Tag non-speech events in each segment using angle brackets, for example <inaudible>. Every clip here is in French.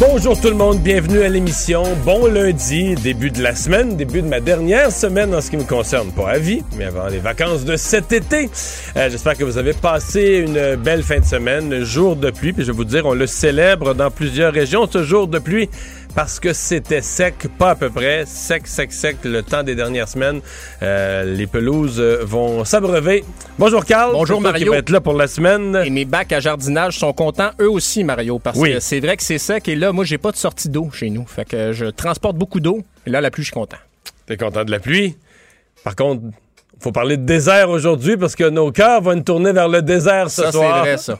Bonjour tout le monde, bienvenue à l'émission. Bon lundi, début de la semaine, début de ma dernière semaine en ce qui me concerne, pas à vie, mais avant les vacances de cet été. Euh, J'espère que vous avez passé une belle fin de semaine, jour de pluie, puis je vais vous dire, on le célèbre dans plusieurs régions, ce jour de pluie parce que c'était sec, pas à peu près, sec, sec, sec le temps des dernières semaines. Euh, les pelouses vont s'abreuver. Bonjour Carl. Bonjour Mario. Qui va être là pour la semaine. Et mes bacs à jardinage sont contents eux aussi Mario parce Oui. que c'est vrai que c'est sec et là moi j'ai pas de sortie d'eau chez nous. Fait que je transporte beaucoup d'eau et là la pluie je suis content. T'es content de la pluie? Par contre, faut parler de désert aujourd'hui parce que nos cœurs vont nous tourner vers le désert ce Ça c'est soir. vrai ça.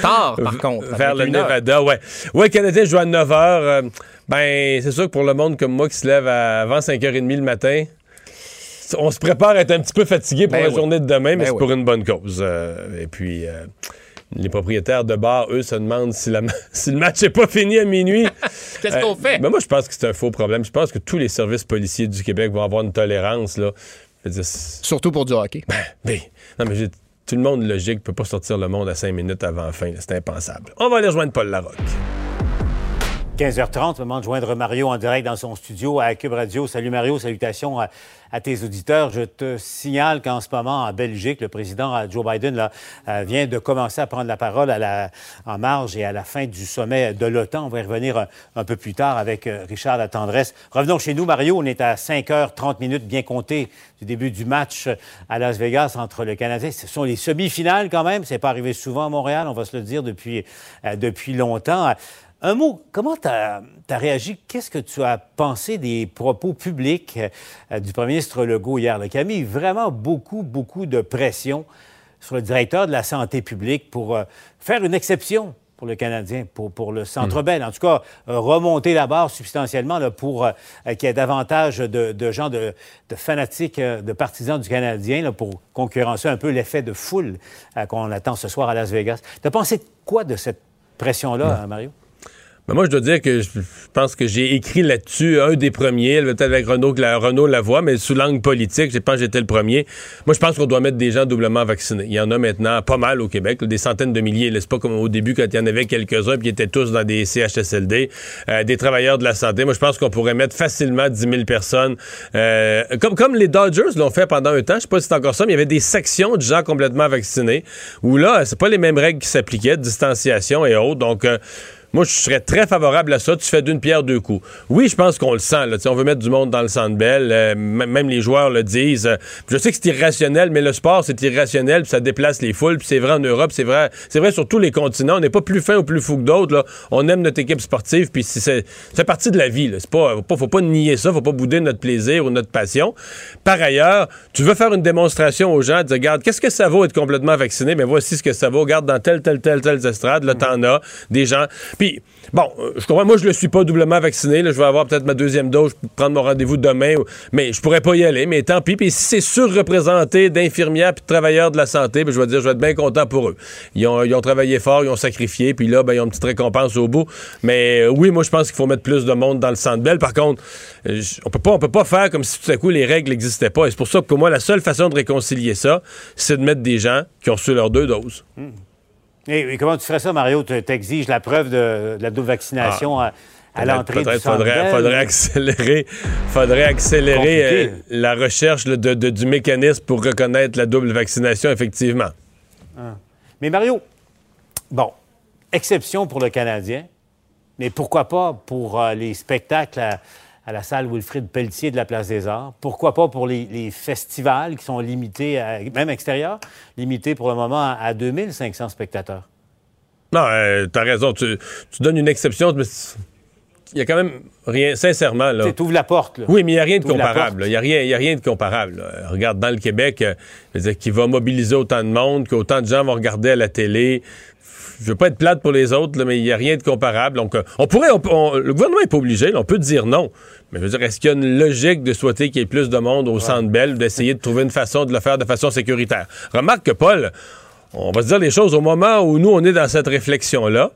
Tard <laughs> par contre. Vers le une heure. Nevada, ouais. Ouais, Canadien joue à 9 h. ben, c'est sûr que pour le monde comme moi qui se lève avant 5h30 le matin, on se prépare à être un petit peu fatigué pour Ben la oui. journée de demain, mais Ben c'est oui. pour une bonne cause. Euh, et puis, euh, les propriétaires de bars, eux, se demandent si, la- <laughs> si le match n'est pas fini à minuit. <laughs> Qu'est-ce qu'on Euh, fait? ben moi, je pense que c'est un faux problème. Je pense que tous les services policiers du Québec vont avoir une tolérance. Là. Dire, Surtout pour du hockey. ben, non, mais tout le monde logique peut pas sortir le monde à cinq minutes avant la fin. C'est impensable. On va aller rejoindre Paul Larocque. 15h30, moment de joindre Mario en direct dans son studio à Cube Radio. Salut Mario, salutations à, tes auditeurs. Je te signale qu'en ce moment, en Belgique, le président euh, Joe Biden euh, vient de commencer à prendre la parole à la, en marge et à la fin du sommet de l'OTAN. On va y revenir un, peu plus tard avec euh, Richard Latendresse. Revenons chez nous, Mario. On est à 5h30 minutes bien comptées du début du match à Las Vegas entre le Canadien. Ce sont les semi-finales quand même. C'est pas arrivé souvent à Montréal, on va se le dire depuis, depuis longtemps. Un mot, comment tu as, réagi? Qu'est-ce que tu as pensé des propos publics euh, du premier ministre Legault hier, là, qui a mis vraiment beaucoup, beaucoup de pression sur le directeur de la santé publique pour euh, faire une exception pour le Canadien, pour, pour le Centre Bell. En tout cas, euh, remonter la barre substantiellement là, pour euh, qu'il y ait davantage de, de gens, de, de fanatiques, de partisans du Canadien là, pour concurrencer un peu l'effet de foule qu'on attend ce soir à Las Vegas. Tu as pensé quoi de cette pression-là, hein, Mario? Ben moi, je dois dire que je pense que j'ai écrit là-dessus un des premiers, peut-être avec Renaud, la, Renaud Lavoie, mais sous l'angle politique, je pense que j'étais le premier. Moi, je pense qu'on doit mettre des gens doublement vaccinés. Il y en a maintenant pas mal au Québec, des centaines de milliers. C'est pas comme au début quand il y en avait quelques-uns puis ils étaient tous dans des CHSLD, euh, des travailleurs de la santé. Moi, je pense qu'on pourrait mettre facilement 10 000 personnes. euh, comme, comme les Dodgers l'ont fait pendant un temps, je sais pas si c'est encore ça, mais il y avait des sections de gens complètement vaccinés où là, c'est pas les mêmes règles qui s'appliquaient, distanciation et autres. Donc, euh, moi, je serais très favorable à ça. Tu fais d'une pierre deux coups. Oui, je pense qu'on le sent. Là. On veut mettre du monde dans le centre belle. Euh, même les joueurs le disent. Euh, je sais que c'est irrationnel, mais le sport, c'est irrationnel. Ça déplace les foules. Puis c'est vrai en Europe. C'est vrai, c'est vrai sur tous les continents. On n'est pas plus fin ou plus fou que d'autres. On aime notre équipe sportive. Puis c'est, partie de la vie. Là. C'est pas, faut pas, nier ça. Faut pas bouder notre plaisir ou notre passion. Par ailleurs, tu veux faire une démonstration aux gens. Dire, regarde, qu'est-ce que ça vaut être complètement vacciné? Mais voici ce que ça vaut. Regarde dans telle, telle, telle, telle estrade. Là, t'en as des gens. Bon, euh, je comprends. Moi, je le suis pas doublement vacciné. Je vais avoir peut-être ma deuxième dose. Je peux prendre mon rendez-vous demain. Mais je pourrais pas y aller. Mais tant pis. Puis si c'est surreprésenté d'infirmières puis de travailleurs de la santé, ben, je vais dire, je vais être bien content pour eux. Ils ont, travaillé fort, ils ont sacrifié. Puis là, ben, ils ont une petite récompense au bout. Mais euh, oui, moi, je pense qu'il faut mettre plus de monde dans le centre belle. Par contre, euh, on peut pas, on peut pas faire comme si tout à coup les règles n'existaient pas. Et c'est pour ça que pour moi, la seule façon de réconcilier ça, c'est de mettre des gens qui ont reçu leurs deux doses. Et, et comment tu ferais ça, Mario? Tu exiges la preuve de, de la double vaccination à, à l'entrée du Peut-être faudrait, faudrait accélérer, faudrait accélérer euh, la recherche là, de- de- du mécanisme pour reconnaître la double vaccination, effectivement. Mais Mario, bon, exception pour le Canadien, mais pourquoi pas pour euh, les spectacles à, à la salle Wilfrid Pelletier de la Place des Arts? Pourquoi pas pour les, les festivals qui sont limités, à- même extérieurs, limités pour le moment à, à 2500 spectateurs? Non, euh, t'as raison. Tu, tu donnes une exception, mais il y a quand même rien, sincèrement. Là. Tu ouvres la porte. Là. Oui, mais il n'y a rien de comparable. Il n'y a, rien, a rien de comparable. Regarde, dans le Québec, euh, qui va mobiliser autant de monde, qu'autant de gens vont regarder à la télé. Je veux pas être plate pour les autres, mais il n'y a rien de comparable. Donc, euh, on pourrait, le gouvernement n'est pas obligé, on peut dire non. Mais je veux dire, est-ce qu'il y a une logique de souhaiter qu'il y ait plus de monde au Centre Bell, d'essayer de trouver une façon de le faire de façon sécuritaire? Remarque que, Paul, on va se dire les choses au moment où nous, on est dans cette réflexion-là,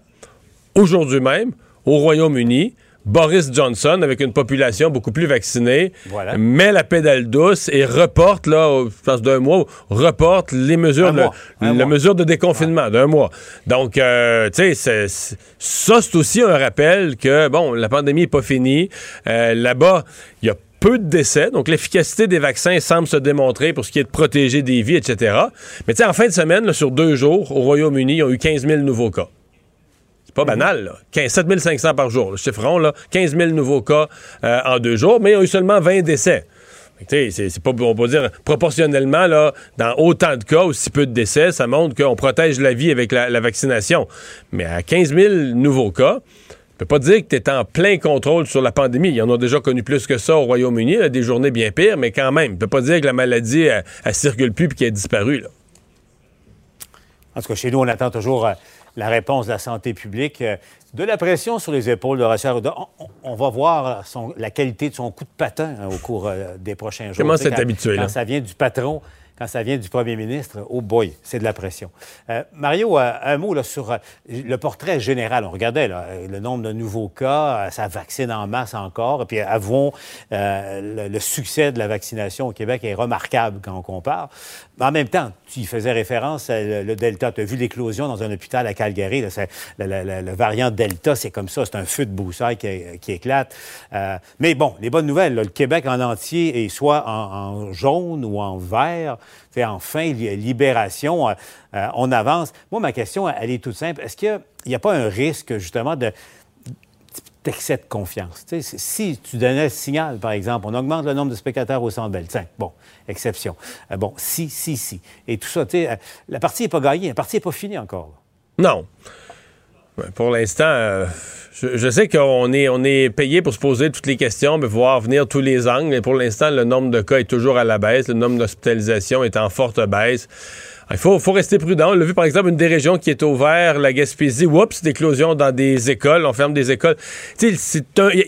aujourd'hui même, au Royaume-Uni, Boris Johnson, avec une population beaucoup plus vaccinée, met la pédale douce et reporte, là, je pense d'un mois, reporte les mesures, de, la mesure de déconfinement d'un mois. Donc, euh, tu sais, ça, c'est aussi un rappel que, bon, la pandémie n'est pas finie. Euh, là-bas, il y a peu de décès. Donc, l'efficacité des vaccins semble se démontrer pour ce qui est de protéger des vies, etc. Mais tu sais, en fin de semaine, sur deux jours, au Royaume-Uni, ils ont eu 15 000 nouveaux cas. C'est pas banal, là. 15, 7500 par jour, le chiffron, là. 15 000 nouveaux cas euh, en deux jours, mais il y a eu seulement 20 décès. C'est pas, on peut dire, proportionnellement, là, dans autant de cas, aussi peu de décès, ça montre qu'on protège la vie avec la, vaccination. Mais à 15 000 nouveaux cas, on peut pas dire que tu es en plein contrôle sur la pandémie. Il y en a déjà connu plus que ça au Royaume-Uni, des journées bien pires, mais quand même, on peut pas dire que la maladie, elle, circule plus et qu'elle a disparu. Là. En tout cas, chez nous, on attend toujours... Euh, la réponse de la santé publique. Euh, de la pression sur les épaules de Horacio Arruda. On, va voir la qualité de son coup de patin hein, au cours euh, des prochains jours. Comment c'est habitué, là? Quand ça vient du patron, quand ça vient du premier ministre, oh boy, c'est de la pression. Euh, Mario, un mot là, sur le portrait général. On regardait le nombre de nouveaux cas, ça vaccine en masse encore. Et puis avouons, le, le, succès de la vaccination au Québec est remarquable quand on compare. En même temps, tu faisais référence, le, Delta. Tu as vu l'éclosion dans un hôpital à Calgary. le, variant Delta, c'est comme ça. C'est un feu de broussailles qui, éclate. Euh, mais bon, les bonnes nouvelles, le Québec en entier est soit en, jaune ou en vert. Enfin libération. Euh, euh, on avance. Moi, ma question, elle est toute simple. Est-ce qu'il n'y a, pas un risque, justement, de d'excès de confiance. si tu donnais le signal, par exemple, on augmente le nombre de spectateurs au Centre Bell, tiens, bon, exception. Euh, bon, si, si, si. Et tout ça, tu sais, euh, la partie n'est pas gagnée, la partie n'est pas finie encore. Non. Pour l'instant, euh, je, sais qu'on est, on est payé pour se poser toutes les questions, mais voir venir tous les angles. Mais pour l'instant, le nombre de cas est toujours à la baisse. Le nombre d'hospitalisations est en forte baisse. Il faut, rester prudent. On l'a vu, par exemple, une des régions qui est ouverte, la Gaspésie. Oups, d'éclosion dans des écoles. On ferme des écoles. Il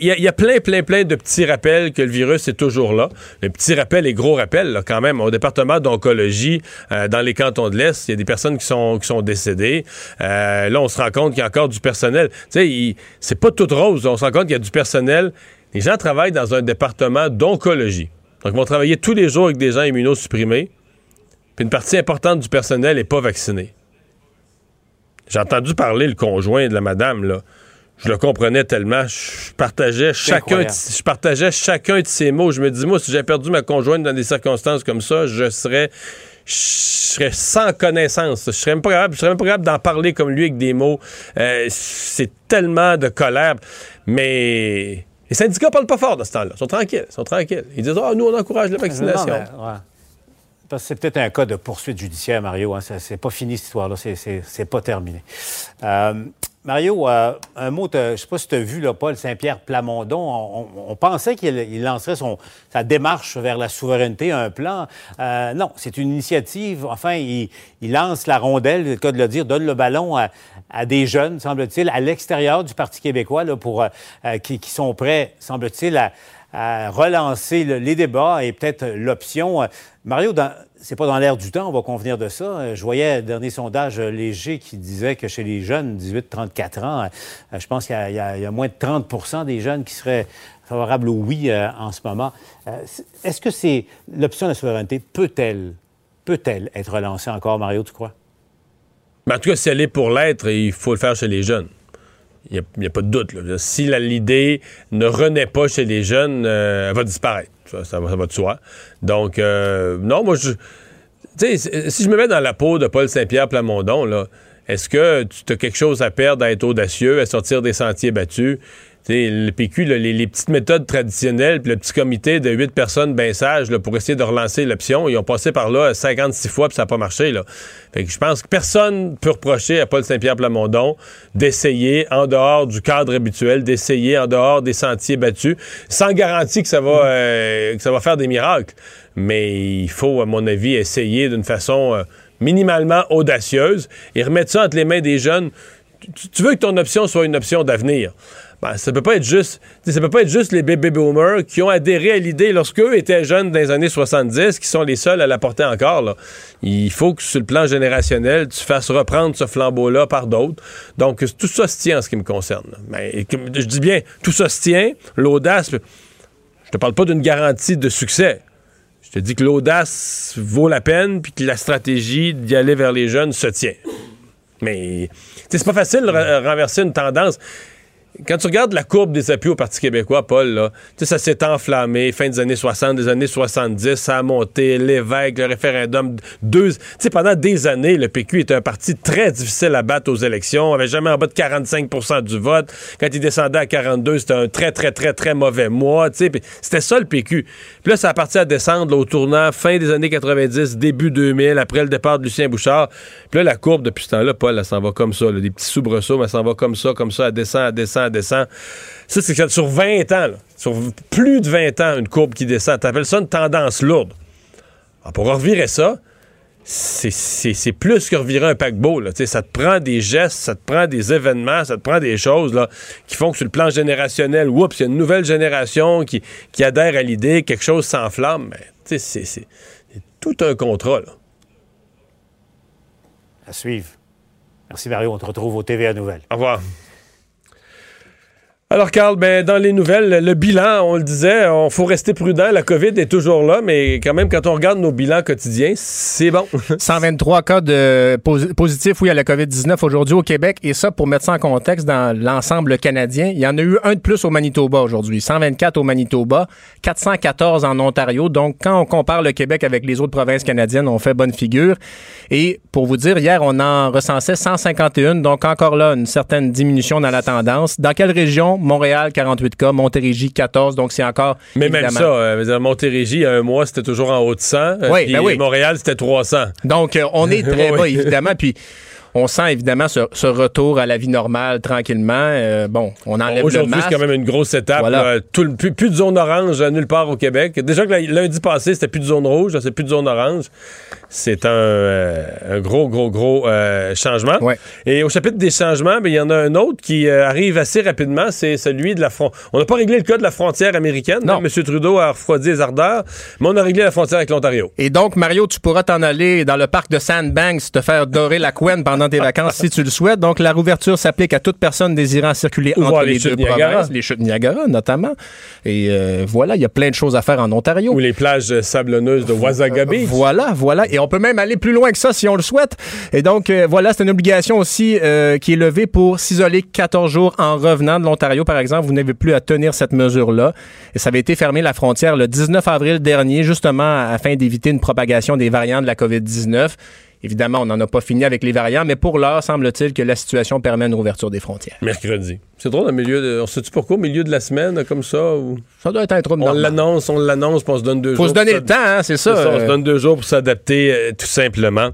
y, a plein, plein, plein de petits rappels que le virus est toujours là. Les petits rappels et gros rappels, quand même. Au département d'oncologie, euh, dans les cantons de l'Est, il y a des personnes qui sont, qui sont décédées. Euh, là, on se rend compte qu'il y a encore du personnel. Tu sais, c'est pas tout rose. On se rend compte qu'il y a du personnel. Les gens travaillent dans un département d'oncologie. Donc, ils vont travailler tous les jours avec des gens immunosupprimés. Puis une partie importante du personnel n'est pas vaccinée. J'ai entendu parler le conjoint de la madame, là. Je le comprenais tellement. Je partageais chacun, de, je partageais chacun de ses mots. Je me dis, moi, si j'ai perdu ma conjointe dans des circonstances comme ça, je serais, je serais sans connaissance. Je serais même pas capable, je serais même pas capable d'en parler comme lui avec des mots. Euh, c'est tellement de colère. Mais les syndicats parlent pas fort de ce temps-là. Ils sont tranquilles. Ils sont tranquilles. Ils disent, ah, nous, on encourage la vaccination c'est peut-être un cas de poursuite judiciaire, Mario. Hein. C'est pas fini cette histoire-là. C'est pas terminé. Euh, Mario, euh, un mot, je ne sais pas si tu as vu là, Paul Saint-Pierre Plamondon. On, pensait qu'il lancerait son, sa démarche vers la souveraineté, un plan. Euh, non, c'est une initiative. Enfin, il, lance la rondelle, le cas de le dire, donne le ballon à, des jeunes, semble-t-il, à l'extérieur du Parti québécois, pour, qui, qui, sont prêts, semble-t-il, à, à relancer les débats et peut-être l'option. Euh, Mario, c'est pas dans l'air du temps, on va convenir de ça. Euh, je voyais un dernier sondage léger qui disait que chez les jeunes, 18-34 ans, euh, je pense qu'il y, a moins de 30% des jeunes qui seraient favorables au oui en ce moment. Est-ce que c'est l'option de la souveraineté peut-elle peut-elle être relancée encore, Mario, tu crois? Mais en tout cas, elle pour l'être, il faut le faire chez les jeunes. Il n'y a, pas de doute. Si l'idée ne renaît pas chez les jeunes, euh, elle va disparaître. Ça, va, de soi. Donc, euh, non, moi, je. Si je me mets dans la peau de Paul Saint-Pierre Plamondon, est-ce que tu as quelque chose à perdre à être audacieux, à sortir des sentiers battus? Le PQ, les, petites méthodes traditionnelles, puis le petit comité de huit personnes bien sages pour essayer de relancer l'option, ils ont passé par là 56 fois, puis ça n'a pas marché. Fait que je pense que personne peut reprocher à Paul Saint-Pierre Plamondon d'essayer en dehors du cadre habituel, d'essayer en dehors des sentiers battus, sans garantie que ça va, euh, ça va faire des miracles. Mais il faut, à mon avis, essayer d'une façon euh, minimalement audacieuse et remettre ça entre les mains des jeunes. tu veux que ton option soit une option d'avenir ben, ça peut pas être juste ça peut pas être juste les baby boomers qui ont adhéré à l'idée lorsqu'eux étaient jeunes dans les années 70 qui sont les seuls à la porter encore il faut que sur le plan générationnel tu fasses reprendre ce flambeau là par d'autres. Donc tout ça se tient en ce qui me concerne mais je dis bien tout ça se tient. L'audace je te parle pas d'une garantie de succès. Je te dis que l'audace vaut la peine puis que la stratégie d'y aller vers les jeunes se tient. Mais c'est pas facile de renverser une tendance quand tu regardes la courbe des appuis au Parti québécois, Paul, là, ça s'est enflammé, fin des années 60, des années 70, ça a monté, l'évêque, le référendum, deux... pendant des années, le PQ était un parti très difficile à battre aux élections, avait jamais en bas de 45% du vote. Quand il descendait à 42, c'était un très, très, très, très mauvais mois, c'était ça le PQ. Puis là, ça a parti à descendre au tournant fin des années 90, début 2000, après le départ de Lucien Bouchard. Puis là, la courbe, depuis ce temps-là, Paul, elle s'en va comme ça, des petits soubresauts, mais elle s'en va comme ça, comme ça, elle descend, elle descend, descend. Ça, c'est sur 20 ans, sur plus de 20 ans, une courbe qui descend. T'appelles ça une tendance lourde. Alors, pour revirer ça, c'est plus que revirer un paquebot. Là. Ça te prend des gestes, ça te prend des événements, ça te prend des choses là, qui font que sur le plan générationnel, oups, il y a une nouvelle génération qui, qui adhère à l'idée, quelque chose s'enflamme. C'est tout un contrat. Là. À suivre. Merci Mario, on te retrouve au TVA Nouvelles. Au revoir. Alors, Carl, ben, dans les nouvelles, le bilan, on le disait, on faut rester prudent. La COVID est toujours là, mais quand même, quand on regarde nos bilans quotidiens, c'est bon. <laughs> 123 cas de positifs, oui, à la COVID-19 aujourd'hui au Québec. Et ça, pour mettre ça en contexte dans l'ensemble canadien, il y en a eu un de plus au Manitoba aujourd'hui. 124 au Manitoba, 414 en Ontario. Donc, quand on compare le Québec avec les autres provinces canadiennes, on fait bonne figure. Et pour vous dire, hier, on en recensait 151. Donc, encore là, une certaine diminution dans la tendance. Dans quelle région? Montréal, 48 cas. Montérégie, 14. Donc, c'est encore. Mais même ça, euh, Montérégie, il y a un mois, c'était toujours en haut de 100. Euh, oui, ben oui. Montréal, c'était 300. Donc, euh, on est <laughs> très bas, évidemment. Puis, on sent évidemment ce, retour à la vie normale tranquillement. Euh, bon, on enlève Aujourd'hui, le masque. c'est quand même une grosse étape. tout plus, de zone orange nulle part au Québec. Déjà que lundi passé, c'était plus de zone rouge, c'est plus de zone orange. C'est un, euh, gros, gros, gros euh, changement. Et au chapitre des changements, ben, il y en a un autre qui arrive assez rapidement, c'est celui de la frontière. On n'a pas réglé le cas de la frontière américaine. Non. M. Trudeau a refroidi les ardeurs, mais on a réglé la frontière avec l'Ontario. Et donc, Mario, tu pourras t'en aller dans le parc de Sandbanks, te faire dorer la couenne pendant tes vacances si tu le souhaites. Donc, la rouverture s'applique à toute personne désirant circuler entre les, deux provinces, les chutes Niagara notamment. Et euh, voilà, il y a plein de choses à faire en Ontario. Ou les plages sablonneuses de Wasaga Beach. Voilà, voilà. Et on peut même aller plus loin que ça si on le souhaite. Et donc, euh, voilà, c'est une obligation aussi euh, qui est levée pour s'isoler 14 jours en revenant de l'Ontario, par exemple. Vous n'avez plus à tenir cette mesure-là. Et ça avait été fermé la frontière le 19 avril dernier, justement afin d'éviter une propagation des variants de la COVID-19. Évidemment, on n'en a pas fini avec les variants, mais pour l'heure, semble-t-il que la situation permet une ouverture des frontières. Mercredi. C'est drôle, au milieu de. On sait-tu pourquoi, au milieu de la semaine, comme ça? Ou... Ça doit être un On l'annonce, on l'annonce, puis on se donne deux jours. Faut se donner le temps, hein, c'est ça. On se donne deux jours pour s'adapter, euh, tout simplement.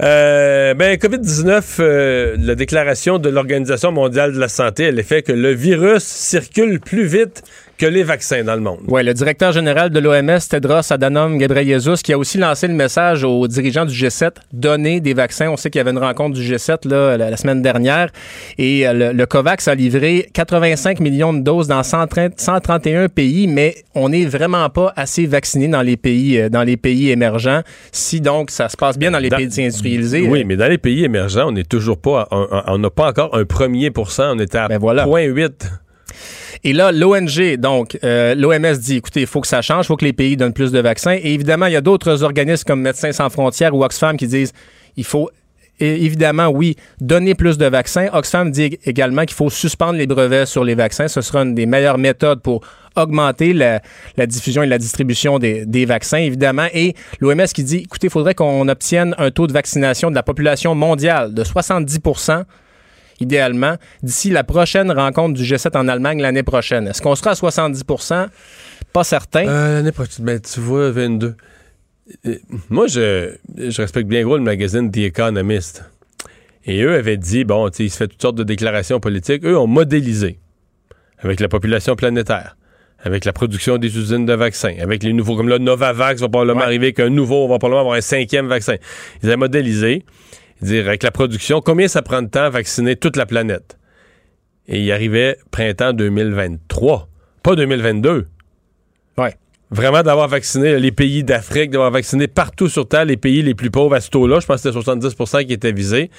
Euh, ben, COVID-19, euh, la déclaration de l'Organisation mondiale de la santé, elle est fait que le virus circule plus vite que les vaccins dans le monde. Oui, le directeur général de l'OMS, Tedros Adhanom Ghebreyesus, qui a aussi lancé le message aux dirigeants du G7, donner des vaccins. On sait qu'il y avait une rencontre du G7 là, la, semaine dernière et euh, le, COVAX a livré 85 millions de doses dans 131 pays, mais on n'est vraiment pas assez vacciné dans les pays euh, dans les pays émergents. Si donc ça se passe bien dans les pays industrialisés. Oui, euh, mais dans les pays émergents, on n'est toujours pas, on n'a pas encore un premier pourcent. On était à ben voilà. 0.8. Et là, l'ONG, donc, euh, l'OMS dit, écoutez, il faut que ça change, il faut que les pays donnent plus de vaccins. Et évidemment, il y a d'autres organismes comme Médecins sans frontières ou Oxfam qui disent, il faut évidemment, oui, donner plus de vaccins. Oxfam dit également qu'il faut suspendre les brevets sur les vaccins. Ce sera une des meilleures méthodes pour augmenter la, diffusion et la distribution des, vaccins, évidemment. Et l'OMS qui dit, écoutez, il faudrait qu'on obtienne un taux de vaccination de la population mondiale de 70% idéalement, d'ici la prochaine rencontre du G7 en Allemagne l'année prochaine. Est-ce qu'on sera à 70% Pas certain. Euh, l'année prochaine, ben, tu vois, 22. Euh, moi, je, je respecte bien gros le magazine The Economist. Et eux avaient dit, bon, il se fait toutes sortes de déclarations politiques. Eux ont modélisé avec la population planétaire, avec la production des usines de vaccins, avec les nouveaux, comme là, Novavax va probablement arriver qu'un nouveau, on va probablement avoir un cinquième vaccin. Ils avaient modélisé, dire avec la production, combien ça prend de temps à vacciner toute la planète? Et il arrivait printemps 2023, pas 2022. Ouais. Vraiment d'avoir vacciné les pays d'Afrique, d'avoir vacciné partout sur Terre les pays les plus pauvres à ce taux-là. Je pense que c'était 70% qui étaient visés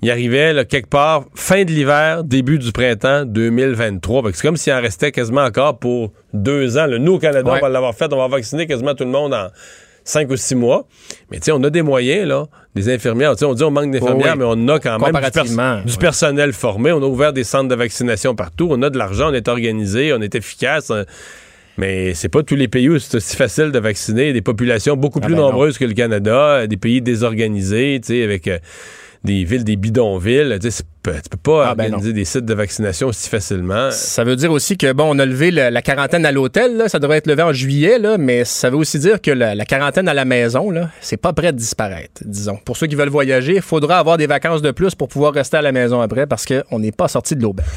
il arrivait là, quelque part fin de l'hiver, début du printemps 2023. C'est comme s'il en restait quasiment encore pour deux ans. Le Nous, au Canada, on va l'avoir fait. On va vacciner quasiment tout le monde en cinq ou six mois. Mais tu sais, on a des moyens, là, des infirmières. on dit on manque d'infirmières, mais on a quand même du, personnel formé. On a ouvert des centres de vaccination partout. On a de l'argent, on est organisé, on est efficace. Mais c'est pas tous les pays où c'est aussi facile de vacciner. Des populations beaucoup ah plus ben nombreuses que le Canada, des pays désorganisés, tu sais, avec... Euh, des villes, des bidonvilles. Tu, peux, peux pas ah, ben organiser des sites de vaccination aussi facilement. Ça veut dire aussi que, bon, on a levé la, quarantaine à l'hôtel, ça devrait être levé en juillet, là, mais ça veut aussi dire que la, quarantaine à la maison, là, c'est pas prêt de disparaître, disons. Pour ceux qui veulent voyager, il faudra avoir des vacances de plus pour pouvoir rester à la maison après parce qu'on n'est pas sorti de l'auberge.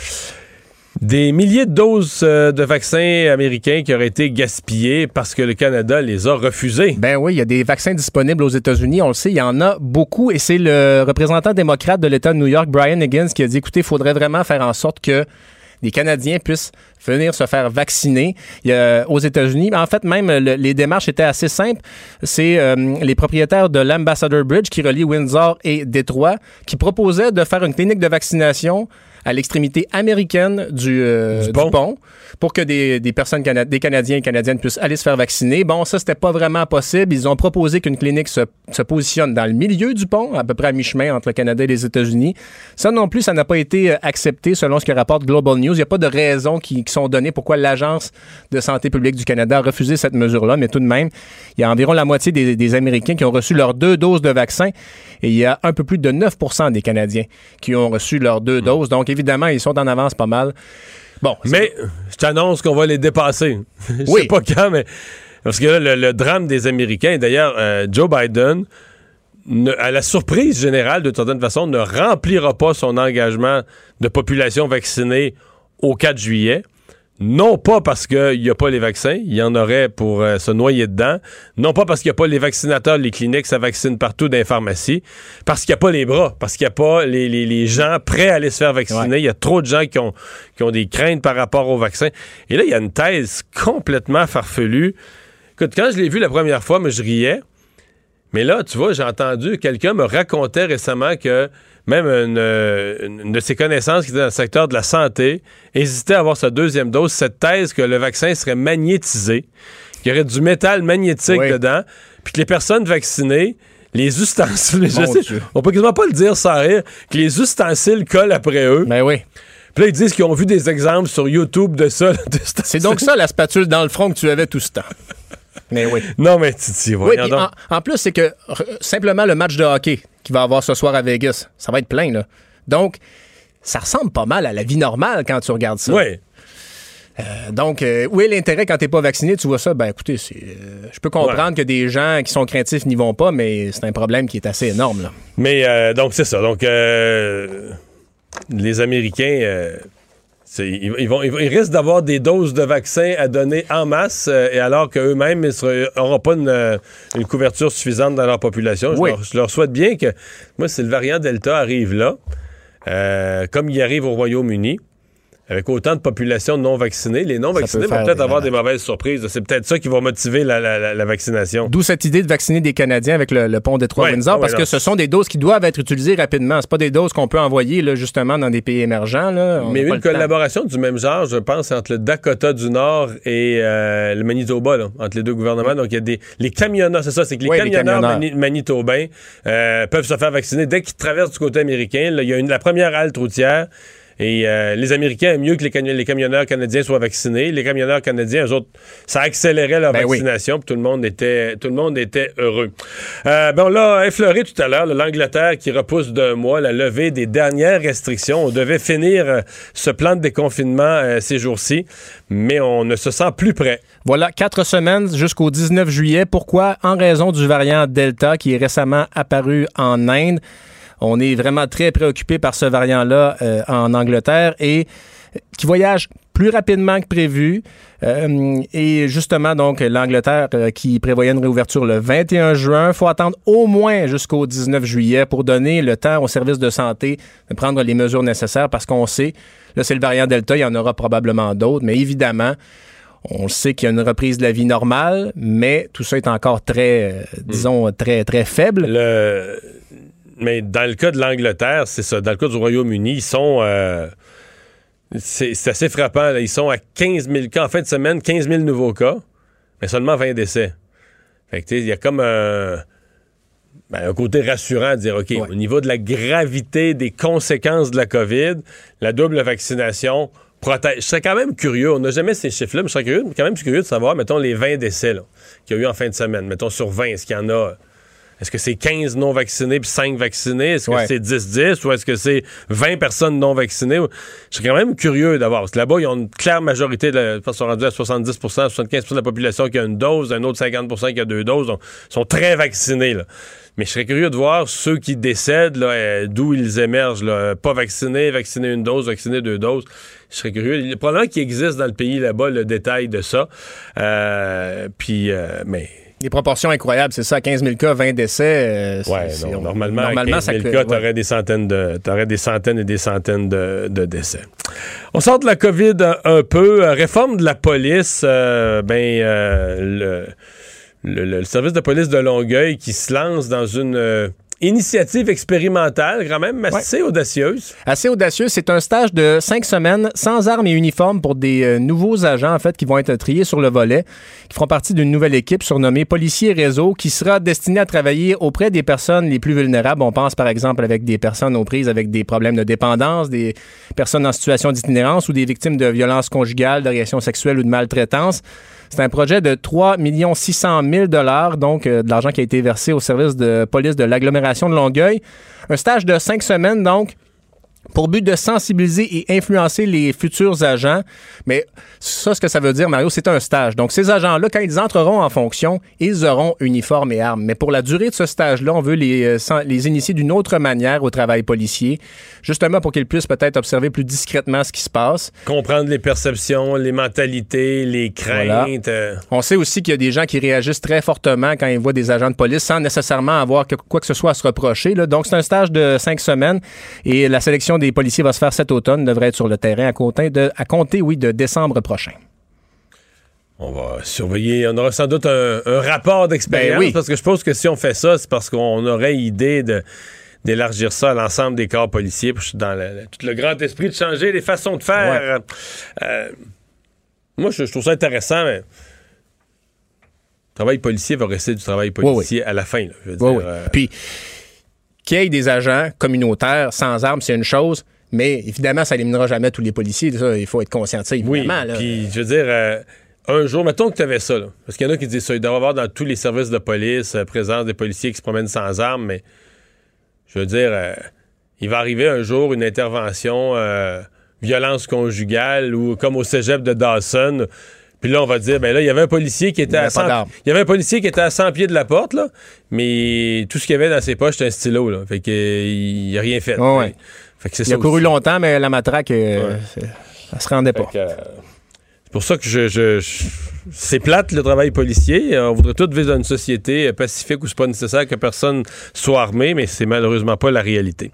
Des milliers de doses euh, de vaccins américains qui auraient été gaspillés parce que le Canada les a refusés. Ben oui, il y a des vaccins disponibles aux États-Unis, on le sait, il y en a beaucoup et c'est le représentant démocrate de l'État de New York, Brian Higgins, qui a dit écoutez, il faudrait vraiment faire en sorte que les Canadiens puissent venir se faire vacciner aux États-Unis. En fait, même les démarches étaient assez simples. C'est euh, les propriétaires de l'Ambassador Bridge qui relie Windsor et Détroit qui proposaient de faire une clinique de vaccination à l'extrémité américaine du, euh, pont. Pour que des, des personnes, des Canadiens et Canadiennes puissent aller se faire vacciner. Bon, ça, c'était pas vraiment possible. Ils ont proposé qu'une clinique se, se, positionne dans le milieu du pont, à peu près à mi-chemin entre le Canada et les États-Unis. Ça non plus, ça n'a pas été euh, accepté selon ce que rapporte Global News. Il n'y a pas de raisons qui, qui sont données pourquoi l'Agence de santé publique du Canada a refusé cette mesure-là, mais tout de même, il y a environ la moitié des, des Américains qui ont reçu leurs deux doses de vaccin et il y a un peu plus de 9% des Canadiens qui ont reçu leurs deux hmm. doses. Donc, évidemment, ils sont en avance pas mal. Bon, mais je t'annonce qu'on va les dépasser. <laughs> je sais pas quand, mais parce que là, le, drame des Américains, d'ailleurs, euh, Joe Biden, à la surprise générale, de toute façon, ne remplira pas son engagement de population vaccinée au 4 juillet. Non pas parce qu'il n'y a pas les vaccins, il y en aurait pour euh, se noyer dedans. Non pas parce qu'il n'y a pas les vaccinateurs, les cliniques, ça vaccine partout dans les pharmacies. Parce qu'il n'y a pas les bras, parce qu'il n'y a pas les, gens prêts à aller se faire vacciner. Il y a trop de gens qui ont, qui ont des craintes par rapport aux vaccins. Et là, il y a une thèse complètement farfelue. Écoute, quand je l'ai vu la première fois, moi, je riais. Mais là, tu vois, j'ai entendu, quelqu'un me racontait récemment que même une, de ses connaissances qui était dans le secteur de la santé hésitait à avoir sa deuxième dose, cette thèse que le vaccin serait magnétisé, qu'il y aurait du métal magnétique dedans, puis que les personnes vaccinées, les ustensiles, <laughs> je sais, on peut quasiment pas le dire sans rire, que les ustensiles collent après eux. Ben oui. Puis là, ils disent qu'ils ont vu des exemples sur YouTube de ça. C'est donc ça la spatule dans le front que tu avais tout ce temps. <laughs> Mais oui. Non, mais Titi, oui, en, en, plus, c'est que simplement le match de hockey qu'il va avoir ce soir à Vegas, ça va être plein, là. Donc, ça ressemble pas mal à la vie normale quand tu regardes ça. Oui. Euh, donc, euh, où est l'intérêt quand t'es pas vacciné? Tu vois ça? Ben écoutez, euh, je peux comprendre que des gens qui sont craintifs n'y vont pas, mais c'est un problème qui est assez énorme. Là. Mais donc, c'est ça. Donc, les Américains ils, vont, ils, risquent d'avoir des doses de vaccins à donner en masse, euh, et alors qu'eux-mêmes n'auront pas euh, une, couverture suffisante dans leur population. Je, leur, souhaite bien que, moi, si le variant Delta arrive là, euh, comme il arrive au Royaume-Uni, avec autant de population non vaccinée, les non vaccinés vont peut-être avoir des mauvaises surprises. C'est peut-être ça qui va motiver la, vaccination. D'où cette idée de vacciner des Canadiens avec le, pont des trois windsor parce que ce sont des doses qui doivent être utilisées rapidement. C'est pas des doses qu'on peut envoyer là, justement dans des pays émergents. Là. Mais une collaboration du même genre, je pense, entre le Dakota du Nord et euh, le Manitoba, entre les deux gouvernements. Donc, il y a des. Les camionneurs, c'est ça, c'est que les camionneurs, manitobains euh, peuvent se faire vacciner dès qu'ils traversent du côté américain. il y a une, la première halte routière Et euh, les Américains aiment mieux que les, camionneurs canadiens soient vaccinés. Les camionneurs canadiens, eux autres, ça accélérait leur ben vaccination, puis tout le monde était, tout le monde était heureux. Euh, ben on l'a effleuré tout à l'heure, l'Angleterre qui repousse d'un mois la levée des dernières restrictions. On devait finir euh, ce plan de déconfinement ces jours-ci, mais on ne se sent plus prêt. Voilà, quatre semaines jusqu'au 19 juillet. Pourquoi? En raison du variant Delta qui est récemment apparu en Inde. On est vraiment très préoccupé par ce variant-là euh, en Angleterre et qui voyage plus rapidement que prévu. Euh, et justement, donc, l'Angleterre euh, qui prévoyait une réouverture le 21 juin, il faut attendre au moins jusqu'au 19 juillet pour donner le temps aux services de santé de prendre les mesures nécessaires parce qu'on sait, là, c'est le variant Delta, il y en aura probablement d'autres, mais évidemment, on sait qu'il y a une reprise de la vie normale, mais tout ça est encore très, disons, très, très faible. Le mais dans le cas de l'Angleterre, c'est ça. Dans le cas du Royaume-Uni, ils sont. Euh, c'est assez frappant. Ils sont à 15 000 cas. En fin de semaine, 15 000 nouveaux cas, mais seulement 20 décès. Fait que, il y a comme un, ben, un côté rassurant de dire, OK, au niveau de la gravité des conséquences de la COVID, la double vaccination protège. Je serais quand même curieux. On n'a jamais ces chiffres-là, mais je serais curieux, quand même curieux de savoir, mettons, les 20 décès qu'il y a eu en fin de semaine. Mettons, sur 20, est-ce qu'il y en a est-ce que c'est 15 non vaccinés puis 5 vaccinés? Est-ce que c'est 10-10 ou est-ce que c'est 20 personnes non vaccinées? Je suis quand même curieux d'avoir. Parce que là-bas, ils ont une claire majorité, de ils sont rendus à 70 75 de la population qui a une dose, un autre 50% qui a deux doses. Donc, ils sont très vaccinés. Là. Mais je serais curieux de voir ceux qui décèdent, euh, d'où ils émergent. Pas vaccinés, vaccinés une dose, vaccinés deux doses. Je serais curieux. Probablement qu'il existe dans le pays là-bas le détail de ça. Euh, puis, euh, mais des proportions incroyables, c'est ça, 15 000 cas, 20 décès. Euh, oui, normalement, normalement, 15 000 cas, t'aurais des centaines de, aurais des centaines et des centaines de, décès. On sort de la COVID un, peu. Euh, réforme de la police, euh, ben, le, le, service de police de Longueuil qui se lance dans une Initiative expérimentale, quand même assez audacieuse. Assez audacieuse. C'est un stage de cinq semaines sans armes et uniformes pour des euh, nouveaux agents, en fait, qui vont être triés sur le volet, qui feront partie d'une nouvelle équipe surnommée Policiers Réseau, qui sera destinée à travailler auprès des personnes les plus vulnérables. On pense, par exemple, avec des personnes aux prises avec des problèmes de dépendance, des personnes en situation d'itinérance ou des victimes de violences conjugales, d'agressions sexuelles ou de maltraitance. C'est un projet de 3 600 000 donc euh, de l'argent qui a été versé au service de police de l'agglomération de Longueuil. Un stage de cinq semaines, donc, pour but de sensibiliser et influencer les futurs agents. Mais ça, ce que ça veut dire, Mario, c'est un stage. Donc, ces agents-là, quand ils entreront en fonction, ils auront uniforme et armes. Mais pour la durée de ce stage-là, on veut les, euh, les initier d'une autre manière au travail policier, justement pour qu'ils puissent peut-être observer plus discrètement ce qui se passe. Comprendre les perceptions, les mentalités, les craintes. Euh. On sait aussi qu'il y a des gens qui réagissent très fortement quand ils voient des agents de police sans nécessairement avoir quoi que ce soit à se reprocher. Là. Donc, c'est un stage de cinq semaines et la sélection des policiers va se faire cet automne, devrait être sur le terrain à compter, de, à compter oui, de décembre prochain. On va surveiller. On aura sans doute un, rapport d'expérience ben parce que je pense que si on fait ça, c'est parce qu'on aurait idée de d'élargir ça à l'ensemble des corps policiers. Dans tout le grand esprit de changer les façons de faire. Euh, moi, je, trouve ça intéressant, mais le travail policier va rester du travail policier à la fin. je veux dire, euh, Puis, qu'il y ait des agents communautaires sans armes, c'est une chose. Mais évidemment, ça éliminera jamais tous les policiers. il faut être conscient de ça, évidemment. Oui, puis je veux dire, euh, un jour, mettons que tu avais ça, parce qu'il y en a qui disent ça, il doit y avoir dans tous les services de police euh, présence des policiers qui se promènent sans armes, mais je veux dire, euh, il va arriver un jour une intervention violence conjugale ou comme au cégep de Dawson puis là, on va dire, ben là, il y avait un policier qui était à 100, il y avait un policier qui était à 100 pieds de la porte, là, mais tout ce qu'il y avait dans ses poches, c'était un stylo, là. Fait qu'il a rien fait. Fait que il a couru longtemps, mais la matraque, euh, ça se rendait pas. Euh, c'est pour ça que je c'est plate le travail policier. On voudrait tout vivre dans une société pacifique où c'est pas nécessaire que personne soit armé, mais c'est malheureusement pas la réalité.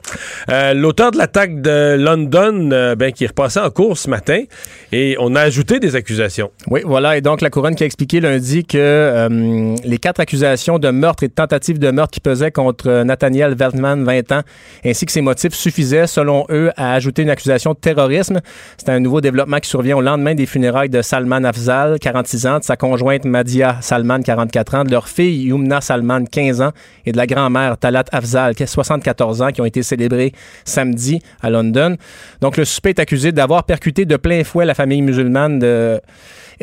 Euh, l'auteur de l'attaque de London, euh, ben, qui est repassé en cours ce matin, et on a ajouté des accusations. Oui, voilà. Et donc la couronne qui a expliqué lundi que euh, les quatre accusations de meurtre et de tentative de meurtre qui pesaient contre Nathaniel Vertman, 20 ans, ainsi que ses motifs suffisaient, selon eux, à ajouter une accusation de terrorisme. C'est un nouveau développement qui survient au lendemain des funérailles de Salman Afzal, 46 36 ans, de sa conjointe Madia Salman, 44 ans, de leur fille Yumna Salman, 15 ans, et de la grand-mère Talat Afzal, 74 ans, qui ont été célébrés samedi à London. Donc, le suspect est accusé d'avoir percuté de plein fouet la famille musulmane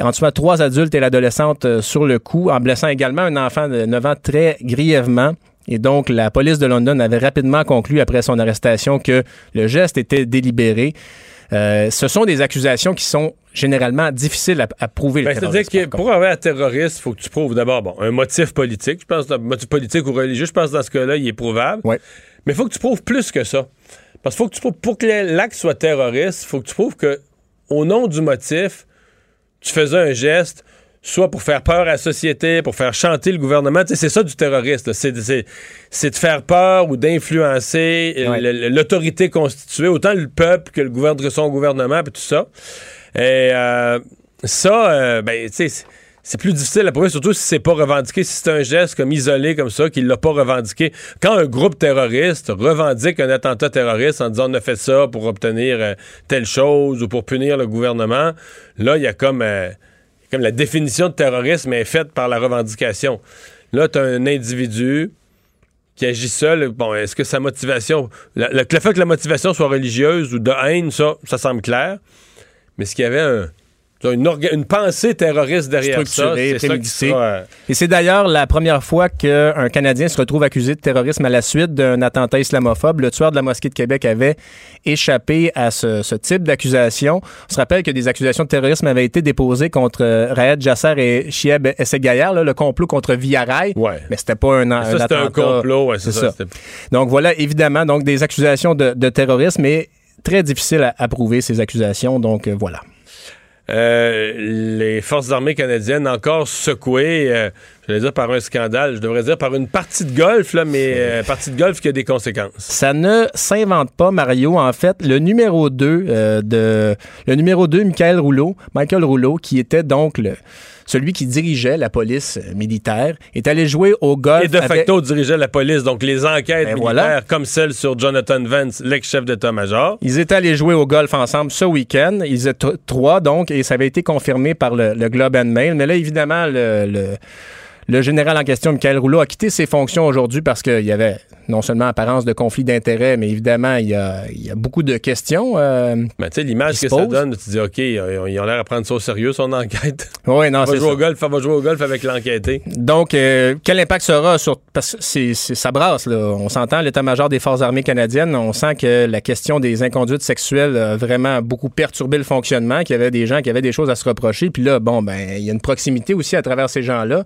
en tuant trois adultes et l'adolescente euh, sur le coup, en blessant également un enfant de 9 ans très grièvement. Et donc, la police de London avait rapidement conclu après son arrestation que le geste était délibéré. Euh, ce sont des accusations qui sont généralement difficiles à, prouver. Ben, C'est-à-dire que pour avoir un terroriste, il faut que tu prouves d'abord bon, un motif politique. Je pense un motif politique ou religieux, je pense que dans ce cas-là, il est prouvable. Ouais. Mais il faut que tu prouves plus que ça. Parce qu'il faut que tu prouves, pour que l'acte soit terroriste, il faut que tu prouves que, au nom du motif, tu faisais un geste, soit pour faire peur à la société, pour faire chanter le gouvernement. c'est ça du terroriste. C'est de faire peur ou d'influencer euh, l'autorité constituée, autant le peuple que le gouvernement, son gouvernement, et tout ça. Et euh, ça, euh, ben, tu c'est plus difficile à prouver, surtout si c'est pas revendiqué, si c'est un geste comme isolé comme ça, qu'il l'a pas revendiqué. Quand un groupe terroriste revendique un attentat terroriste en disant on a fait ça pour obtenir euh, telle chose ou pour punir le gouvernement, là, il y a comme, comme la définition de terrorisme est faite par la revendication. Là, tu as un individu qui agit seul. Bon, est-ce que sa motivation. Le, le fait que la motivation soit religieuse ou de haine, ça, ça semble clair. Mais est-ce qu'il y avait un une, pensée terroriste derrière ça. Et c'est d'ailleurs la première fois qu'un Canadien se retrouve accusé de terrorisme à la suite d'un attentat islamophobe. Le tueur de la mosquée de Québec avait échappé à ce, type d'accusation. On se rappelle que des accusations de terrorisme avaient été déposées contre euh, Raed Jasser et Chieb Essegayar, le complot contre Villaray. Ouais. Mais c'était pas un, un, C'était un complot, ouais, c'est ça. Donc voilà, évidemment, donc des accusations de, terrorisme, mais très difficile à, prouver ces accusations. Donc euh, voilà. Euh, les forces armées canadiennes encore secouées, euh, je vais dire par un scandale, je devrais dire par une partie de golf, là, mais <laughs> euh, partie de golf qui a des conséquences. Ça ne s'invente pas, Mario. En fait, le numéro 2 de le numéro 2, Michael Rouleau, Michael Rouleau, qui était donc le celui qui dirigeait la police militaire, est allé jouer au golf. Et de facto dirigeait la police, donc les enquêtes ben militaires, comme celle sur Jonathan Vance, l'ex-chef d'état-major. Ils étaient allés jouer au golf ensemble ce week-end. Ils étaient trois, donc, et ça avait été confirmé par le, Globe and Mail. Mais là, évidemment, le le général en question, Michael Rouleau, a quitté ses fonctions aujourd'hui parce qu'il y avait non seulement apparence de conflit d'intérêts, mais évidemment, il y a, beaucoup de questions. Euh, tu sais, l'image que ça donne, tu dis, OK, ils ont l'air à prendre ça au sérieux, son enquête. <laughs> Oui, non, <laughs> c'est jouer au golf, va jouer au golf avec l'enquêté. Donc, euh, quel impact sera sur... Parce que c'est, ça brasse, là. On s'entend, l'état-major des Forces armées canadiennes, on sent que la question des inconduites sexuelles a vraiment beaucoup perturbé le fonctionnement, qu'il y avait des gens qui avaient des choses à se reprocher. Puis là, bon, ben, il y a une proximité aussi à travers ces gens-là.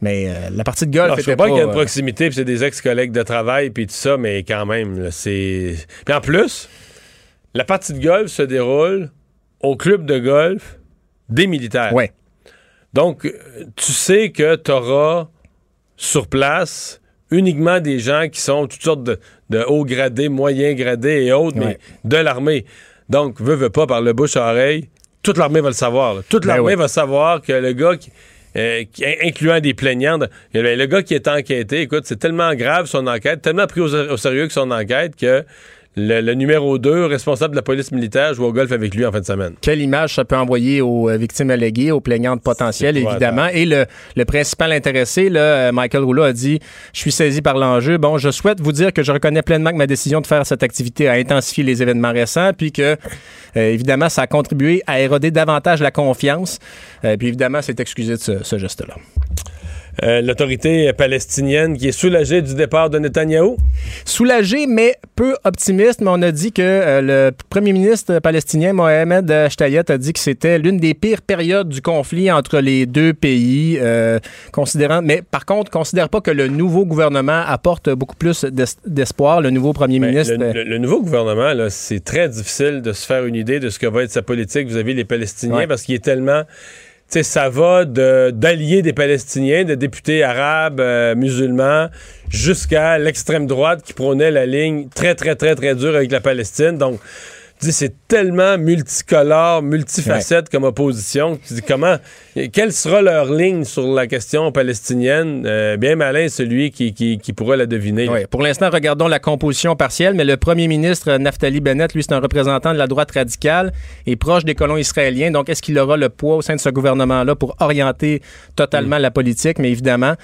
Mais euh, la partie de golf, je sais pas, qu'il y a une euh, proximité, puis c'est des ex-collègues de travail, puis tout ça, mais quand même, c'est. Puis en plus, la partie de golf se déroule au club de golf des militaires. Ouais. Donc, tu sais que tu auras sur place uniquement des gens qui sont toutes sortes de, de hauts gradés, moyens gradés et autres, mais de l'armée. Donc, veut, veut pas, par le bouche à oreille, toute l'armée va le savoir. Toute ben l'armée va savoir que le gars qui euh, incluant des plaignantes. Le gars qui est enquêté, écoute, c'est tellement grave son enquête, tellement pris au, sérieux que son enquête que le, numéro 2, responsable de la police militaire, joue au golf avec lui en fin de semaine. Quelle image ça peut envoyer aux euh, victimes alléguées, aux plaignantes potentielles, évidemment. Et le, principal intéressé, là, euh, Michael Rouleau, a dit Je suis saisi par l'enjeu. Bon, je souhaite vous dire que je reconnais pleinement que ma décision de faire cette activité a intensifié les événements récents, puis que, euh, évidemment, ça a contribué à éroder davantage la confiance. puis, évidemment, c'est excusé de ce geste-là. Euh, l'autorité palestinienne qui est soulagée du départ de Netanyahou? Soulagée, mais peu optimiste. Mais on a dit que euh, le premier ministre palestinien, Mohamed Shtayet, a dit que c'était l'une des pires périodes du conflit entre les deux pays, euh, considérant, mais par contre, considère pas que le nouveau gouvernement apporte beaucoup plus d'espoir. Le nouveau premier ben, ministre. Le, nouveau gouvernement, c'est très difficile de se faire une idée de ce que va être sa politique vis-à-vis des Palestiniens parce qu'il est tellement ça va d'alliés des Palestiniens, de députés arabes, euh, musulmans, jusqu'à l'extrême droite qui prônait la ligne très, très, très, très dure avec la Palestine. Donc, dis, c'est tellement multicolore, multifacette comme opposition. Tu dis, comment, quelle sera leur ligne sur la question palestinienne? Euh, bien malin celui qui, qui, qui pourra la deviner. Oui. Pour l'instant, regardons la composition partielle, mais le premier ministre Naftali Bennett, lui, c'est un représentant de la droite radicale et proche des colons israéliens. Donc, est-ce qu'il aura le poids au sein de ce gouvernement-là pour orienter totalement la politique? Mais évidemment,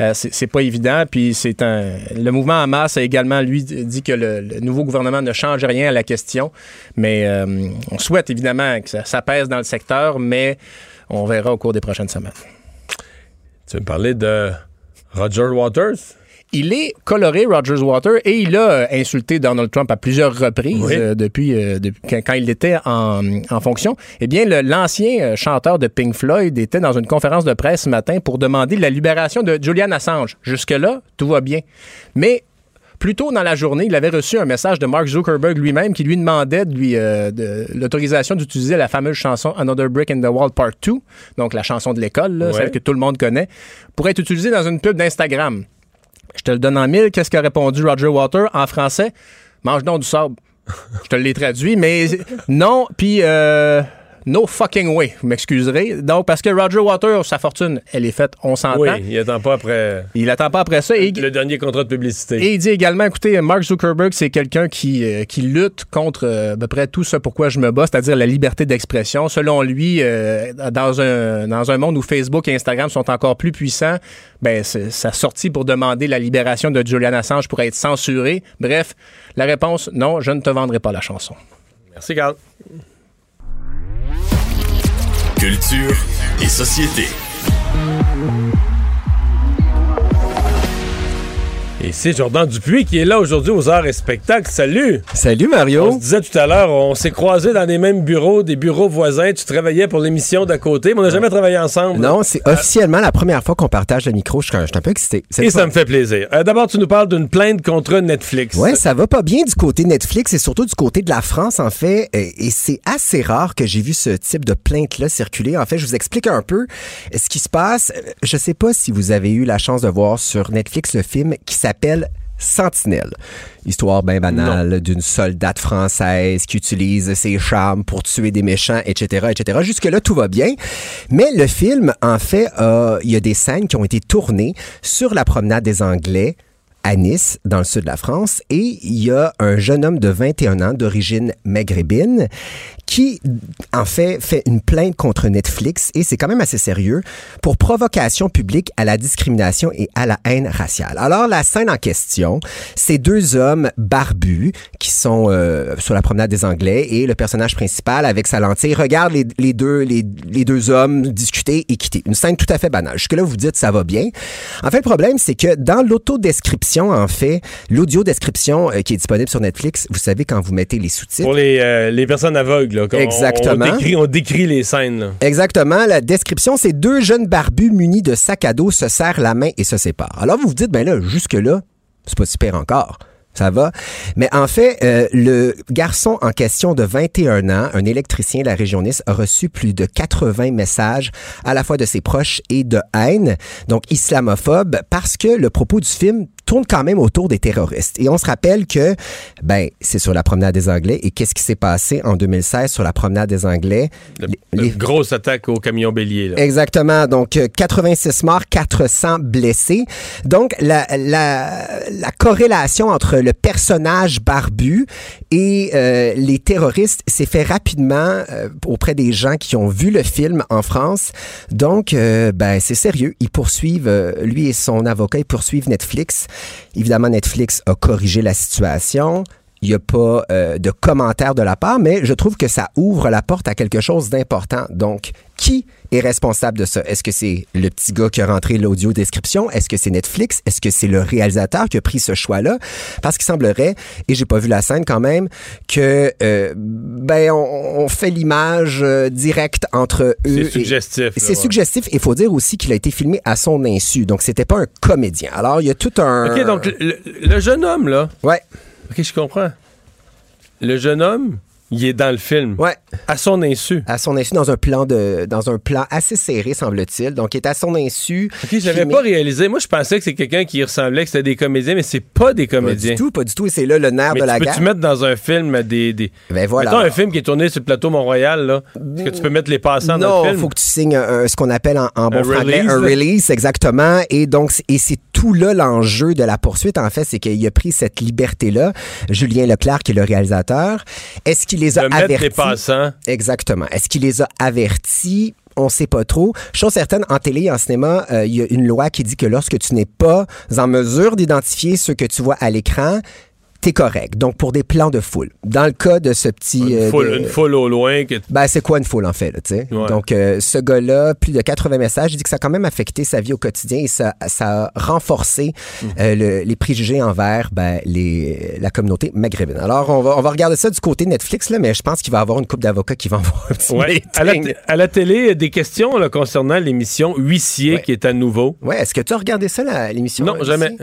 euh, c'est pas évident. Puis c'est un. Le mouvement Hamas a également, lui, dit que le, le nouveau gouvernement ne change rien à la question. Mais euh, on souhaite évidemment que ça, ça pèse dans le secteur, mais on verra au cours des prochaines semaines. Tu veux me parler de Roger Waters? Il est coloré, Rogers Water, et il a euh, insulté Donald Trump à plusieurs reprises Oui. euh, depuis, euh, depuis quand, quand il était en, en fonction. Eh bien, l'ancien chanteur de Pink Floyd était dans une conférence de presse ce matin pour demander la libération de Julian Assange. Jusque-là, tout va bien. Mais plus tôt dans la journée, il avait reçu un message de Mark Zuckerberg lui-même qui lui demandait de lui euh, de l'autorisation d'utiliser la fameuse chanson Another Brick in the Wall Part 2, donc la chanson de l'école, là, Ouais. celle que tout le monde connaît, pour être utilisée dans une pub d'Instagram. Je te le donne en mille. Qu'est-ce qu'a répondu Roger Water en français? Mange donc du sable. Je te l'ai traduit, mais non, puis euh, no fucking way. Vous m'excuserez. Donc, parce que Roger Water, sa fortune, elle est faite, on s'entend. Oui, il attend pas après Il attend pas après ça. Et, le dernier contrat de publicité. et il dit également, écoutez, Mark Zuckerberg, c'est quelqu'un qui, euh, qui lutte contre euh, à peu près tout ce pourquoi je me bats, c'est-à-dire la liberté d'expression. Selon lui, euh, dans, un, dans un monde où Facebook et Instagram sont encore plus puissants, ben, sa sortie pour demander la libération de Julian Assange pourrait être censurée. Bref, la réponse, non, je ne te vendrai pas la chanson. Merci, Carl. Culture et société. Et c'est Jordan Dupuis qui est là aujourd'hui aux arts et spectacles. Salut! Salut On Mario. se disait tout à l'heure, on s'est croisés dans les mêmes bureaux, des bureaux voisins. Tu travaillais pour l'émission d'à côté, mais on n'a jamais travaillé ensemble. Non, c'est officiellement la première fois qu'on partage le micro. Je suis un peu excité. Et ça me fait plaisir. Euh, D'abord, tu nous parles d'une plainte contre Netflix. Ouais, ça va pas bien du côté Netflix et surtout du côté de la France, en fait. Et et c'est assez rare que j'ai vu ce type de plainte-là circuler. En fait, je vous explique un peu ce qui se passe. Je sais pas si vous avez eu la chance de voir sur Netflix le film qui s'appelle Sentinelle. Histoire bien banale d'une soldate française qui utilise ses charmes pour tuer des méchants, etc., etc. Jusque-là, tout va bien. Mais le film, en fait, il y a des scènes qui ont été tournées sur la promenade des Anglais à Nice, dans le sud de la France, et il y a un jeune homme de 21 ans d'origine maghrébine qui, en fait, fait une plainte contre Netflix, et c'est quand même assez sérieux, pour provocation publique à la discrimination et à la haine raciale. Alors, la scène en question, c'est deux hommes barbus qui sont euh, sur la promenade des Anglais, et le personnage principal, avec sa lentille, regarde les, deux, les, les deux hommes discuter et quitter. Une scène tout à fait banale. Jusque-là, vous dites, ça va bien. En fait, le problème, c'est que dans l'autodescription, en fait, l'audio-description euh, qui est disponible sur Netflix, vous savez, quand vous mettez les sous-titres, Pour les, euh, les personnes aveugles. là, Exactement. On décrit, on décrit les scènes. là. Exactement. La description, c'est deux jeunes barbus munis de sacs à dos se serrent la main et se séparent. Alors, vous vous dites, ben là, jusque-là, c'est pas super encore. Ça va. Mais en fait, euh, le garçon en question de 21 ans, un électricien de la région Nice, a reçu plus de 80 messages à la fois de ses proches et de haine, donc islamophobe, parce que le propos du film tourne quand même autour des terroristes. Et on se rappelle que, ben, c'est sur la promenade des Anglais. Et qu'est-ce qui s'est passé en 2016 sur la promenade des Anglais? Le- Les- le grosse attaque au camion bélier. là. Exactement. Donc, euh, 86 morts, 400 blessés. Donc, la, la, la corrélation entre le personnage barbu et euh, les terroristes s'est fait rapidement euh, auprès des gens qui ont vu le film en France. Donc, euh, ben, c'est sérieux. Ils poursuivent, euh, lui et son avocat, ils poursuivent Netflix. Évidemment, Netflix a corrigé la situation. Il n'y a pas euh, de commentaire de la part, mais je trouve que ça ouvre la porte à quelque chose d'important. Donc, qui est responsable de ça? Est-ce que c'est le petit gars qui a rentré l'audio description? Est-ce que c'est Netflix? Est-ce que c'est le réalisateur qui a pris ce choix-là? Parce qu'il semblerait, et j'ai pas vu la scène quand même, que euh, ben on, on fait l'image euh, directe entre eux. C'est suggestif. c'est suggestif. Il faut dire aussi qu'il a été filmé à son insu. Donc, c'était pas un comédien. Alors, il y a tout un... OK, donc le, le jeune homme, là. Ouais. OK, je comprends. Le jeune homme Il est dans le film. Ouais. À son insu. À son insu, dans un plan de, dans un plan assez serré, semble-t-il. Donc, il est à son insu. OK, j'avais pas réalisé. Moi, je pensais que c'est quelqu'un qui ressemblait, que c'était des comédiens, mais c'est pas des Pas comédiens. du tout, pas du tout. Et c'est là le nerf Mais de la tu guerre. peux-tu mettre dans un film des. des... Ben voilà. Mettons un film qui est tourné sur le plateau Mont-Royal, là. Est-ce que tu peux mettre les passants dans Non, le il film? faut que tu signes un- ce qu'on appelle en, en bon Un release, un là. release, exactement. Et donc, et c'est tout là l'enjeu de la poursuite, en fait, c'est qu'il a pris cette liberté-là. Julien Leclerc, qui est le réalisateur, est-ce qu'il les a De avertis? passants. Exactement. Est-ce qu'il les a avertis? On sait pas trop. Chose certaine, en télé et en cinéma, euh, il y a une loi qui dit que lorsque tu n'es pas en mesure d'identifier ce que tu vois à l'écran, t'es correct. Donc, pour des plans de foule. Dans le cas de ce petit... Une euh, foule, de- une foule au loin. Que... ben, c'est quoi une foule, en fait, là, tu sais? Ouais. Donc, euh, ce gars-là, plus de 80 messages, il dit que ça a quand même affecté sa vie au quotidien et ça, ça a renforcé Mm. euh, le- les préjugés envers ben, les, la communauté maghrébine. Alors, on va, on va regarder ça du côté Netflix, là, mais je pense qu'il va y avoir une couple d'avocats qui vont <laughs> avoir un petit Ouais. À, la, à la télé, des questions là, concernant l'émission Huissier Ouais. qui est à nouveau. Ouais, est-ce que tu as regardé ça, l'émission? Non, jamais.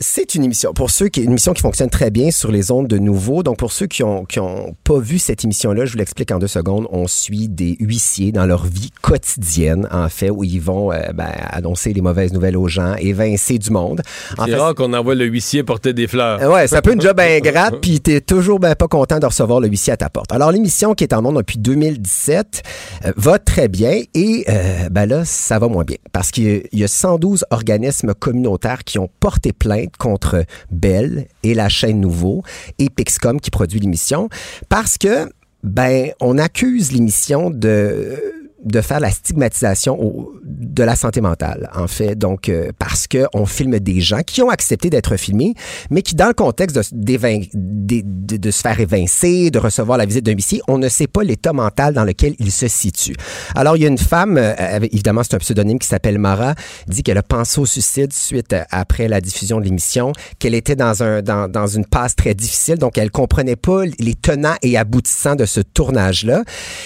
C'est une émission, pour ceux qui, une émission qui fonctionne très bien sur les ondes de nouveau. Donc, pour ceux qui ont, qui ont pas vu cette émission-là, je vous l'explique en deux secondes. On suit des huissiers dans leur vie quotidienne, en fait, où ils vont euh, ben, annoncer les mauvaises nouvelles aux gens, évincer du monde. C'est rare qu'on envoie le huissier porter des fleurs. Ouais, c'est un peu une job <laughs> ingrate, puis t'es toujours ben, pas content de recevoir le huissier à ta porte. Alors, l'émission qui est en monde depuis 2017 euh, va très bien et euh, ben là, ça va moins bien parce qu'il y a- il y a 112 organismes communautaires qui ont porté plainte contre Bell et la chaîne Nouveau et Pixcom qui produit l'émission parce que ben on accuse l'émission de de faire la stigmatisation au- de la santé mentale, en fait. Donc, euh, parce que on filme des gens qui ont accepté d'être filmés, mais qui, dans le contexte de, d'é- de, de se faire évincer, de recevoir la visite d'un huissier, on ne sait pas l'état mental dans lequel il se situe. Alors, il y a une femme, euh, évidemment, c'est un pseudonyme qui s'appelle Mara, dit qu'elle a pensé au suicide suite à- après la diffusion de l'émission, qu'elle était dans, un, dans, dans une passe très difficile, donc elle comprenait pas les tenants et aboutissants de ce tournage-là.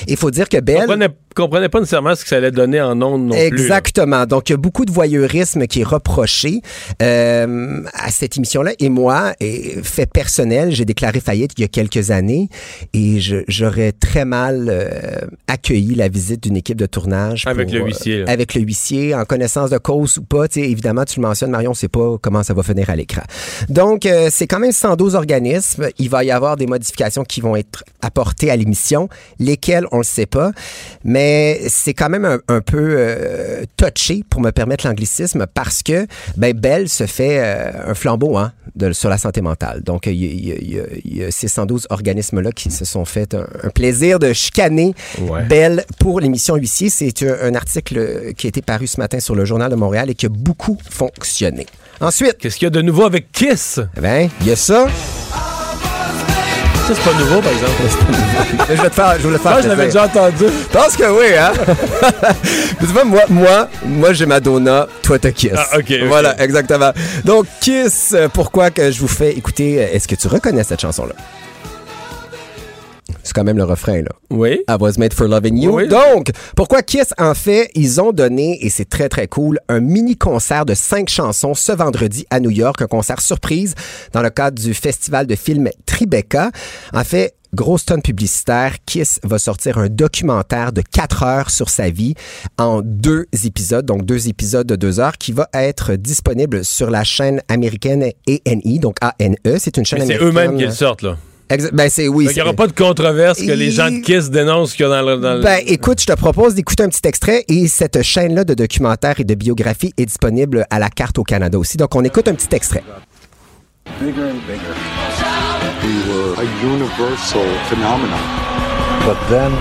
Il faut dire que Belle... comprenais pas nécessairement ce que ça allait donner en ondes non plus. Exactement. Donc, il y a beaucoup de voyeurisme qui est reproché euh, à cette émission-là. Et moi, et fait personnel, j'ai déclaré faillite il y a quelques années et j'aurais très mal euh, accueilli la visite d'une équipe de tournage. Avec pour, le euh, huissier, avec le huissier, en connaissance de cause ou pas. Évidemment, tu le mentionnes, Marion, on sait pas comment ça va finir à l'écran. Donc, euh, c'est quand même 112 organismes. Il va y avoir des modifications qui vont être apportées à l'émission, lesquelles, on ne le sait pas. Mais c'est quand même un, un peu euh, touché, pour me permettre l'anglicisme, parce que ben, Bell se fait euh, un flambeau hein, de, sur la santé mentale. Donc, il y, a- y y ces 112 organismes-là qui se sont fait un, un plaisir de chicaner Ouais. Belle pour l'émission Huissier. C'est un, un article qui a été paru ce matin sur le Journal de Montréal et qui a beaucoup fonctionné. Ensuite, Qu'est-ce qu'il y a de nouveau avec Kiss? eh ben, il y a ça. Ça, c'est pas nouveau, par exemple. <laughs> je vais te faire, je le faire. Ah, je l'avais déjà entendu. Je pense que oui, hein? <laughs> Mais tu vois, moi, moi, moi j'ai Madonna, toi t'as Kiss. Ah, ok, ok. Voilà, exactement. Donc, Kiss, pourquoi que je vous fais écouter, est-ce que tu reconnais cette chanson-là? C'est quand même le refrain, là. Oui. I was made for loving you. Oui. Donc, pourquoi Kiss, en fait, ils ont donné, et c'est très, très cool, un mini-concert de cinq chansons ce vendredi à New York, un concert surprise dans le cadre du festival de films Tribeca. En fait, Grosse tonne publicitaire, Kiss va sortir un documentaire de quatre heures sur sa vie en deux épisodes, donc deux épisodes de deux heures, qui va être disponible sur la chaîne américaine ANE, donc ANE. C'est une chaîne Mais c'est américaine. eux-mêmes qui le sortent, là. Exa- ben, c'est, oui. Qu'il n'y aura pas de controverse que les gens de Kiss dénoncent qu'il y a dans le. Dans le- Ben, écoute, je te propose d'écouter un petit extrait et cette chaîne-là de documentaires et de biographies est disponible à la carte au Canada aussi. Donc, on écoute un petit extrait. bigger and bigger. We were a universal phenomenon. But then,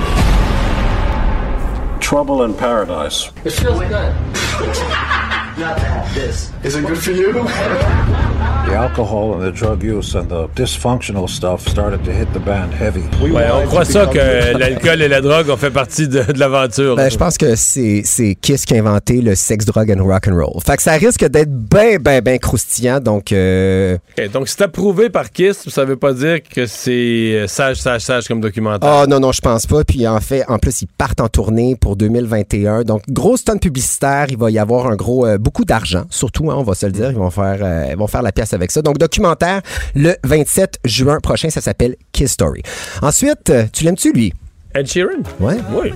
trouble in paradise. It feels good. Not that. This. Is it good for you? the alcohol and the drug use and the dysfunctional stuff started to hit the band heavy. We Ouais, on croit to ça que the- l'alcool et la drogue ont fait partie de, de l'aventure. Ben, je pense que c'est, c'est Kiss qui a inventé le sex, drug and rock and roll. Fait que ça risque d'être bien, bien, bien croustillant. Donc, euh, donc, c'est approuvé par Kiss, ça veut pas dire que c'est euh, sage, sage, sage comme documentaire. Ah non, non, je pense pas. Puis en fait, en plus, ils partent en tournée pour 2021. Donc, grosse tonne publicitaire. Il va y avoir un gros euh, beaucoup d'argent, surtout, hein, on va se le dire. Ils vont faire, euh, ils vont faire la pièce avec ça. Donc, documentaire le 27 juin prochain. Ça s'appelle Kiss Story. Ensuite, euh, tu l'aimes-tu, lui? Ed Sheeran? Ouais. Oui.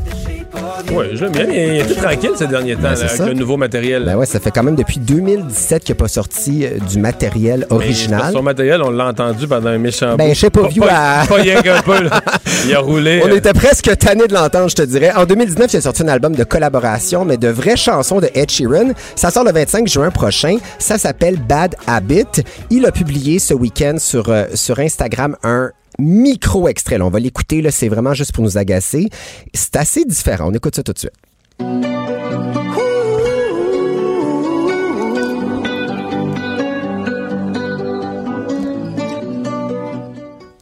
Oui, je l'aime bien. Il est tout tranquille ces derniers temps Ben, là, avec ça. le nouveau matériel. Ben ouais, ça fait quand même depuis 2017 qu'il n'a pas sorti euh, du matériel Mais original. Son matériel, on l'a entendu pendant un méchant Ben, je sais pas, pas, à- pas rien qu'un peu. là. <laughs> Il a roulé. On euh, était presque tanné de l'entendre, je te dirais. En 2019, il a sorti un album de collaboration, mais de vraies chansons de Ed Sheeran. Ça sort le 25 juin prochain. Ça s'appelle Bad Habit. Il a publié ce week-end sur, euh, sur Instagram un micro-extrait. Là, On va l'écouter, là, c'est vraiment juste pour nous agacer. C'est assez différent. On écoute ça tout de suite.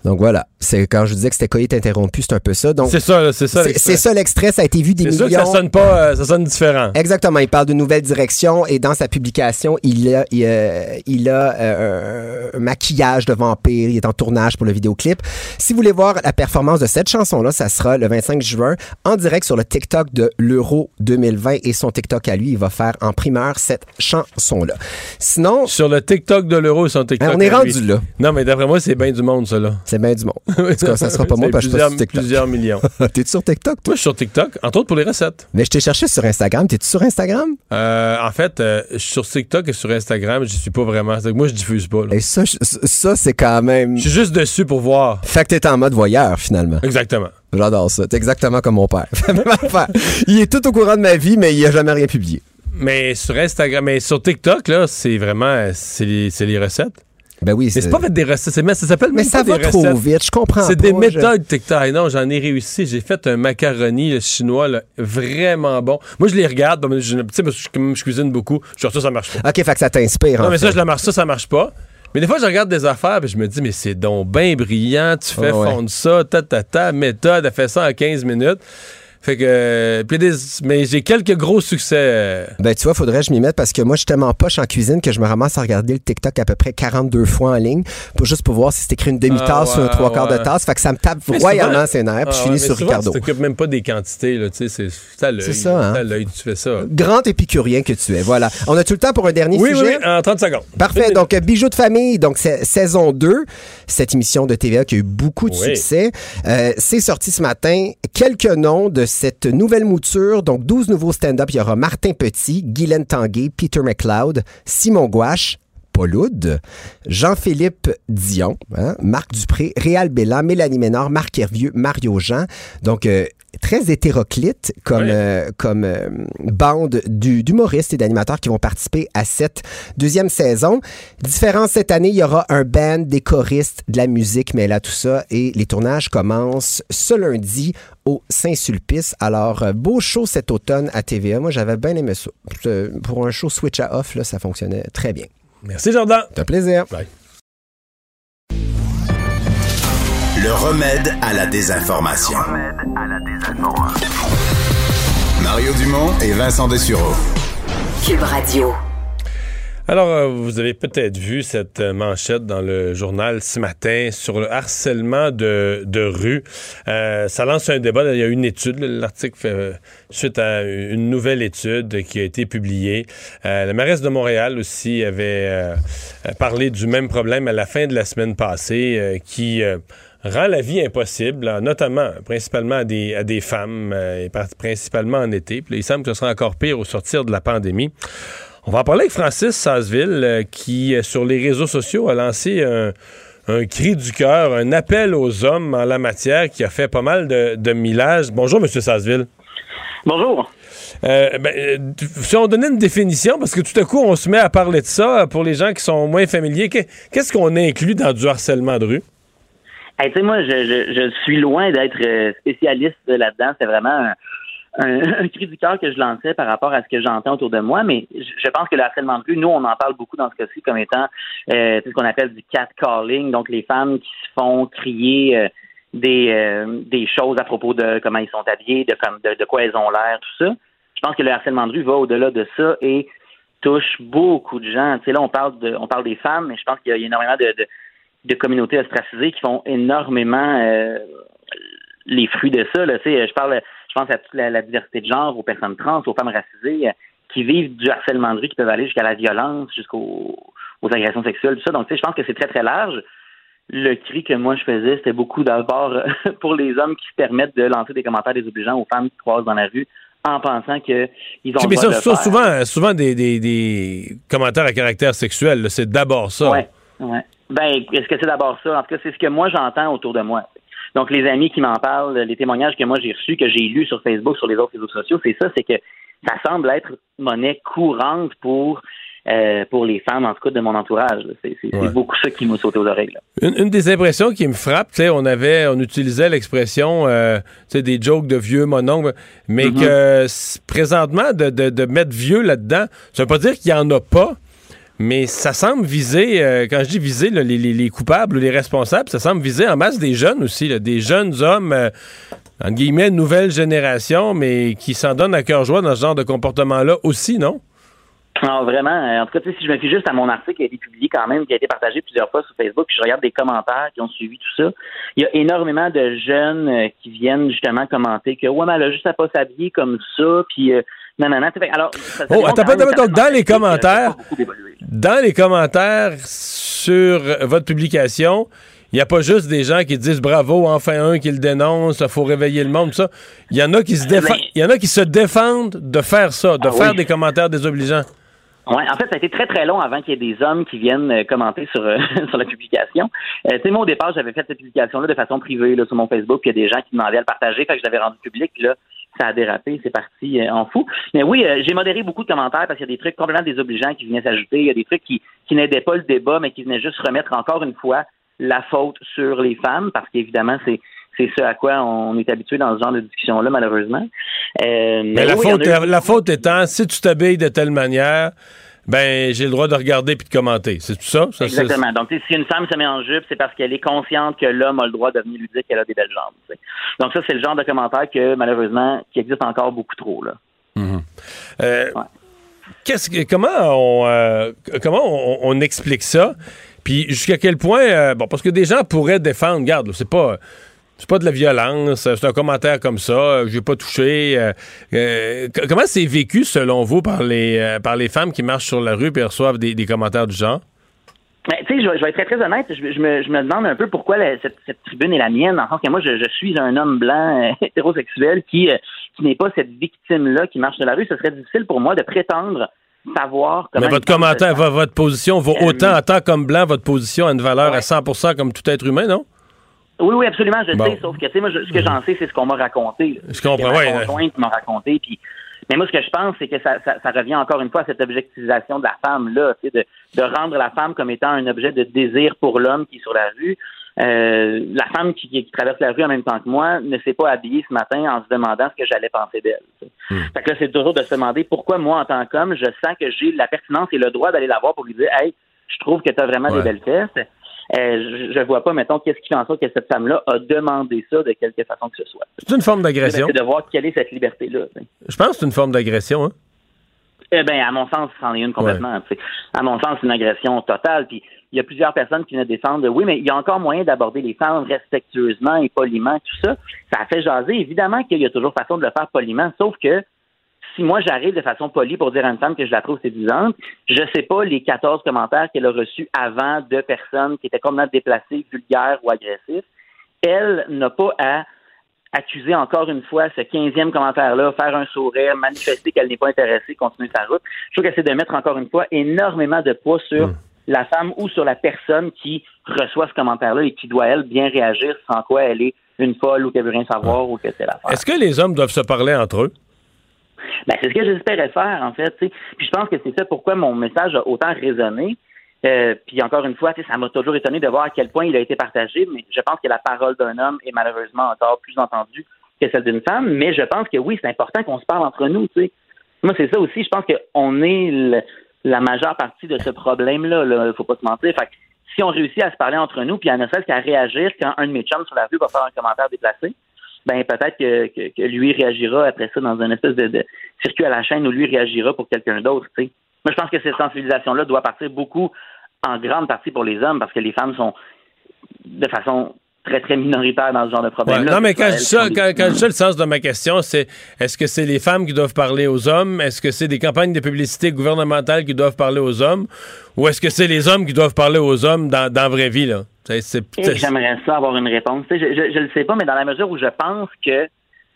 Donc voilà, c'est quand je disais que c'était coït interrompu, c'est un peu ça. Donc C'est ça, là, c'est ça. c'est ça l'extrait, ça a été vu des C'est sûr millions. que ça sonne pas, euh, ça sonne différent. Exactement, il parle de nouvelle direction et dans sa publication, il a, il, euh, il a euh, un maquillage de vampire, il est en tournage pour le vidéoclip. Si vous voulez voir la performance de cette chanson-là, ça sera le 25 juin en direct sur le TikTok de l'Euro 2020 et son TikTok à lui, il va faire en primeur cette chanson-là. Sinon, Sur le TikTok de l'euro, son TikTok. on est à lui. rendu là. Non, mais d'après moi, c'est bien du monde, ça, là. C'est bien du monde. En tout cas, ça sera pas moi parce que je suis plusieurs, sur TikTok. plusieurs millions. <laughs> T'es sur TikTok, toi? Moi, je suis sur TikTok, entre autres pour les recettes. Mais je t'ai cherché sur Instagram. T'es-tu sur Instagram? Euh, en fait, euh, je suis sur TikTok et sur Instagram, je suis pas vraiment. Moi, je diffuse pas. là. Et ça, je- ça c'est quand même... Je suis juste dessus pour voir. Fait que t'es en mode voyeur, finalement. Exactement. J'adore ça. T'es exactement comme mon père. <laughs> Il est tout au courant de ma vie, mais il a jamais rien publié. Mais sur Instagram, mais sur TikTok, là, c'est vraiment. euh, C'est les, c'est les recettes. Ben oui, Mais c'est pas fait des recettes, c'est- mais ça s'appelle Mais ça va des trop recettes. vite, je comprends C'est des je- méthodes TikTok. Et non, j'en ai réussi. J'ai fait un macaroni chinois là, vraiment bon. Moi, je les regarde. ben, je- je, je cuisine beaucoup. Je suis ça, ça marche pas. OK, fait que ça t'inspire, Non, mais fait. ça, je la marche, ça, ça marche pas. Mais des fois, je regarde des affaires et je me dis, mais c'est donc bien brillant. Tu fais ouais. fondre ça, ta, ta, ta, méthode, elle fait ça en 15 minutes. Fait que. euh, puis des, mais j'ai quelques gros succès. euh, Ben, tu vois, faudrait que je m'y mette parce que moi, je suis tellement poche en cuisine que je me ramasse à regarder le TikTok à peu près 42 fois en ligne pour juste pour voir si c'est écrit une demi-tasse Ah, ou un trois quarts ouais. de tasse. Fait que ça me tape Mais royalement ses nerfs, puis je Ah, finis ouais, sur souvent, Ricardo. Tu t'occupes même pas des quantités, là. Tu sais, c'est à l'œil. C'est ça, hein? l'œil, tu fais ça. Grand épicurien que tu es. Voilà. On a tout le temps pour un dernier Oui, oui, sujet? oui, en 30 secondes. Parfait. Donc, euh, Bijoux de famille, donc saison 2, cette émission de TVA qui a eu beaucoup de Oui. succès. Euh, c'est sorti ce matin. Quelques noms de cette nouvelle mouture. Donc, 12 nouveaux stand-up. Il y aura Martin Petit, Guylaine Tanguay, Peter McLeod, Simon Gouache, Paul Oud, Jean-Philippe Dion, hein, Marc Dupré, Réal Bellan, Mélanie Ménard, Marc Hervieux, Mario Jean. Donc, euh, très hétéroclite comme, Oui. euh, comme euh, bande du- d'humoristes et d'animateurs qui vont participer à cette deuxième saison. Différence cette année, il y aura un band, des choristes, de la musique, mais là tout ça. Et les tournages commencent ce lundi au Saint-Sulpice. Alors, euh, beau show cet automne à TVA. Moi, j'avais bien aimé ça. Pour un show switch à off, là, ça fonctionnait très bien. Merci, Jordan. C'est un plaisir. Bye. Le remède à la désinformation. Mario Dumont et Vincent Dessureau. Cube Radio. Alors, euh, vous avez peut-être vu cette euh, manchette dans le journal ce matin sur le harcèlement de, de rue. Euh, ça lance un débat. Il y a une étude. L'article fait suite à une nouvelle étude qui a été publiée. Euh, la mairesse de Montréal aussi avait euh, parlé du même problème à la fin de la semaine passée euh, qui... rend la vie impossible, notamment, principalement à des, à des femmes, euh, et principalement en été. Puis là, il semble que ce sera encore pire au sortir de la pandémie. On va en parler avec Francis Sasseville, euh, qui, euh, sur les réseaux sociaux, a lancé un, un cri du cœur, un appel aux hommes en la matière qui a fait pas mal de, de millage. Bonjour, M. Sasseville. Bonjour. Euh, ben, si on donnait une définition, parce que tout à coup, on se met à parler de ça pour les gens qui sont moins familiers, que- qu'est-ce qu'on inclut dans du harcèlement de rue? Hey, tu sais, moi, je, je, je suis loin d'être euh, spécialiste là-dedans. C'est vraiment un, un, <laughs> un cri du cœur que je lançais par rapport à ce que j'entends autour de moi. Mais je, pense que le harcèlement de rue, nous, on en parle beaucoup dans ce cas-ci comme étant euh, ce qu'on appelle du catcalling, donc les femmes qui se font crier euh, des, euh, des choses à propos de comment ils sont habillés, de, comme, de, de quoi ils ont l'air, tout ça. Je pense que le harcèlement de rue va au-delà de ça et touche beaucoup de gens. Tu sais, là, on parle de, on parle des femmes, mais je pense qu'il y a énormément de, de de communautés ostracisées qui font énormément euh, les fruits de ça. Là. Tu sais, Je parle, je pense à toute la, la diversité de genre, aux personnes trans, aux femmes racisées. qui vivent du harcèlement de rue, qui peuvent aller jusqu'à la violence, jusqu'aux aux agressions sexuelles, tout ça. Donc, tu sais, je pense que c'est très, très large. Le cri que moi je faisais, c'était beaucoup d'abord <laughs> pour les hommes qui se permettent de lancer des commentaires désobligeants aux femmes qui croisent dans la rue en pensant qu'ils ont mais ça, de ça, souvent, souvent des, des- des commentaires à caractère sexuel, c'est d'abord ça. Ouais, ouais. Ben, est-ce que c'est d'abord ça? En tout cas, c'est ce que moi j'entends autour de moi. Donc, les amis qui m'en parlent, les témoignages que moi j'ai reçus, que j'ai lus sur Facebook, sur les autres réseaux sociaux, c'est ça, c'est que ça semble être monnaie courante pour euh, pour les femmes, en tout cas de mon entourage. C'est Ouais. beaucoup ça qui m'a sauté aux oreilles. Une, une des impressions qui me frappe, tu sais, on avait, on utilisait l'expression, euh, des jokes de vieux mononcles, mais Mm-hmm. que présentement, de, de- de mettre vieux là-dedans, ça veut pas dire qu'il y en a pas, mais ça semble viser, euh, quand je dis viser, les, les- les coupables ou les responsables, ça semble viser en masse des jeunes aussi, des jeunes hommes, euh, entre guillemets, nouvelle génération, mais qui s'en donnent à cœur joie dans ce genre de comportement-là aussi, non? Non, vraiment. euh, En tout cas, si je me fie juste à mon article qui a été publié quand même, qui a été partagé plusieurs fois sur Facebook, puis je regarde des commentaires qui ont suivi tout ça, il y a énormément de jeunes euh, qui viennent justement commenter que ouais, mais elle juste à pas s'habiller comme ça, puis non, non, non. Alors, ça- ça Oh, attends, attends, une donc, dans les commentaires- dans les commentaires sur votre publication, il n'y a pas juste des gens qui disent bravo, enfin un qui le dénonce, il faut réveiller le monde, tout ça. Il y en a qui se défendent, il y en a qui se défendent de faire ça, de Ah faire oui. des commentaires désobligeants. Ouais, en fait, ça a été très très long avant qu'il y ait des hommes qui viennent euh, commenter sur euh, <laughs> sur la publication. Euh, tu sais, moi au départ, j'avais fait cette publication-là de façon privée là, sur mon Facebook, puis il y a des gens qui demandaient à le partager, fait que je l'avais rendu public, puis là, ça a dérapé, c'est parti euh, en fou. Mais oui, euh, j'ai modéré beaucoup de commentaires parce qu'il y a des trucs complètement désobligeants qui venaient s'ajouter, il y a des trucs qui qui n'aidaient pas le débat, mais qui venaient juste remettre encore une fois la faute sur les femmes, parce qu'évidemment, c'est c'est ce à quoi on est habitué dans ce genre de discussion-là, malheureusement. Euh, Mais la, oui, faute, eu- la faute étant, si tu t'habilles de telle manière, ben j'ai le droit de regarder puis de commenter. C'est tout ça? Exactement. Donc, si une femme se met en jupe, c'est parce qu'elle est consciente que l'homme a le droit de venir lui dire qu'elle a des belles jambes. Donc, ça, c'est le genre de commentaire que, malheureusement, qui existe encore beaucoup trop. Là. Euh, Ouais. qu'est-ce que, comment on, euh, comment on, on explique ça? Puis jusqu'à quel point, euh, bon, parce que des gens pourraient défendre, regarde, c'est pas, c'est pas de la violence, c'est un commentaire comme ça, euh, j'ai pas touché. euh, euh, comment c'est vécu selon vous par les, euh, par les femmes qui marchent sur la rue et reçoivent des, des commentaires du genre? Mais tu sais, je, vais- je vais être très, très honnête. Je, je me, je me demande un peu pourquoi la- cette, cette tribune est la mienne, le sens que moi, je, je suis un homme blanc <laughs> hétérosexuel qui, qui n'est pas cette victime-là qui marche sur la rue. Ce serait difficile pour moi de prétendre savoir comment... Mais votre commentaire, votre position vaut autant en tant qu'homme blanc, votre position a une valeur Ouais. à 100% comme tout être humain, non? Oui, oui, absolument, je Bon. sais, sauf que, tu sais, moi, je- ce que j'en sais, c'est ce qu'on m'a raconté. Je comprends, ouais, Ma conjointe m'a raconté, puis... Mais moi, ce que je pense, c'est que ça, ça, ça revient encore une fois à cette objectivisation de la femme-là, tu sais, de, de rendre la femme comme étant un objet de désir pour l'homme qui est sur la rue. Euh, la femme qui, qui traverse la rue en même temps que moi ne s'est pas habillée ce matin en se demandant ce que j'allais penser d'elle. sais. Fait que là, c'est toujours de se demander pourquoi moi, en tant qu'homme, je sens que j'ai la pertinence et le droit d'aller la voir pour lui dire Hey, je trouve que tu as vraiment Ouais. des belles fesses. Euh, je, je vois pas, mettons, qu'est-ce qui fait en sorte que cette femme-là a demandé ça de quelque façon que ce soit. C'est une forme d'agression. C'est de voir quelle est cette liberté-là. Je pense que c'est une forme d'agression, hein? Eh ben, à mon sens, c'en est une complètement. À mon sens, c'est une agression totale. Puis il y a plusieurs personnes qui venaient défendre. Oui, mais il y a encore moyen d'aborder les femmes respectueusement et poliment, tout ça. Ça a fait jaser. Évidemment qu'il y a toujours façon de le faire poliment, sauf que si moi j'arrive de façon polie pour dire à une femme que je la trouve séduisante, je sais pas les 14 commentaires qu'elle a reçus avant de personnes qui étaient complètement déplacées, vulgaires ou agressifs. Elle n'a pas à accuser encore une fois ce 15e commentaire-là, faire un sourire, manifester qu'elle n'est pas intéressée, continuer sa route. Je trouve que c'est de mettre encore une fois énormément de poids sur la femme ou sur la personne qui reçoit ce commentaire-là et qui doit, elle, bien réagir, sans quoi elle est une folle ou qu'elle veut rien savoir ou que c'est l'affaire. Est-ce que les hommes doivent se parler entre eux? Ben, c'est ce que j'espérais faire, en fait. Puis je pense que c'est ça pourquoi mon message a autant résonné. Euh, puis encore une fois, ça m'a toujours étonné de voir à quel point il a été partagé, mais je pense que la parole d'un homme est malheureusement encore plus entendue que celle d'une femme. Mais je pense que oui, c'est important qu'on se parle entre nous. Moi, c'est ça aussi. Je pense qu'on est la majeure partie de ce problème-là. Là. Faut pas se mentir. Fait que si on réussit à se parler entre nous, puis à ne serait-ce qu'à réagir quand un de mes chums sur la rue va faire un commentaire déplacé, ben peut-être que, que, lui réagira après ça dans un espèce de, de circuit à la chaîne où lui réagira pour quelqu'un d'autre. Moi, je pense que cette sensibilisation-là doit partir beaucoup en grande partie pour les hommes parce que les femmes sont de façon très, très minoritaire dans ce genre de problème. non, mais quand je, ça, quand, quand je dis le sens de ma question, c'est est-ce que c'est les femmes qui doivent parler aux hommes? Est-ce que c'est des campagnes de publicité gouvernementales qui doivent parler aux hommes? Ou est-ce que c'est les hommes qui doivent parler aux hommes dans, dans la vraie vie, là? J'aimerais ça avoir une réponse. Je, je, le sais pas, mais dans la mesure où je pense que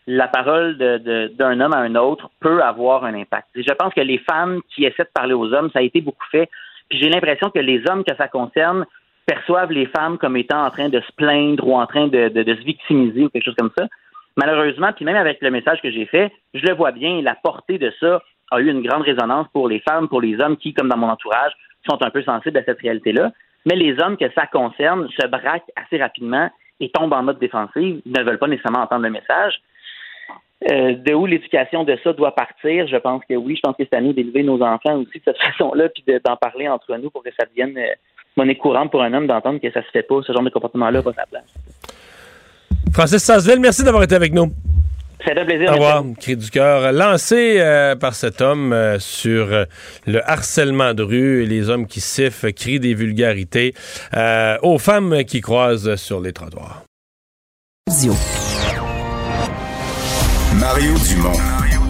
la parole d'un de, homme à un autre peut avoir un impact. Je pense que les femmes qui essaient de parler aux hommes, ça a été beaucoup fait. Puis j'ai l'impression que les hommes que ça concerne perçoivent les femmes comme étant en train de se plaindre ou en train de, se victimiser ou quelque chose comme ça. Malheureusement, puis même avec le message que j'ai fait, je le vois bien, la portée de ça a eu une grande résonance pour les femmes, pour les hommes qui, comme dans mon entourage, sont un peu sensibles à cette réalité-là. Mais les hommes que ça concerne se braquent assez rapidement et tombent en mode défensive, ne veulent pas nécessairement entendre le message. Euh, de où l'éducation de ça doit partir, je pense que oui, je pense que c'est à nous d'élever nos enfants aussi de cette <laughs> façon-là, puis d'en parler entre nous pour que ça devienne euh, monnaie courante pour un homme d'entendre que ça se fait pas, ce genre de comportement-là pas sa place. Francis Sasseville, merci d'avoir été avec nous. C'est un plaisir. Au revoir. Cri du cœur lancé euh, par cet homme euh, sur euh, le harcèlement de rue et les hommes qui sifflent, crient des vulgarités aux femmes qui croisent sur les trottoirs. Mario Dumont,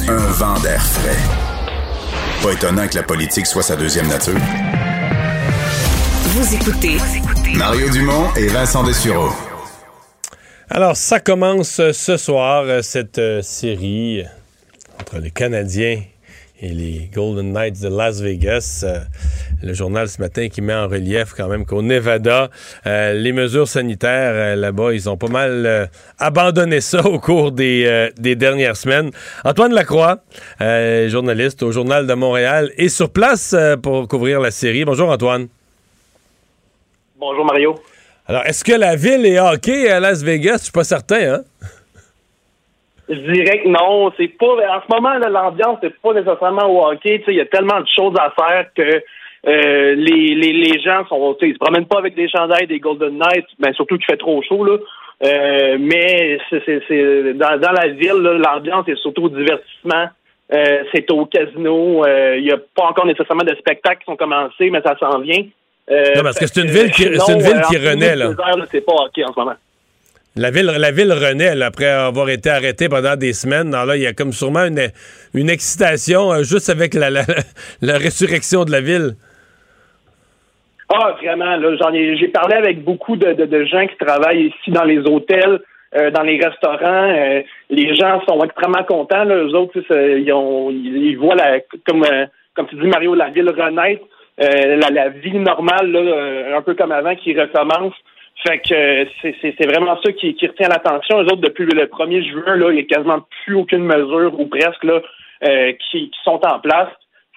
un vent d'air frais. Pas étonnant que la politique soit sa deuxième nature. Vous écoutez Mario Dumont et Vincent Dessureau. Alors, ça commence ce soir, euh, cette euh, série entre les Canadiens et les Golden Knights de Las Vegas. Euh, le journal ce matin qui met en relief quand même qu'au Nevada, les mesures sanitaires là-bas, ils ont pas mal abandonné ça <laughs> au cours des, des, dernières semaines. Antoine Lacroix, journaliste au Journal de Montréal, est sur place pour couvrir la série. Bonjour Antoine. Bonjour Mario. Alors, est-ce que la ville est hockey à Las Vegas? Je suis pas certain, hein? Je dirais que non. C'est pas. En ce moment, l'ambiance n'est pas nécessairement au hockey. Il y a tellement de choses à faire que euh, les, les, les, gens sont. Ils se promènent pas avec des chandails des Golden Knights, mais surtout qu'il fait trop chaud. Là. Euh, mais c'est dans, dans la ville, l'ambiance est surtout au divertissement. Euh, c'est au casino. Il n'y a pas encore nécessairement de spectacles qui sont commencés, mais ça s'en vient. Euh, non, parce que c'est une ville qui, c'est une ville qui renaît, là. C'est pas hockey en ce moment. La ville, la ville renaît après avoir été arrêtée pendant des semaines. là, il y a comme sûrement une, une excitation euh, juste avec la, la, la, résurrection de la ville. Ah, vraiment. j'en ai, j'ai parlé avec beaucoup de, de, gens qui travaillent ici dans les hôtels, euh, dans les restaurants. les gens sont extrêmement contents. Là, eux autres, ils, ont, ils, voient, la, comme, comme tu dis, Mario, la ville renaître. Euh, la, vie normale, là, euh, un peu comme avant, qui recommence. Fait que euh, c'est vraiment ça qui, qui retient l'attention. Les autres, depuis le 1er juin, là, il n'y a quasiment plus aucune mesure, ou presque, là, qui, qui, sont en place.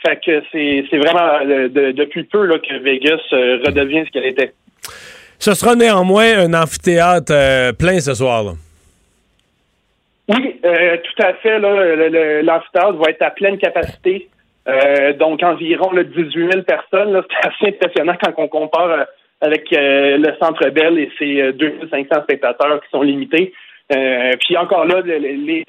Fait que c'est vraiment depuis peu là, que Vegas redevient ce qu'elle était. Ce sera néanmoins un amphithéâtre plein ce soir. Là. Oui, tout à fait. L'amphithéâtre va être à pleine capacité. Euh, donc environ là, 18 000 personnes. C'est assez impressionnant quand on compare euh, avec euh, le Centre Bell et ses 2500 spectateurs qui sont limités. puis encore là, les,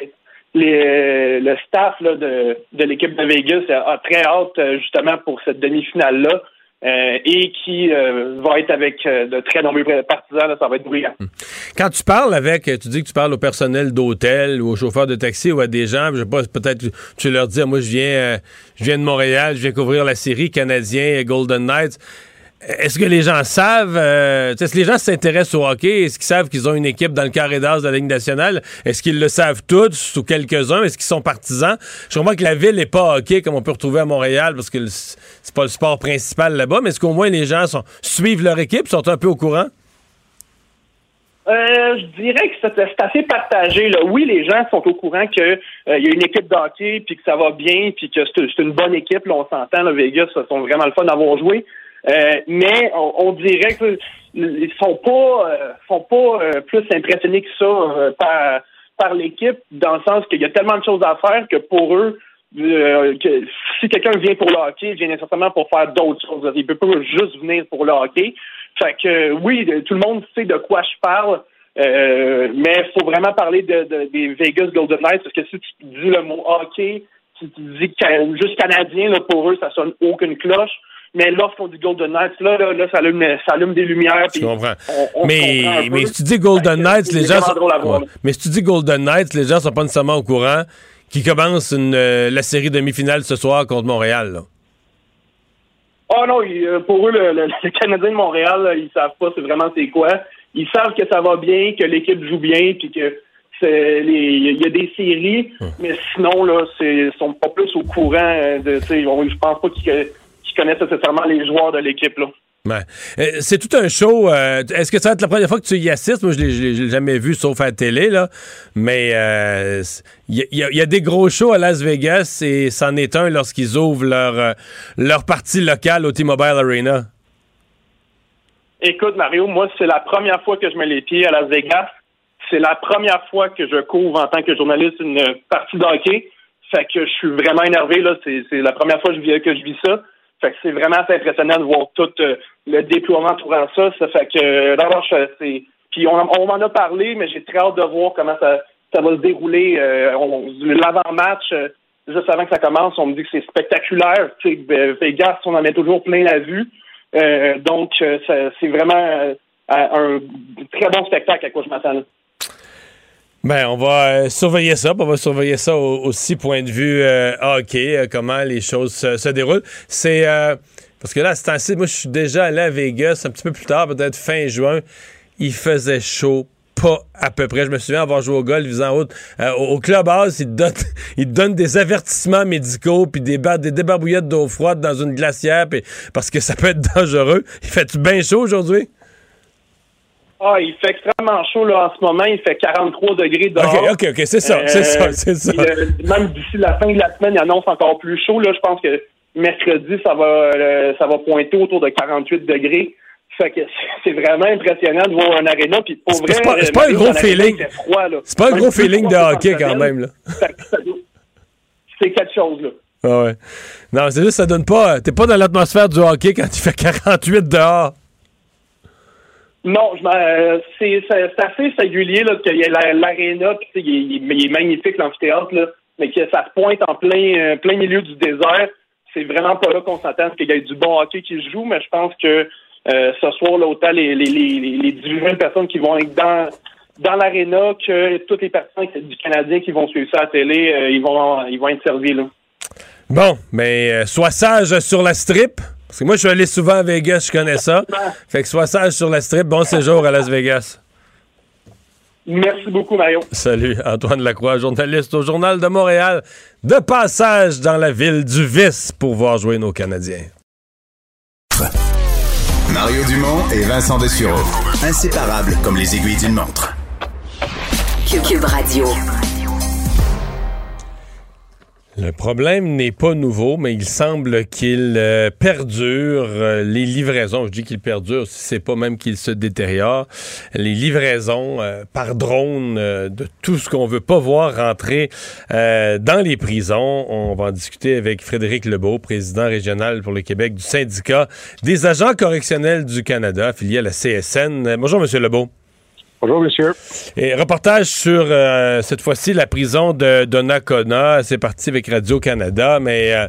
les, le staff là, de, de l'équipe de Vegas a très hâte justement pour cette demi-finale-là. Euh, et qui euh, va être avec euh, de très nombreux partisans. ça va être bruyant. Hmm. Quand tu parles avec, tu dis que tu parles au personnel d'hôtel ou aux chauffeurs de taxi ou à des gens, je sais pas, peut-être tu leur dis, moi je viens, je viens de Montréal, je viens couvrir la série Canadien Golden Knights. Est-ce que les gens savent, euh, est-ce que les gens s'intéressent au hockey? Est-ce qu'ils savent qu'ils ont une équipe dans le carré d'as de la Ligue nationale? Est-ce qu'ils le savent tous ou quelques-uns? Est-ce qu'ils sont partisans? Je comprends que la ville n'est pas hockey comme on peut retrouver à Montréal parce que c'est pas le sport principal là-bas, mais est-ce qu'au moins les gens suivent leur équipe, sont un peu au courant? Euh, je dirais que c'est assez partagé. Oui, les gens sont au courant qu'il euh, y a une équipe d'hockey, puis que ça va bien, puis que c'est une bonne équipe. Là, on s'entend, Vegas, ça sont vraiment le fun d'avoir joué. Euh, mais on, dirait qu'ils sont pas euh, sont pas euh, plus impressionnés que ça par par l'équipe, dans le sens qu'il y a tellement de choses à faire que pour eux, que si quelqu'un vient pour le hockey, il vient nécessairement pour faire d'autres choses. Il peut pas juste venir pour le hockey. Fait que oui, tout le monde sait de quoi je parle. mais il faut vraiment parler de, des Vegas Golden Knights parce que si tu dis le mot hockey, si tu dis juste canadien, là, pour eux, ça sonne aucune cloche. Mais lorsqu'on dit Golden Knights, là, là, là ça, allume, ça allume des lumières. Je puis comprends. on- on se comprend mais, mais si tu dis Golden Knights, les gens sont. Ouais. Mais si tu dis Golden Knights, les gens sont pas nécessairement au courant qui commence une, euh, la série demi-finale ce soir contre Montréal. là. Oh non, euh, pour eux, le, le, <laughs> le Canadien de Montréal, là, ils savent pas c'est vraiment c'est quoi. Ils savent que ça va bien, que l'équipe joue bien, puis que il y a des séries, mais sinon là, c'est ils sont pas plus au courant euh, de. tu Je pense pas qu'ils connaissent nécessairement les joueurs de l'équipe là. Euh, C'est tout un show. euh, Est-ce que ça va être la première fois que tu y assistes? Moi, je je l'ai jamais vu, sauf à la télé, là. Mais euh, il y, a- y y des gros shows à Las Vegas et c'en est un lorsqu'ils ouvrent leur, euh, leur partie locale au T-Mobile Arena. Écoute, Mario, moi, c'est la première fois que je mets les pieds à Las Vegas. C'est la première fois que je couvre en tant que journaliste une partie de hockey. Fait que je suis vraiment énervé. C'est la première fois que je vis ça. Fait que c'est vraiment assez impressionnant de voir tout euh, le déploiement entourant ça. Ça fait que, euh, d'abord, c'est... Puis on, on m'en a parlé, mais j'ai très hâte de voir comment ça, ça va se dérouler. Euh, L'avant-match, juste avant que ça commence, on me dit que c'est spectaculaire. Tu sais, euh, Vegas, on en met toujours plein la vue. Donc, c'est vraiment un très bon spectacle à quoi je m'attends. Ben, on va euh, surveiller ça. On va surveiller ça au- aussi, point de vue euh, hockey, euh, comment les choses se, déroulent. C'est. euh, parce que là, c'est assez. Moi, je suis déjà allé à Vegas un petit peu plus tard, peut-être fin juin. Il faisait chaud. Pas à peu près. Je me souviens avoir joué au golf, faisant route. Euh, au clubhouse, ils donnent, <laughs> ils donnent des avertissements médicaux puis des, des débarbouillettes d'eau froide dans une glacière parce que ça peut être dangereux. Il fait-tu bien chaud aujourd'hui? Ah, il fait extrêmement chaud là, en ce moment. Il fait 43 degrés dehors. OK, OK, OK, c'est ça, c'est ça, c'est ça. puis, euh, même d'ici la fin de la semaine, il annonce encore plus chaud. Là, je pense que mercredi, ça va, euh, ça va pointer autour de 48 degrés. Fait que <laughs> c'est vraiment impressionnant de voir un aréna. Puis pour C'est vrai, pas- c'est euh, pas un gros feeling. C'est pas un gros feeling de hockey quand même, là. C'est quelque chose, là. Ah ouais. Non, c'est juste, ça donne pas. T'es pas dans l'atmosphère du hockey quand il fait 48 dehors. Non, euh, c'est assez singulier là, qu'il y la- l'aréna, il, il est- magnifique l'amphithéâtre, mais que ça se pointe en plein, euh, plein milieu du désert. C'est vraiment pas là qu'on s'attend qu'il y ait du bon hockey qui se joue, mais je pense que euh, ce soir, là, autant les, les, les, les, les 18 000 personnes qui vont être dans, l'aréna que toutes les personnes du Canadien qui vont suivre ça à la télé, ils, vont, ils vont être servis. Là. Bon, mais sois sage sur la strip. Parce que moi, je suis allé souvent à Vegas, je connais ça. Fait que sois sage sur la strip. Bon séjour à Las Vegas. Merci beaucoup, Mario. Salut, Antoine Lacroix, journaliste au Journal de Montréal. De passage dans la ville du vice pour voir jouer nos Canadiens. Mario Dumont et Vincent Dessureau. Inséparables comme les aiguilles d'une montre. Cube Radio. Le problème n'est pas nouveau, mais il semble qu'il euh, perdure. Euh, les livraisons, je dis qu'il perdure, si c'est pas même qu'il se détériore. Les livraisons euh, par drone de tout ce qu'on veut pas voir rentrer dans les prisons. On va en discuter avec Frédéric Lebeau, président régional pour le Québec du syndicat des agents correctionnels du Canada, affilié à la CSN. Bonjour, Monsieur Lebeau. Bonjour, monsieur. Et reportage sur, euh, cette fois-ci, la prison de Donnacona. C'est parti avec Radio-Canada, mais euh,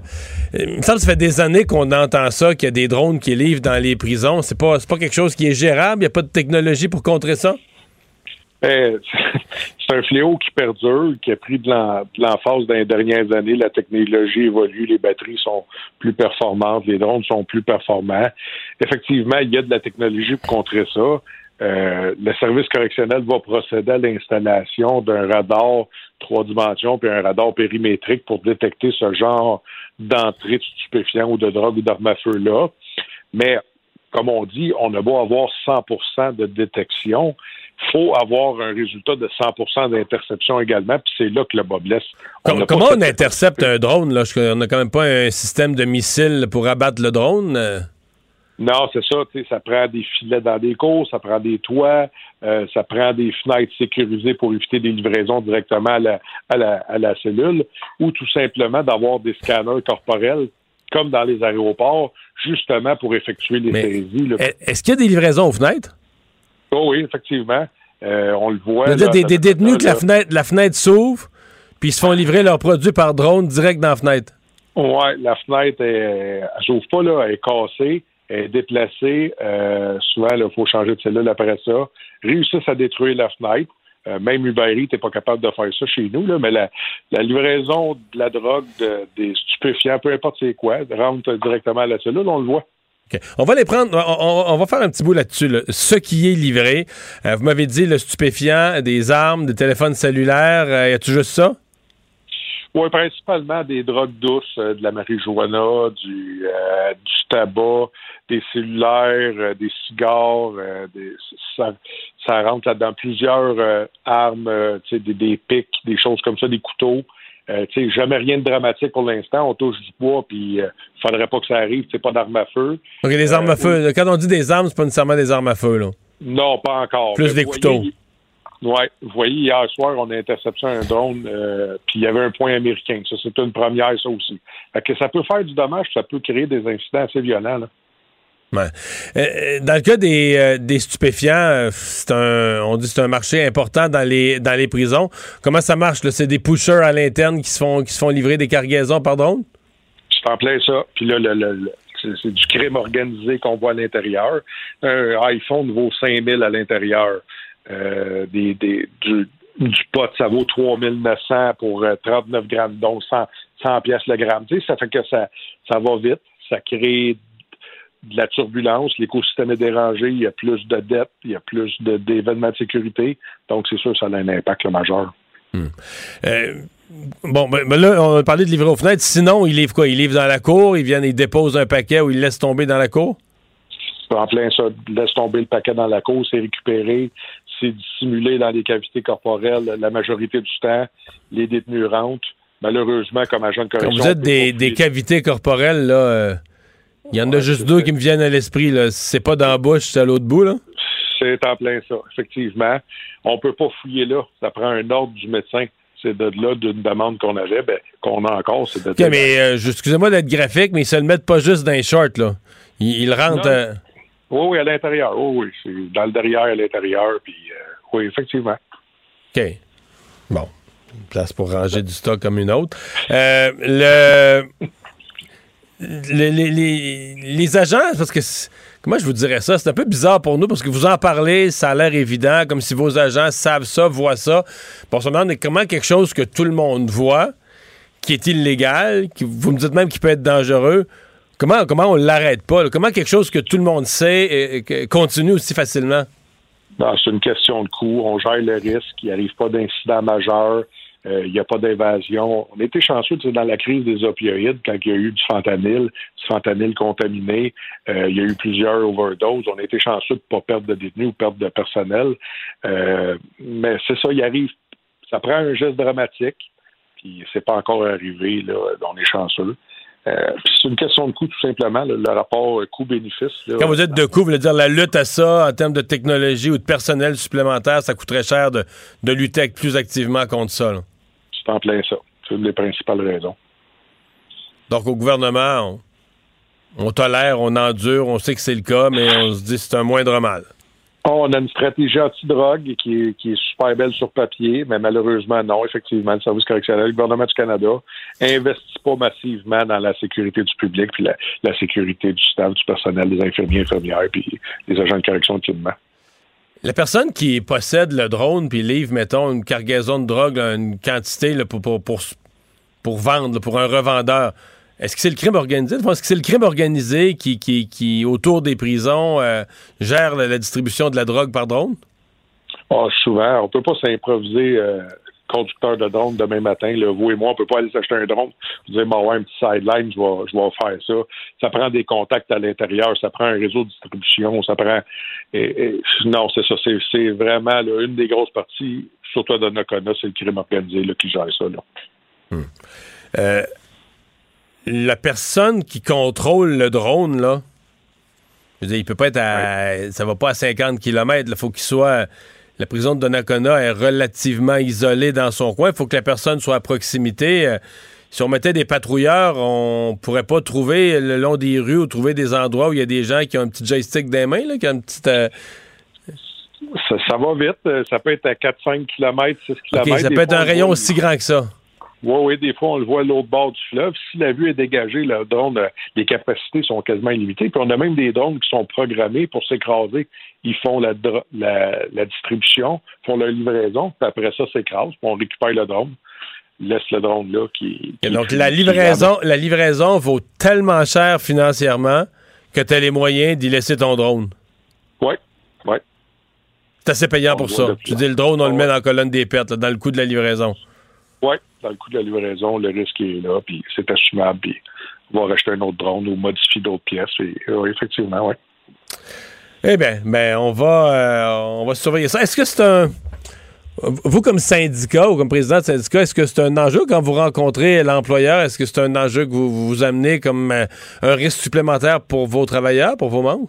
il me semble que ça fait des années qu'on entend ça, qu'il y a des drones qui livrent dans les prisons. C'est pas, c'est pas quelque chose qui est gérable? Il n'y a pas de technologie pour contrer ça? Euh, <laughs> c'est un fléau qui perdure, qui a pris de l'en- de l'emphase dans les dernières années. La technologie évolue, les batteries sont plus performantes, les drones sont plus performants. Effectivement, il y a de la technologie pour contrer ça. Euh, le service correctionnel va procéder à l'installation d'un radar trois dimensions puis un radar périmétrique pour détecter ce genre d'entrée de stupéfiants ou de drogue ou d'armes à feu là. Mais comme on dit, on a beau avoir 100% de détection, faut avoir un résultat de 100% d'interception également, puis c'est là que le bas blesse. On comment on intercepte un drone? Là? On n'a quand même pas un système de missiles pour abattre le drone? Non, c'est ça, tu sais, ça prend des filets dans des cours, ça prend des toits, euh, ça prend des fenêtres sécurisées pour éviter des livraisons directement à la, à la, à la cellule, ou tout simplement d'avoir des scanners corporels, comme dans les aéroports, justement pour effectuer les Mais saisies. là. est- Est-ce qu'il y a des livraisons aux fenêtres? Oh oui, effectivement. Euh, on le voit. C'est-à-dire là, des, des détenus que la là. fenêtre, la fenêtre s'ouvre, puis ils se font livrer leurs produits par drone direct dans la fenêtre. Ouais, la fenêtre, est, elle s'ouvre pas, là, elle est cassée, elle est déplacée. Euh, souvent, il faut changer de cellule après ça. Réussissent à détruire la fenêtre. Euh, même Uber Eats n'est pas capable de faire ça chez nous, là, mais la, livraison de la drogue, de- des stupéfiants, peu importe c'est quoi, rentre directement à la cellule, on le voit. On va les prendre, on, va faire un petit bout là-dessus. là. Ce qui est livré, Euh, vous m'avez dit le stupéfiant, des armes, des téléphones cellulaires, euh, y a-tu juste ça? Oui, principalement des drogues douces, euh, de la marijuana, du, euh, du tabac, des cellulaires, euh, des cigares, euh, des, ça, ça rentre là-dedans. Plusieurs euh, armes, des, des pics, des choses comme ça, des couteaux. Euh, jamais rien de dramatique pour l'instant. On touche du bois, puis euh, faudrait pas que ça arrive. C'est pas d'armes à feu. OK, des armes à feu. Quand on dit des armes, c'est pas nécessairement des armes à feu, là. Non, pas encore. Plus Mais des couteaux. Ouais, vous voyez, hier soir, on a intercepté un drone, euh, puis il y avait un point américain. Ça, c'est une première, ça aussi. Fait que ça peut faire du dommage, ça peut créer des incidents assez violents. Là. Ouais. Euh, euh, dans le cas des, euh, des stupéfiants, c'est un, on dit que c'est un marché important dans les, dans les prisons. Comment ça marche? là? C'est des pushers à l'interne qui se font, qui se font livrer des cargaisons par drone? C'est en plein ça. Puis là, le, le- le- c'est, c'est du crime organisé qu'on voit à l'intérieur. Un iPhone vaut 5000 à l'intérieur. Euh, des, des, du, du pot, ça vaut 3900 pour euh, 39 grammes, donc 100, 100 pièces le gramme. Tu sais, ça fait que ça, ça va vite. Ça crée de la turbulence, l'écosystème est dérangé, il y a plus de dettes, il y a plus d'événements de sécurité. Donc, c'est sûr, ça a un impact là, majeur. Euh, bon, ben, ben là, on a parlé de livrer aux fenêtres. Sinon, ils livrent quoi? Ils livrent dans la cour, ils viennent, ils déposent un paquet ou ils laissent tomber dans la cour? En plein ça, laisse tomber le paquet dans la cour, c'est récupéré, c'est dissimulé dans les cavités corporelles la majorité du temps. Les détenus rentrent. Malheureusement, comme agent de Quand correction. vous êtes des, des cavités corporelles, là, euh, il y en a juste deux qui me viennent à l'esprit. là. C'est pas dans la bouche, c'est à l'autre bout, là. C'est en plein ça, effectivement. On peut pas fouiller là. Ça prend un ordre du médecin. C'est de là d'une demande qu'on avait, ben, qu'on a encore, c'est de mais euh, excusez-moi d'être graphique, mais ils se le mettent pas juste dans les shorts, là. Ils, ils rentrent. Non. euh, Oui, oui, à l'intérieur. Oui, oui. C'est dans le derrière, à l'intérieur. Puis, euh, oui, effectivement. OK. Bon. Une place pour ranger du stock comme une autre. Euh, le, les, les- les- agents, parce que comment je vous dirais ça? C'est un peu bizarre pour nous parce que vous en parlez, ça a l'air évident, comme si vos agents savent ça, voient ça. Puis on se demande comment quelque chose que tout le monde voit, qui est illégal, qui, vous me dites même qu'il peut être dangereux, comment, comment on l'arrête pas? Comment quelque chose que tout le monde sait continue aussi facilement? C'est une question de coût. On gère le risque. Il n'arrive pas d'incident majeur. Euh, il n'y a pas d'invasion. On était chanceux dans la crise des opioïdes, quand il y a eu du fentanyl, du fentanyl contaminé. euh, il y a eu plusieurs overdoses. On été chanceux de ne pas perdre de détenus ou perdre de personnel. Euh, mais c'est ça, il arrive. Ça prend un geste dramatique. Puis c'est pas encore arrivé. Là, on est chanceux. Euh, c'est une question de coût, tout simplement. le rapport euh, coût-bénéfice. Quand vous êtes de coût, vous voulez dire la lutte à ça en termes de technologie ou de personnel supplémentaire, ça coûterait cher de, de lutter plus activement contre ça. C'est en plein ça. C'est une des principales raisons. Donc au gouvernement, on, on tolère, on endure, on sait que c'est le cas, mais on se dit que c'est un moindre mal. On a une stratégie anti-drogue qui est, super belle sur papier, mais malheureusement, non. Effectivement, le service correctionnel, le gouvernement du Canada investit pas massivement dans la sécurité du public, puis la, sécurité du staff, du personnel, des infirmiers, infirmières, puis des agents de correction ultimement. La personne qui possède le drone puis livre, mettons, une cargaison de drogue, une quantité pour, pour, pour, vendre, pour un revendeur, est-ce que c'est le crime organisé? Est-ce que c'est le crime organisé qui, qui, qui autour des prisons, euh, gère la, la distribution de la drogue par drone? Ah, souvent, on peut pas s'improviser euh, conducteur de drone demain matin. Là, vous et moi, on peut pas aller s'acheter un drone. Vous dire, bon, ouais, un petit sideline, je vais, je vais faire ça. Ça prend des contacts à l'intérieur, ça prend un réseau de distribution, ça prend. et- et- non, c'est ça. C'est, vraiment là, une des grosses parties, surtout à Donnacona, c'est le crime organisé là, qui gère ça. Là. Euh, la personne qui contrôle le drone, là, je veux dire, il peut pas être à. Ça va pas à 50 km. Il faut qu'il soit. La prison de Donnacona est relativement isolée dans son coin. Il faut que la personne soit à proximité. Euh, si on mettait des patrouilleurs, on pourrait pas trouver le long des rues ou trouver des endroits où il y a des gens qui ont un petit joystick dans les mains, là, qui ont une petite. euh, Ça, ça va vite. Euh, Ça peut être à 4-5 km, 6 OK, km. ça peut être un rayon aussi grand que ça. Oui, oui, des fois, on le voit à l'autre bord du fleuve. Si la vue est dégagée, le drone, euh, les capacités sont quasiment illimitées. Puis on a même des drones qui sont programmés pour s'écraser. Ils font la, dro- la, la distribution, font la livraison, puis après ça, s'écrasent, puis on récupère le drone. Laisse le drone là qui. Donc, la qui- livraison, la livraison vaut tellement cher financièrement que tu as les moyens d'y laisser ton drone. Oui, oui. C'est assez payant pour ça. Tu dis le drone, on le met dans la colonne des pertes, là, dans le coût de la livraison. Oui, dans le coût de la livraison, le risque est là, puis c'est assumable, puis on va racheter un autre drone ou modifier d'autres pièces. Et, oui, effectivement, oui. Eh bien, ben, on va, euh, on va surveiller ça. Est-ce que c'est un. Vous, comme syndicat ou comme président de syndicat, est-ce que c'est un enjeu quand vous rencontrez l'employeur? Est-ce que c'est un enjeu que vous vous amenez comme euh, un risque supplémentaire pour vos travailleurs, pour vos membres?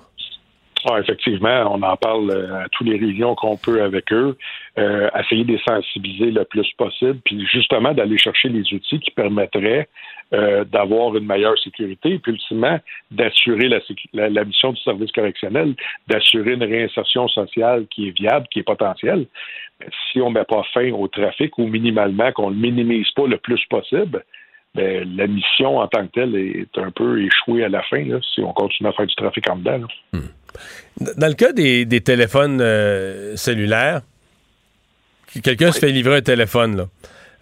Ah, effectivement, on en parle euh, à tous les réunions qu'on peut avec eux, euh, essayer de les sensibiliser le plus possible, puis justement d'aller chercher les outils qui permettraient euh, d'avoir une meilleure sécurité, puis ultimement d'assurer la, mission du service correctionnel, d'assurer une réinsertion sociale qui est viable, qui est potentielle. Si on ne met pas fin au trafic ou minimalement qu'on ne le minimise pas le plus possible, ben, la mission en tant que telle est un peu échouée à la fin, si on continue à faire du trafic en dedans. là. Dans le cas des, des téléphones euh, cellulaires, que quelqu'un se fait livrer un téléphone, là.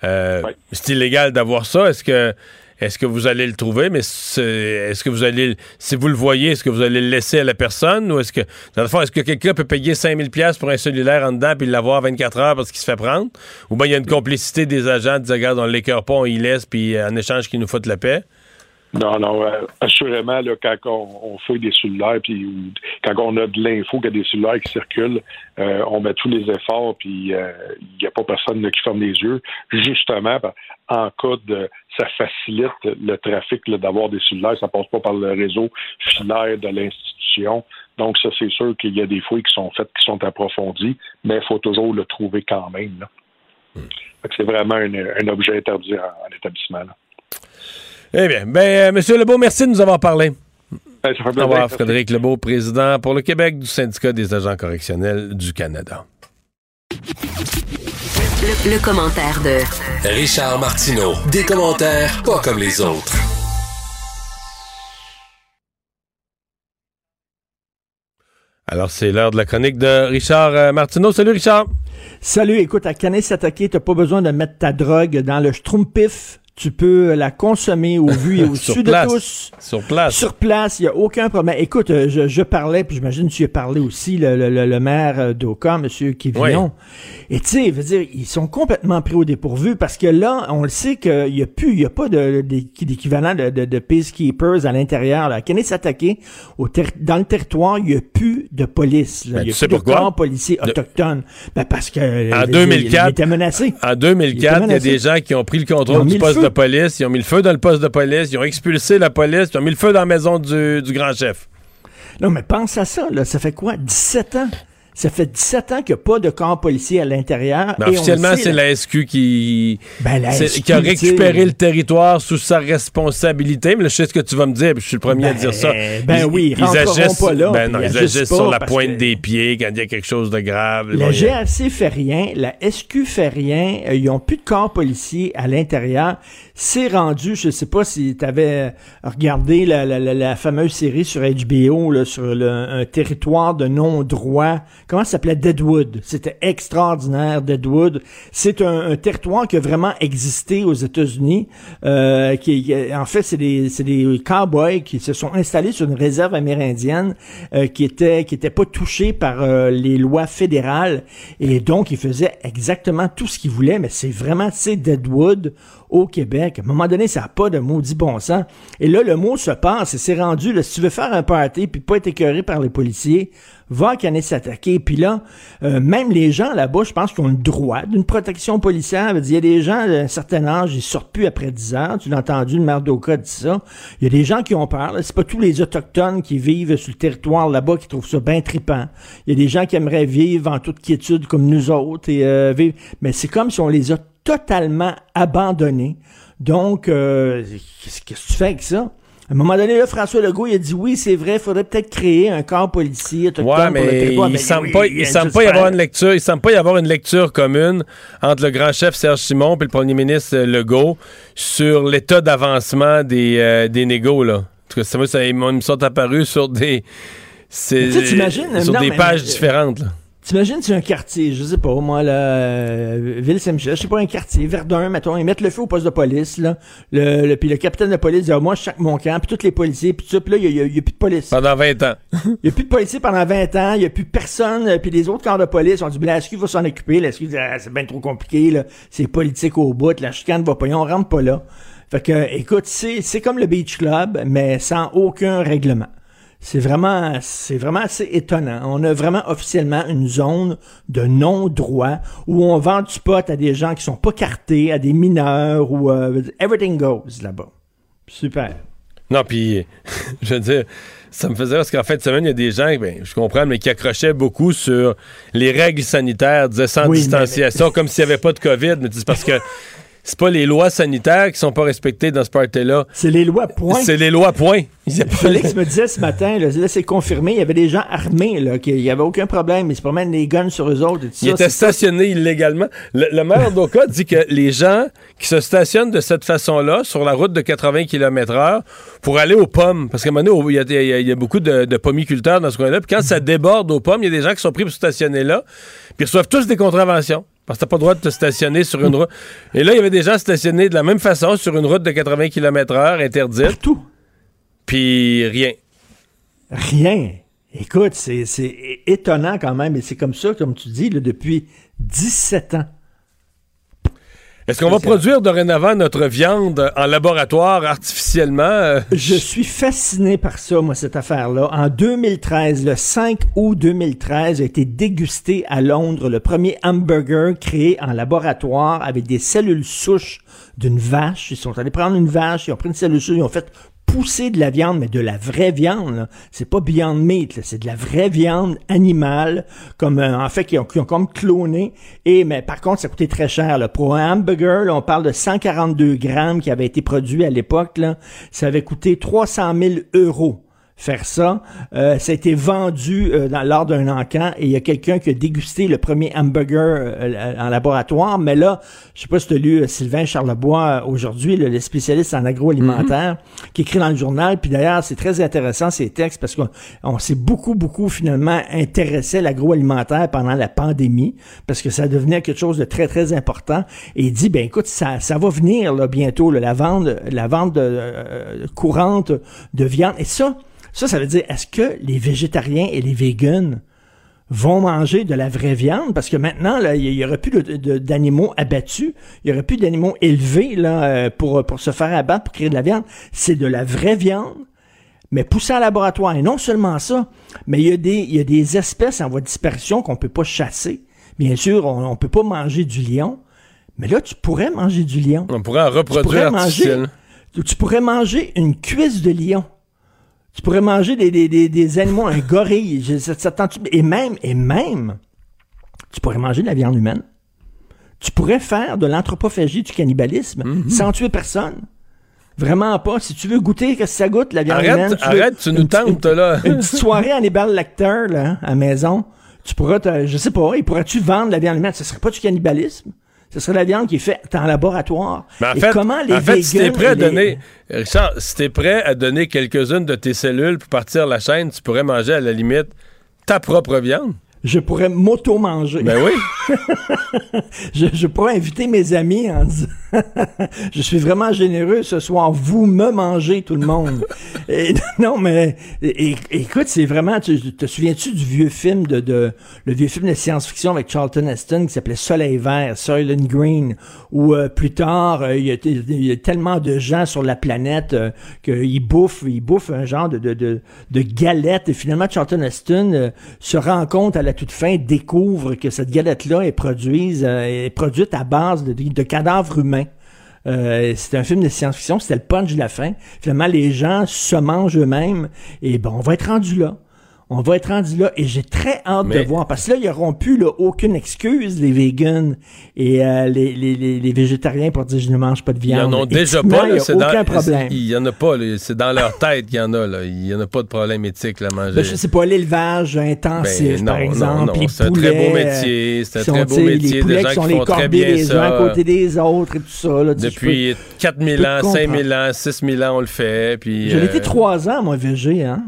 Euh, C'est illégal d'avoir ça. Est-ce que est-ce que vous allez le trouver, mais est-ce que vous allez, le- si vous le voyez, est-ce que vous allez le laisser à la personne? Ou est-ce que, dans le fond, est-ce que quelqu'un peut payer 5000 pièces pour un cellulaire en dedans puis l'avoir 24 heures parce qu'il se fait prendre? Ou bien il y a une complicité des agents, disent, regarde, on l'écœure pas, on y laisse, puis en échange qu'ils nous foutent la paix? Non, non, euh, assurément, là, quand on, on fouille des cellulaires, puis ou- quand on a de l'info qu'il y a des cellulaires qui circulent, euh, on met tous les efforts, puis euh, il n'y a pas personne là, qui ferme les yeux. Justement, ben, en cas de... Ça facilite le trafic d'avoir des cellulaires, ça passe pas par le réseau filaire de l'institution. Donc, ça, c'est sûr qu'il y a des fouilles qui sont faites, qui sont approfondies, mais il faut toujours le trouver quand même. là. Que C'est vraiment un, un objet interdit en, en établissement. là. Eh bien, ben, euh, Monsieur Lebeau, merci de nous avoir parlé. Ça fait Au revoir. Frédéric Lebeau, président pour le Québec du syndicat des agents correctionnels du Canada. Le, le commentaire de Richard Martineau. Des commentaires pas comme les autres. Alors, c'est l'heure de la chronique de Richard euh, Martineau. Salut, Richard. Salut, écoute, à Canet S'attaquer, t'as pas besoin de mettre ta drogue dans le schtroumpif. Tu peux la consommer au vu et au <laughs> su de place. tous. Sur place. Sur place, il n'y a aucun problème. Écoute, euh, je, je parlais, puis j'imagine que tu as parlé aussi, le, le, le- le maire euh, d'Oka, M. Quévillon. Et tu sais, je veux dire, ils sont complètement pris au dépourvu parce que là, on le sait qu'il n'y a plus, il n'y a pas de- d'équivalent de, de, de peacekeepers à l'intérieur. là. Canet S'attaquer, au dans le territoire, il n'y a plus de police. là. Ben, il n'y a plus de pourquoi? corps policiers autochtones. Ben, parce que En il- 2004, il était menacé. En Il 2004, il y a des gens qui ont pris le contrôle du poste. Police, ils ont mis le feu dans le poste de police, ils ont expulsé la police, ils ont mis le feu dans la maison du, du grand chef. Non, mais pense à ça, là. Ça fait quoi? 17 ans? Ça fait 17 ans qu'il n'y a pas de corps policier à l'intérieur. On officiellement, c'est la SQ qui, Ben, la SQ, qui a récupéré le territoire sous sa responsabilité. Mais là, je sais ce que tu vas me dire, puis je suis le premier à Ben, dire ça. ben oui, ils rentreront pas là, ben non, ils ils agissent agissent sur la pointe que- des pieds quand il y a quelque chose de grave. La GRC fait rien, la SQ fait rien, euh, ils n'ont plus de corps policiers à l'intérieur. C'est rendu, je sais pas si tu avais regardé la, la- la- la fameuse série sur HBO, là, sur le- un territoire de non-droit. Comment ça s'appelait? Deadwood. C'était extraordinaire, Deadwood. C'est un, territoire qui a vraiment existé aux États-Unis. euh, qui, qui- en fait, c'est des, c'est des cowboys qui se sont installés sur une réserve amérindienne euh, qui était qui était pas touchée par euh, les lois fédérales et donc ils faisaient exactement tout ce qu'ils voulaient. Mais c'est vraiment c'est Deadwood au Québec. À un moment donné, ça n'a pas de maudit bon sens. Et là, le mot se passe et c'est rendu, là, si tu veux faire un party puis pas être écœuré par les policiers, va à Canet s'attaquer. Puis là, euh, même les gens là-bas, je pense qu'ils ont le droit d'une protection policière. Il y a des gens d'un certain âge, ils sortent plus après 10 heures. Tu l'as entendu, le maire d'Oka dit ça. Il y a des gens qui ont peur. C'est pas tous les Autochtones qui vivent sur le territoire là-bas qui trouvent ça bien trippant. Il y a des gens qui aimeraient vivre en toute quiétude comme nous autres. Et, euh, vivre. Mais c'est comme si on les a totalement abandonnés. Donc, euh, qu'est-ce que tu fais avec ça? À un moment donné, là, François Legault, il a dit oui, c'est vrai, il faudrait peut-être créer un corps policier Ouais, pour le mais il semble pas, il semble pas y avoir une lecture, il semble pas y avoir une lecture commune entre le grand chef Serge Simon et le premier ministre euh, Legault sur l'état d'avancement des, euh, des négos, là. En tout cas, ça, ils me sont apparus sur des, c'est- Mais tu sais, sur non, des mais- pages mais- différentes, là. T'imagines, c'est un quartier, je sais pas, moi, là, euh, Ville-Saint-Michel, je sais pas, un quartier, Verdun, mettons, ils mettent le feu au poste de police, là, le, le- puis le capitaine de police dit, Ah, moi, je chaque mon camp, puis tous les policiers, puis tout puis là, il y, a- il y a plus de police. Pendant 20 ans. <laughs> Il n'y a plus de policiers pendant 20 ans, il n'y a plus personne, euh, puis les autres corps de police ont dit, ben, la SQ va s'en occuper, la SQ dit, Ah, c'est bien trop compliqué, là, c'est politique au bout, la chicane va pas, on rentre pas là. Fait que, écoute, c'est, c'est comme le Beach Club, mais sans aucun règlement. C'est vraiment, c'est vraiment assez étonnant. On a vraiment officiellement une zone de non-droit où on vend du pot à des gens qui sont pas cartés, à des mineurs, ou euh, everything goes là-bas. Super. Non, puis, <laughs> je veux dire, ça me faisait parce qu'en fin de semaine, il y a des gens, ben, je comprends, mais qui accrochaient beaucoup sur les règles sanitaires, disaient sans Oui, mais- distanciation, comme s'il n'y avait pas de COVID. Mais c'est parce que <laughs> c'est pas les lois sanitaires qui sont pas respectées dans ce party-là. C'est les lois, point. C'est les lois, point. Y Félix me disait ce matin, là, là, c'est confirmé, il y avait des gens armés, là, qu'il n'y avait aucun problème, ils se promènent des guns sur eux autres et tout Il ça. était c'est ça. stationné illégalement. Le, le maire d'Oka dit que les gens qui se stationnent de cette façon-là sur la route de 80 km/h pour aller aux pommes, parce qu'à un moment donné, il y a, y y beaucoup de, de pommiculteurs dans ce coin-là, puis quand ça déborde aux pommes, il y a des gens qui sont pris pour se stationner là, puis ils reçoivent tous des contraventions. Parce que t'as pas le droit de te stationner sur une route. Et là, il y avait des gens stationnés de la même façon sur une route de 80 km/h interdite. Partout. Puis rien. Rien. Écoute, c'est c'est étonnant quand même, et c'est comme ça, comme tu dis, là, depuis 17 ans. Est-ce qu'on va produire dorénavant notre viande en laboratoire artificiellement? euh? Je suis fasciné par ça, moi, cette affaire-là. En 2013, le 5 août 2013, a été dégusté à Londres le premier hamburger créé en laboratoire avec des cellules souches d'une vache. Ils sont allés prendre une vache, ils ont pris une cellule souche, ils ont fait pousser de la viande, mais de la vraie viande. C'est pas Beyond Meat, c'est de la vraie viande animale, comme euh, en fait qui ont, qui ont comme cloné. Et mais par contre, ça coûtait très cher. Là. Pour un hamburger, là, on parle de 142 grammes qui avait été produit à l'époque. Ça avait coûté 300 000 euros faire ça. Euh, ça a été vendu euh, dans, lors d'un encan et il y a quelqu'un qui a dégusté le premier hamburger euh, en laboratoire. Mais là, je sais pas si tu as lu euh, Sylvain Charlebois euh, aujourd'hui, le, le spécialiste en agroalimentaire, qui écrit dans le journal. Puis d'ailleurs, c'est très intéressant ces textes parce qu'on on s'est beaucoup, beaucoup finalement intéressé à l'agroalimentaire pendant la pandémie parce que ça devenait quelque chose de très, très important. Et il dit, ben écoute, ça, ça va venir là, bientôt, là, la vente, la vente de, euh, courante de viande. Et ça, ça, ça veut dire, est-ce que les végétariens et les véganes vont manger de la vraie viande? Parce que maintenant, là, il y aurait plus d'animaux abattus, il y aurait plus d'animaux élevés là, euh, pour, pour se faire abattre, pour créer de la viande. C'est de la vraie viande, mais poussée en laboratoire. Et non seulement ça, mais il y a des, il y a des espèces en voie de disparition qu'on peut pas chasser. Bien sûr, on, on peut pas manger du lion, mais là, tu pourrais manger du lion. On pourrait en Tu pourrais reproduire manger, tu, tu pourrais manger une cuisse de lion. Tu pourrais manger des, des, des, des animaux, un gorille. Je- ça- ça tente- et même, et même, tu pourrais manger de la viande humaine. Tu pourrais faire de l'anthropophagie, du cannibalisme, Mhm. sans tuer personne. Vraiment pas. Si tu veux goûter, que ça goûte, la viande Arrête, humaine. veux arrête, tu nous tentes, là. Une petite soirée en ébal lecteur, là, à la maison. Tu pourras, te- je sais pas, et pourrais-tu vendre la viande humaine? Ce serait pas du cannibalisme. Ce serait la viande qui est faite en laboratoire. Mais en Et fait, comment les en fait, si t'es prêt à les- donner, Richard, si t'es prêt à donner quelques-unes de tes cellules pour partir la chaîne, tu pourrais manger à la limite ta propre viande. Je pourrais m'auto-manger. Ben oui. <laughs> je, je pourrais inviter mes amis en disant <laughs> Je suis vraiment généreux ce soir, vous me mangez tout le monde. <laughs> Et, non, mais écoute, c'est vraiment. Tu, te souviens-tu du vieux film de, de le vieux film de science-fiction avec Charlton Heston qui s'appelait Soleil vert, Soylent Green, où euh, plus tard euh, il y, a, il y a tellement de gens sur la planète euh, qu'ils bouffent, ils bouffent un genre de, de, de, de galette et finalement Charlton Heston se rend compte à la toute fin, découvre que cette galette-là est, produise, euh, est produite à base de, cadavres humains. Euh, c'était un film de science-fiction, c'était le punch de la fin. Finalement, les gens se mangent eux-mêmes et bon, on va être rendu là. On va être rendu là et j'ai très hâte Mais- de voir parce que là, ils n'auront plus là, aucune excuse, les vegans et euh, les, les, les, les végétariens pour dire je ne mange pas de Ils viande. en ont déjà pas. Il là, n'y c'est a aucun dans- problème. Il y en a pas. C'est dans leur tête qu'il y en a. Là. Il y en a pas de problème éthique là, à manger. Ben, je sais pas, l'élevage intensif, Ben, par non, exemple. non, non, les c'est un très beau métier, c'est un qui très sont, beau métier, Les de poulets gens qui sont qui les font très bien les uns à côté des autres et tout ça. Là, Depuis 4000 ans, peux te 5000 ans, 6000 ans, on le fait. Puis, J'ai euh, été trois ans, moi, végé, hein.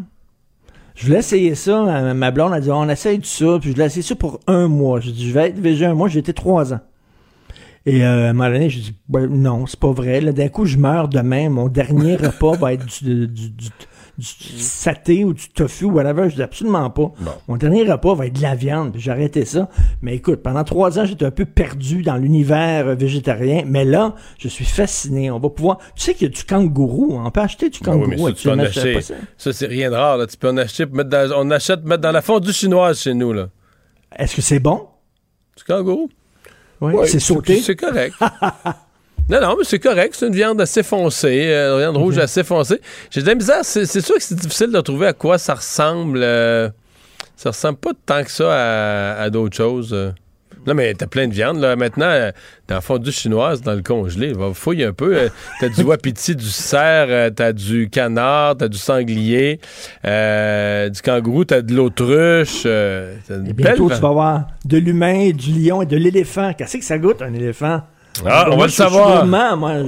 Je voulais essayer ça. Ma blonde a dit, on essaye ça. Puis je voulais essayer ça pour un mois. J'ai dit, je vais être végé un mois. Été trois ans. Et euh, à un moment donné, j'ai dit, ben, non, c'est pas vrai. D'un coup, je meurs demain. Mon dernier repas va être du, du saté ou du tofu ou whatever. Je dis absolument pas. Mon dernier repas va être de la viande. J'ai arrêté ça. Mais écoute, pendant trois ans, j'étais un peu perdu dans l'univers euh, végétarien. Mais là, je suis fasciné. On va pouvoir... Tu sais qu'il y a du kangourou. On peut acheter du Ah oui, kangourou mais ça, tu peux en acheter. c'est rien de rare. Là. Tu peux en acheter. pour Mettre dans, on achète mettre dans la fondue chinoise chez nous. Là. Est-ce que c'est bon? Du kangourou? Oui. Ouais, c'est sauté? C'est correct. <laughs> non, non, mais c'est correct. C'est une viande assez foncée, euh, une viande rouge Mhm. assez foncée. J'ai de la misère. C'est sûr que c'est difficile de trouver à quoi ça ressemble. euh, ça ressemble pas tant que ça à, à d'autres choses. Non, mais t'as plein de viande, là. Maintenant, euh, dans la fondue chinoise, dans le congelé, va fouiller un peu. euh, t'as du <laughs> wapiti, du cerf, euh, t'as du canard, t'as du sanglier, euh, du kangourou, t'as de l'autruche. euh, Et bientôt, tu vas voir de l'humain, du lion et de l'éléphant. Qu'est-ce que ça goûte, un éléphant? Ah, on va le je suis savoir.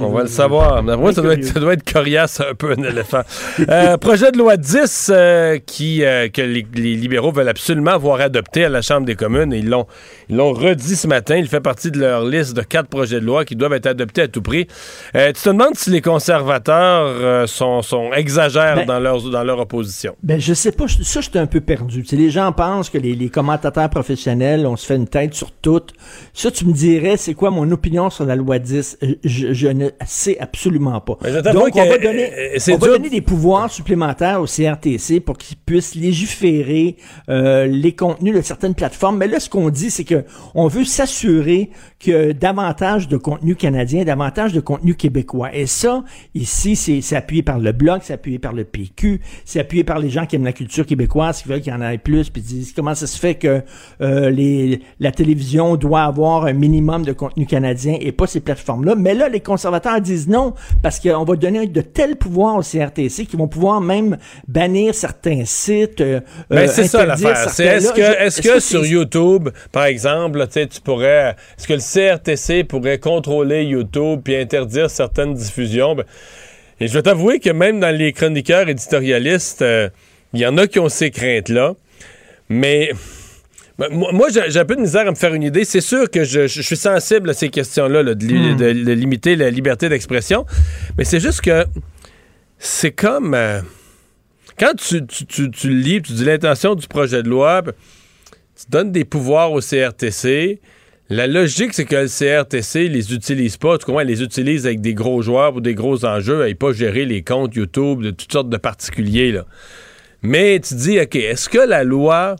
On va le savoir. <laughs> Moi, ça doit, être, ça doit être coriace un peu, un éléphant. <laughs> Euh, projet de loi 10 euh, qui, euh, que les, les libéraux veulent absolument voir adopté à la Chambre des communes. Et Ils l'ont ils l'ont redit ce matin. Il fait partie de leur liste de quatre projets de loi qui doivent être adoptés à tout prix. Tu te demandes si les conservateurs sont, sont exagèrent Ben- dans, leur, dans leur opposition. Ben, je sais pas. je- Ça, j'étais un peu perdu. Tu sais, les gens pensent que les, les commentateurs professionnels, on se fait une tête sur tout. Ça, tu me dirais, c'est quoi mon opinion sur la loi 10? Je, je ne sais absolument pas. Donc, on va donner, euh, c'est on va dur- donner des pouvoirs supplémentaires au CRTC pour qu'ils puissent légiférer euh, les contenus de certaines plateformes. Mais là, ce qu'on dit, c'est que on veut s'assurer que davantage de contenu canadien, davantage de contenu québécois. Et ça, ici, c'est appuyé par le Bloc, c'est appuyé par le PQ, c'est appuyé par les gens qui aiment la culture québécoise, qui veulent qu'il y en ait plus, puis disent comment ça se fait que euh, les, la télévision doit avoir un minimum de contenu canadien et pas ces plateformes-là. Mais là, les conservateurs disent non, parce qu'on va donner de tels pouvoirs au CRTC qui vont pouvoir même bannir certains sites. euh, Ben, c'est ça l'affaire. Est-ce que, je- est-ce que sur YouTube, par exemple, tu pourrais, est-ce que le CRTC pourrait contrôler YouTube puis interdire certaines diffusions? Ben, et je vais t'avouer que même dans les chroniqueurs éditorialistes, euh, il y en a qui ont ces craintes-là. Mais ben, moi, j'ai un peu de misère à me faire une idée. C'est sûr que je, je suis sensible à ces questions-là, là, de, li- Hmm. de- de limiter la liberté d'expression. Mais c'est juste que c'est comme. euh, quand tu, tu, tu, tu le lis, tu dis l'intention du projet de loi, ben, tu donnes des pouvoirs au CRTC. La logique, c'est que le CRTC les utilise pas. Tu comprends? Elle les utilise avec des gros joueurs ou des gros enjeux. Elle pas gérer les comptes YouTube de toutes sortes de particuliers. Là. Mais tu dis, OK, est-ce que la loi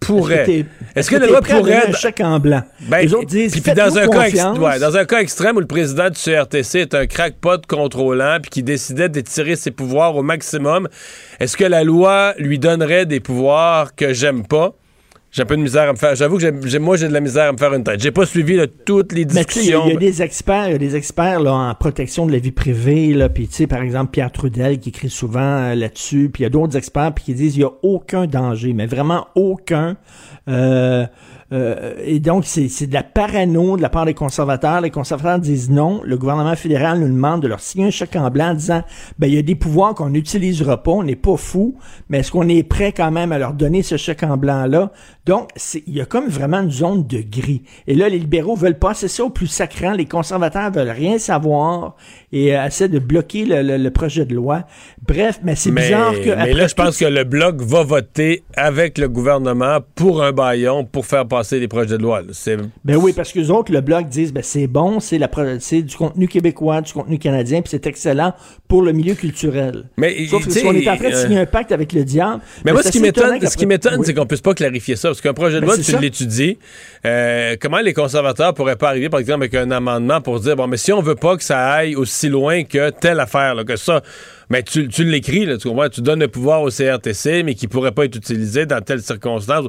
pourrait. Est-ce que la loi pourrait. un chèque en blanc? Ben, les autres disent, puis, dans, un cas ouais, dans un cas extrême où le président du CRTC est un crackpot contrôlant puis qui décidait d'étirer ses pouvoirs au maximum, est-ce que la loi lui donnerait des pouvoirs que j'aime pas? J'ai un peu de misère à me faire. J'avoue que j'ai- moi, j'ai de la misère à me faire une tête. J'ai pas suivi là, toutes les il y discussions. il y, a des experts, il y a des experts là, en protection de la vie privée, là, puis tu sais, par exemple, Pierre Trudel qui écrit souvent euh, là-dessus, puis il y a d'autres experts puis qui disent il y a aucun danger, mais vraiment aucun. Euh, euh, et donc, c'est c'est de la parano de la part des conservateurs. Les conservateurs disent non. Le gouvernement fédéral nous demande de leur signer un chèque en blanc en disant ben il y a des pouvoirs qu'on n'utilisera pas, on n'est pas fou, mais est-ce qu'on est prêt quand même à leur donner ce chèque en blanc-là? Donc, il y a comme vraiment une zone de gris. Et là, les libéraux veulent passer ça au plus sacrant. Les conservateurs veulent rien savoir et euh, essaient de bloquer le, le- le projet de loi. Bref, mais c'est bizarre que... mais là, je pense que le Bloc va voter avec le gouvernement pour un baillon pour faire passer les projets de loi. Ben oui, parce que les autres, le Bloc, disent, ben c'est bon, c'est du contenu québécois, du contenu canadien, puis c'est excellent pour le milieu culturel. Mais, Sauf que si on est en train de euh, signer un pacte avec le diable... Mais ben, moi, ce qui m'étonne, ce qui qu'après- m'étonne, Oui. c'est qu'on puisse pas clarifier ça. Parce qu'un projet de Ben, loi, tu l'étudies. Euh, comment les conservateurs pourraient pas arriver, par exemple, avec un amendement pour dire, bon, mais si on veut pas que ça aille aussi loin que telle affaire, là, que ça, Mais tu, tu l'écris, tu comprends? Tu donnes le pouvoir au CRTC, mais qui pourrait pas être utilisé dans telle circonstance.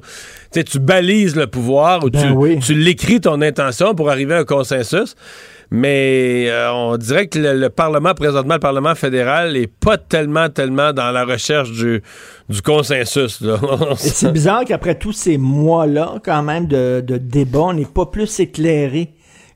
Tu sais, tu balises le pouvoir ou Ben tu, oui. tu l'écris ton intention pour arriver à un consensus. Mais euh, on dirait que le, le Parlement, présentement, le Parlement fédéral, est pas tellement, tellement dans la recherche du, du consensus. <laughs> c'est bizarre qu'après tous ces mois-là, quand même, de, de débat, on n'est pas plus éclairé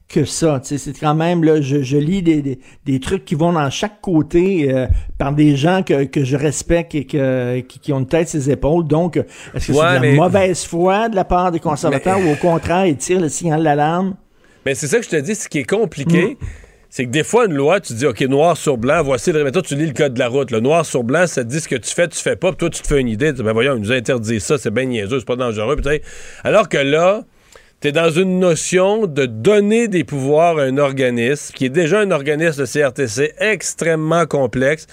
que ça. C'est quand même, là, je, je lis des, des, des trucs qui vont dans chaque côté euh, par des gens que, que je respecte et que, qui, qui ont une tête ses épaules. Donc, est-ce que Ouais, c'est de la mais- mauvaise foi de la part des conservateurs ou au contraire, ils tirent le signal d'alarme? Mais c'est ça que je te dis, ce qui est compliqué, c'est que des fois, une loi, tu dis, OK, noir sur blanc, voici le. Mettons, tu lis le code de la route. Le noir sur blanc, ça te dit ce que tu fais, tu fais pas, puis toi, tu te fais une idée. Tu dis, ben voyons, ils nous interdisent ça, c'est bien niaiseux, c'est pas dangereux. Puis, alors que là, tu es dans une notion de donner des pouvoirs à un organisme, qui est déjà un organisme de CRTC extrêmement complexe.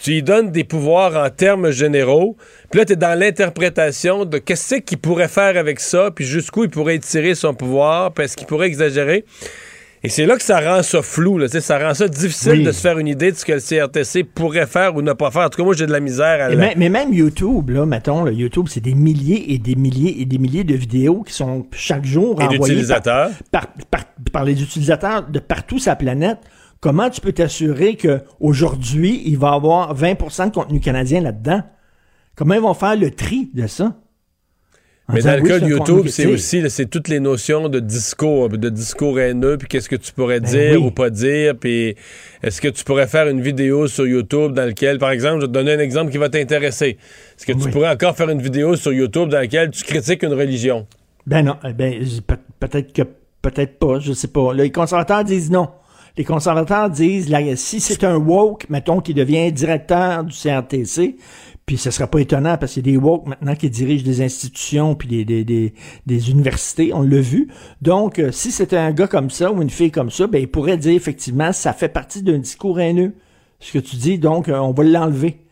Tu lui donnes des pouvoirs en termes généraux. Puis là, tu es dans l'interprétation de qu'est-ce qu'il pourrait faire avec ça, puis jusqu'où il pourrait étirer son pouvoir, puis est-ce qu'il pourrait exagérer. Et c'est là que ça rend ça flou. Là, ça rend ça difficile Oui. de se faire une idée de ce que le CRTC pourrait faire ou ne pas faire. En tout cas, moi, j'ai de la misère à même- mais même YouTube, là, mettons, là, YouTube, c'est des milliers et des milliers et des milliers de vidéos qui sont chaque jour Et envoyées par, par, par- par les utilisateurs de partout sur la planète. Comment tu peux t'assurer qu'aujourd'hui, il va y avoir 20% de contenu canadien là-dedans? Comment ils vont faire le tri de ça? Mais dans le oui, cas de YouTube, c'est aussi c'est toutes les notions de discours, de discours haineux, puis qu'est-ce que tu pourrais Ben dire oui. ou pas dire, puis est-ce que tu pourrais faire une vidéo sur YouTube dans laquelle, par exemple, je vais te donner un exemple qui va t'intéresser. Est-ce que tu pourrais encore faire une vidéo sur YouTube dans laquelle tu critiques une religion? Ben non, eh ben, peut-être que peut-être pas, je sais pas. Les conservateurs disent non. Les conservateurs disent là, si c'est un woke, mettons, qui devient directeur du CRTC, puis ce serait pas étonnant parce qu'il y a des woke maintenant qui dirigent des institutions puis des, des, des, des universités, on l'a vu. Donc, euh, si c'était un gars comme ça ou une fille comme ça, ben il pourrait dire effectivement ça fait partie d'un discours haineux. Ce que tu dis, donc euh, on va l'enlever.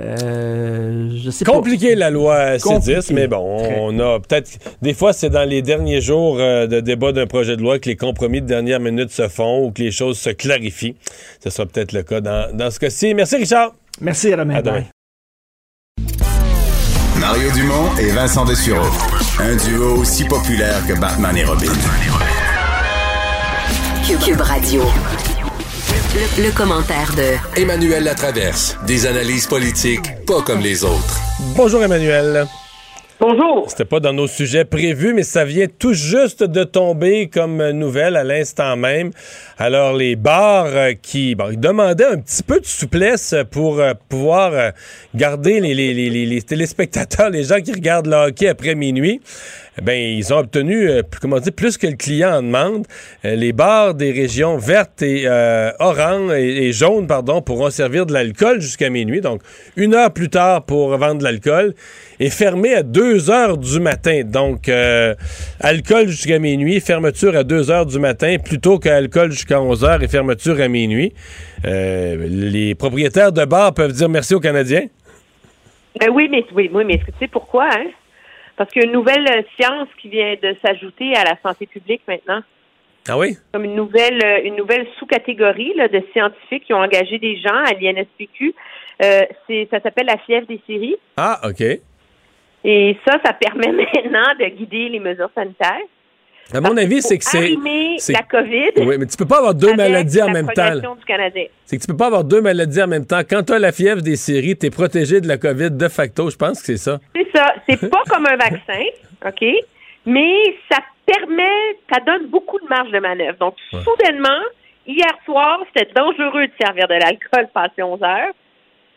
Euh, je sais pas. Compliqué la loi Compliqué. C10, mais bon, Très. on a peut-être. Des fois, c'est dans les derniers jours euh, de débat d'un projet de loi que les compromis de dernière minute se font ou que les choses se clarifient. Ce sera peut-être le cas dans, dans ce cas-ci. Merci, Richard. Merci, Romain. À demain. Bye. Mario Dumont et Vincent Dessureau. Un duo aussi populaire que Batman et Robin. Cube Radio. Le, le commentaire de Emmanuel Latraverse. Des analyses politiques pas comme les autres. Bonjour, Emmanuel. Bonjour. C'était pas dans nos sujets prévus, mais ça vient tout juste de tomber comme nouvelle à l'instant même. Alors, les bars euh, qui bon, ils demandaient un petit peu de souplesse pour euh, pouvoir euh, garder les- les- les téléspectateurs, les gens qui regardent le hockey après minuit. Ben, ils ont obtenu, euh, comment dire, plus que le client en demande. Euh, les bars des régions vertes et euh, orange et, jaunes, pardon, pourront servir de l'alcool jusqu'à minuit. Donc, une heure plus tard pour vendre de l'alcool et fermé à 2 heures du matin. Donc, alcool jusqu'à minuit, fermeture à 2 heures du matin, plutôt qu'alcool jusqu'à 11 heures et fermeture à minuit. Les propriétaires de bars peuvent dire merci aux Canadiens? Ben oui, mais oui, oui, mais tu sais pourquoi, hein? Parce qu'il y a une nouvelle euh, science qui vient de s'ajouter à la santé publique maintenant. Ah oui? Comme une nouvelle euh, une nouvelle sous-catégorie de scientifiques qui ont engagé des gens à l'INSPQ. Euh, c'est ça s'appelle la fièvre des séries. Ah, OK. Et ça, ça permet <laughs> maintenant de guider les mesures sanitaires. À mon avis, c'est que c'est. La COVID. Oui, mais tu peux pas avoir deux maladies en même temps. C'est que tu peux pas avoir deux maladies en même temps. Quand tu as la fièvre des séries, tu es protégé de la COVID de facto. Je pense que c'est ça. C'est ça. C'est pas <laughs> comme un vaccin, OK? Mais ça permet, ça donne beaucoup de marge de manœuvre. Donc, soudainement, hier soir, c'était dangereux de servir de l'alcool passé 11 heures.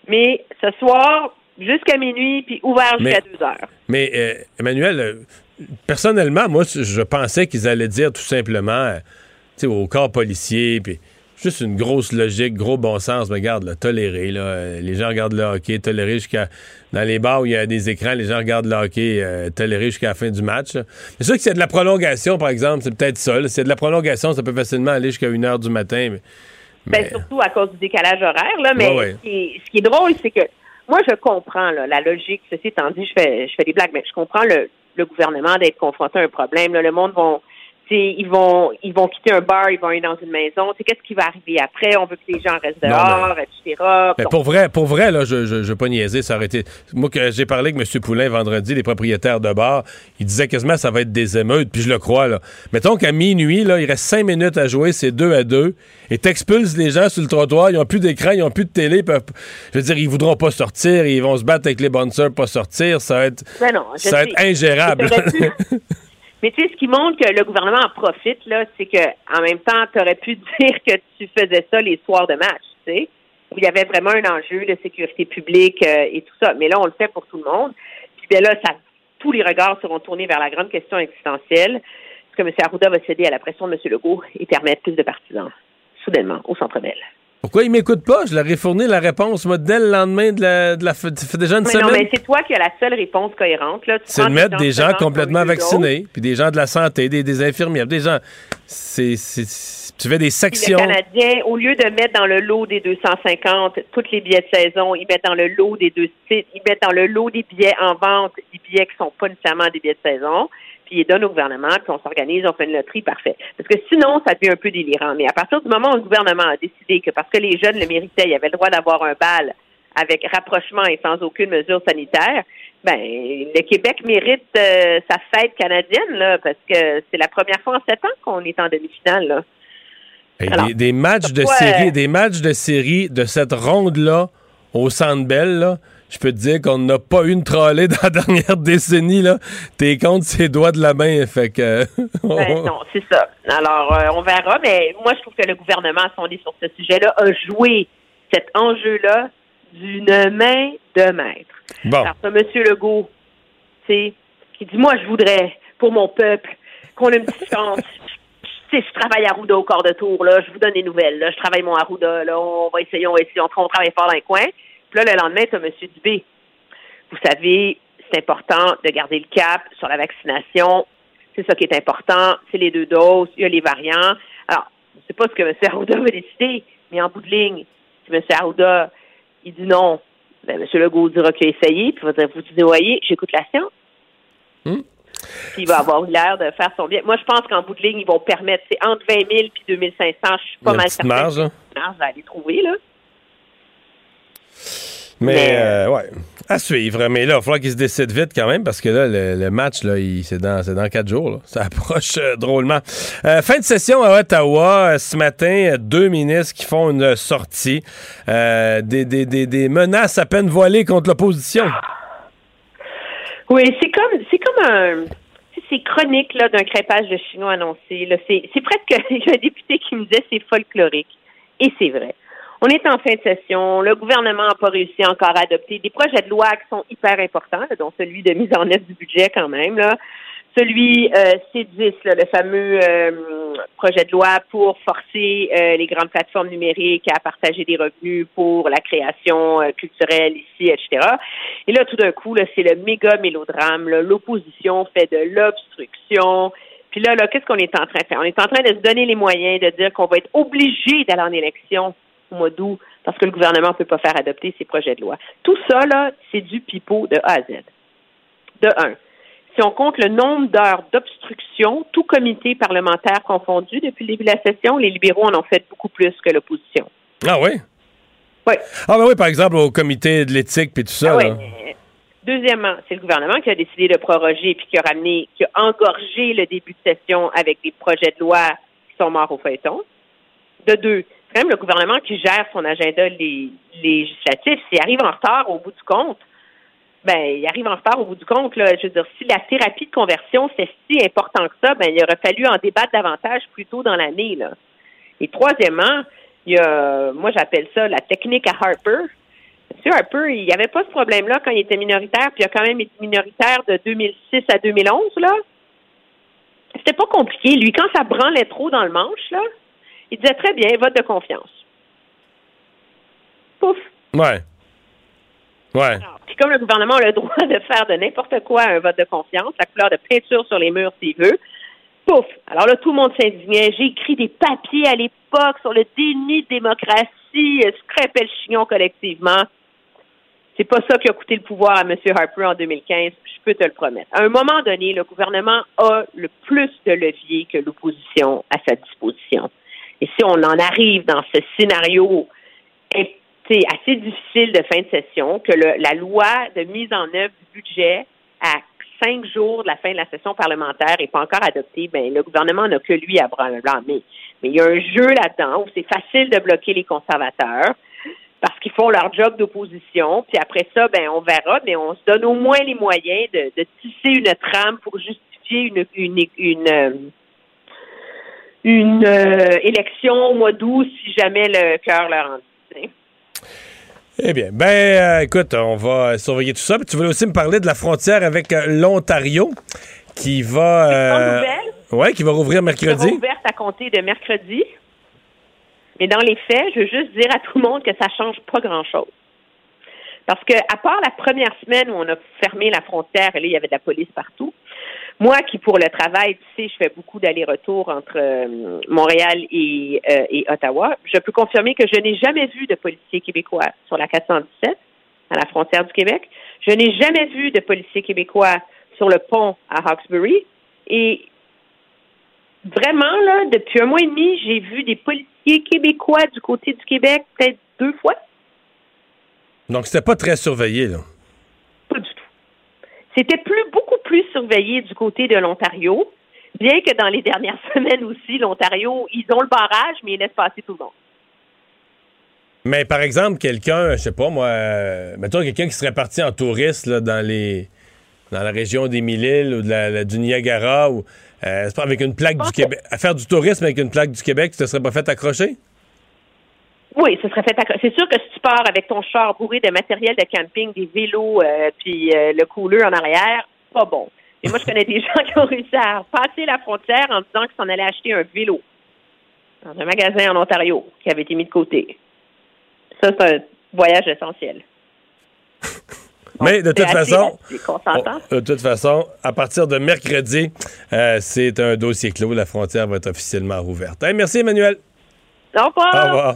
Mais ce soir, jusqu'à minuit, puis ouvert jusqu'à 2 heures. Mais euh, Emmanuel, euh, personnellement, moi, je pensais qu'ils allaient dire tout simplement, euh, au corps policier, puis juste une grosse logique, gros bon sens. Mais regarde, là, tolérer, là, euh, les gens regardent le hockey, tolérer jusqu'à dans les bars où il y a des écrans, les gens regardent le hockey, euh, tolérer jusqu'à la fin du match. là. C'est sûr que c'est de la prolongation, par exemple, c'est peut-être ça. là. C'est de la prolongation, ça peut facilement aller jusqu'à une heure du matin. mais- Ben, surtout à cause du décalage horaire, là. Mais Ouais, ouais. Ce, qui est, ce qui est drôle, c'est que moi, je comprends là, la logique. Ceci étant dit, je fais, je fais des blagues, mais je comprends le, le gouvernement d'être confronté à un problème. là. Le monde vont, c'est ils vont ils vont quitter un bar, ils vont aller dans une maison. Qu'est-ce qui va arriver après? On veut que les gens restent Non, dehors, etc. Mais Donc, pour vrai, pour vrai, là, je, je, je veux pas niaiser, ça aurait été. Moi, que j'ai parlé avec M. Poulain vendredi, les propriétaires de bars, il disait quasiment que ça va être des émeutes, puis je le crois, là. Mettons qu'à minuit, là, il reste cinq minutes à jouer, c'est deux à deux, et t'expulses les gens sur le trottoir, ils ont plus d'écran, ils ont plus de télé, ils peuvent- je veux dire, ils voudront pas sortir, ils vont se battre avec les bouncers pour pas sortir, ça va être, Ben non, ça va être ingérable. <laughs> Mais tu sais, ce qui montre que le gouvernement en profite, là, c'est que en même temps, tu aurais pu <laughs> dire que tu faisais ça les soirs de match, tu sais, où il y avait vraiment un enjeu de sécurité publique euh, et tout ça. Mais là, on le fait pour tout le monde. Puis ben là, ça, tous les regards seront tournés vers la grande question existentielle. Est-ce que M. Arruda va céder à la pression de M. Legault et permettre plus de partisans, soudainement, au Centre Bell? Pourquoi ils m'écoutent pas? Je leur ai fourni la réponse, moi, dès le lendemain de la, de la fait déjà une Mais semaine. non, mais c'est toi qui as la seule réponse cohérente. C'est de mettre des gens complètement vaccinés, puis des gens de la santé, des, des infirmières, des gens. C'est, tu fais des Puis sections. Le Canadien, au lieu de mettre dans le lot des 250 tous les billets de saison, ils mettent dans le lot des deux ils mettent dans le lot des billets en vente, des billets qui sont pas nécessairement des billets de saison, puis ils donnent au gouvernement, puis on s'organise, on fait une loterie, parfait. Parce que sinon, ça devient un peu délirant. Mais à partir du moment où le gouvernement a décidé que parce que les jeunes le méritaient, ils avaient le droit d'avoir un bal avec rapprochement et sans aucune mesure sanitaire, ben le Québec mérite euh, sa fête canadienne, là, parce que c'est la première fois en sept ans qu'on est en demi-finale, là. Hey, Alors, des, des matchs de série, euh, des matchs de série de cette ronde-là au Centre Bell, là, je peux te dire qu'on n'a pas eu une trollée <laughs> dans la dernière décennie. Là. T'es contre ses doigts de la main. Fait que. Ben, non, c'est ça. Alors, euh, on verra, mais moi, je trouve que le gouvernement, sondé sur ce sujet-là, a joué cet enjeu-là d'une main de maître. Bon. Alors, t'as M. Legault, tu sais, qui dit, moi, je voudrais, pour mon peuple, qu'on ait une petite chance. <laughs> Tu sais, je travaille à Arruda au quart de tour, là, je vous donne des nouvelles, là, je travaille mon Arruda, là, on va essayer, on va essayer, on, on travaille fort dans les coins. Puis là, le lendemain, t'as M. Dubé. Vous savez, c'est important de garder le cap sur la vaccination. C'est ça qui est important. C'est les deux doses. Il y a les variants. Alors, je ne sais pas ce que M. Arruda va décider, mais en bout de ligne, si M. Arruda, il dit non, ben, M. Legault dira qu'il a essayé, puis il va dire, vous dites, voyez, j'écoute la science. Hmm. Puis il va avoir l'air de faire son bien. Moi, je pense qu'en bout de ligne, ils vont permettre, c'est entre 20 000 puis 2 500. Je suis pas mal petite certaine marge, hein? une marge à aller trouver, là. Mais, Mais, euh, ouais, à suivre. Mais là, il va falloir qu'il se décide vite quand même parce que là, le, le match, là, c'est dans, dans quatre jours. là. Ça <laughs> approche euh, drôlement. Euh, fin de session à Ottawa. ce matin, deux ministres qui font une sortie. Des, des, des, des menaces à peine voilées contre l'opposition. Oui, c'est comme c'est comme un c'est- c'est chronique là d'un crépage de chinois annoncé. Là, c'est c'est presque il y a un député qui me disait c'est folklorique. Et c'est vrai. On est en fin de session. Le gouvernement n'a pas réussi encore à adopter des projets de loi qui sont hyper importants, dont celui de mise en œuvre du budget quand même. Là. Celui euh, C10, là, le fameux euh, projet de loi pour forcer euh, les grandes plateformes numériques à partager des revenus pour la création euh, culturelle ici, etc. Et là, tout d'un coup, c'est le méga mélodrame. L'opposition fait de l'obstruction. Puis là, là, qu'est-ce qu'on est en train de faire? On est en train de se donner les moyens de dire qu'on va être obligé d'aller en élection au mois d'août parce que le gouvernement ne peut pas faire adopter ses projets de loi. Tout ça, là, c'est du pipeau de A à Z. De un. Si on compte le nombre d'heures d'obstruction, tout comité parlementaire confondu depuis le début de la session, les libéraux en ont fait beaucoup plus que l'opposition. Ah oui? Oui. Ah ben oui, par exemple, au comité de l'éthique puis tout ça. Ah là. mais Deuxièmement, c'est le gouvernement qui a décidé de proroger puis qui a ramené, qui a engorgé le début de session avec des projets de loi qui sont morts au feuilleton. De deux, quand même le gouvernement qui gère son agenda lé- législatif. S'il arrive en retard au bout du compte, ben, il arrive en retard au bout du compte. Là. Je veux dire, si la thérapie de conversion, c'est si important que ça, ben, il aurait fallu en débattre davantage plus tôt dans l'année. Et troisièmement, il y a, moi, j'appelle ça la technique à Harper. M. Harper, il n'y avait pas ce problème-là quand il était minoritaire, puis il a quand même été minoritaire de 2006 à 2011, là. C'était pas compliqué. Lui, quand ça branlait trop dans le manche, là, il disait très bien, vote de confiance. Pouf. Ouais. Ouais. Puis comme le gouvernement a le droit de faire de n'importe quoi un vote de confiance, la couleur de peinture sur les murs s'il veut, pouf. Alors là, tout le monde s'indignait. J'ai écrit des papiers à l'époque sur le déni de démocratie, euh, scrapait le chignon collectivement. C'est pas ça qui a coûté le pouvoir à M. Harper en 2015, je peux te le promettre. À un moment donné, le gouvernement a le plus de leviers que l'opposition à sa disposition. Et si on en arrive dans ce scénario assez difficile de fin de session, que le, la loi de mise en œuvre du budget à cinq jours de la fin de la session parlementaire n'est pas encore adoptée, ben le gouvernement n'a que lui à blâmer. Mais il y a un jeu là-dedans où c'est facile de bloquer les conservateurs parce qu'ils font leur job d'opposition. Puis après ça, ben on verra, mais on se donne au moins les moyens de, de tisser une trame pour justifier une une une, une, euh, élection au mois d'août si jamais le cœur leur en dit. Eh bien, ben, euh, écoute, on va surveiller tout ça. Puis tu voulais aussi me parler de la frontière avec l'Ontario qui va. Euh, ouais, qui va rouvrir mercredi. Ouverte à compter de mercredi. Mais dans les faits, je veux juste dire à tout le monde que ça change pas grand-chose. Parce que, à part la première semaine où on a fermé la frontière, et là, il y avait de la police partout, moi qui, pour le travail, tu sais, je fais beaucoup d'allers-retours entre euh, Montréal et, euh, et, Ottawa, je peux confirmer que je n'ai jamais vu de policiers québécois sur la 417, à la frontière du Québec. Je n'ai jamais vu de policiers québécois sur le pont à Hawkesbury. Et vraiment, là, depuis un mois et demi, j'ai vu des policiers québécois du côté du Québec peut-être deux fois. Donc, c'était pas très surveillé, là. Pas du tout. C'était plus, beaucoup plus surveillé du côté de l'Ontario, bien que dans les dernières <laughs> semaines aussi, l'Ontario, ils ont le barrage, mais ils laissent passer tout le monde. Mais par exemple, quelqu'un, je sais pas moi, euh, mettons quelqu'un qui serait parti en touriste là, dans les dans la région des Mille-Îles ou de la, du Niagara ou euh, avec une plaque du Québec. À faire du tourisme avec une plaque du Québec, tu te serais pas fait accrocher? Oui, ce serait fait accrocher. C'est sûr que si tu pars avec ton char bourré de matériel de camping, des vélos, euh, puis euh, le couleur en arrière, pas bon. Et moi, je connais des <laughs> gens qui ont réussi à passer la frontière en disant qu'ils s'en allaient acheter un vélo dans un magasin en Ontario qui avait été mis de côté. Ça, c'est un voyage essentiel. <laughs> Mais de toute façon, de toute façon, à partir de mercredi, euh, c'est un dossier clos. La frontière va être officiellement rouverte. merci, Emmanuel. Au revoir. Au revoir.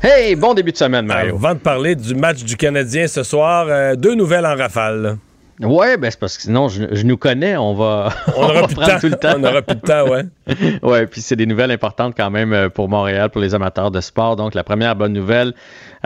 Hey, bon début de semaine, Mario. avant de parler du match du Canadien ce soir, euh, deux nouvelles en rafale. Ouais, ben c'est parce que sinon, je, nous connais, on va, <laughs> on, aura plus tout le temps. On aura plus de temps, ouais. <laughs> ouais, puis c'est des nouvelles importantes quand même euh, pour Montréal, pour les amateurs de sport. Donc, la première bonne nouvelle,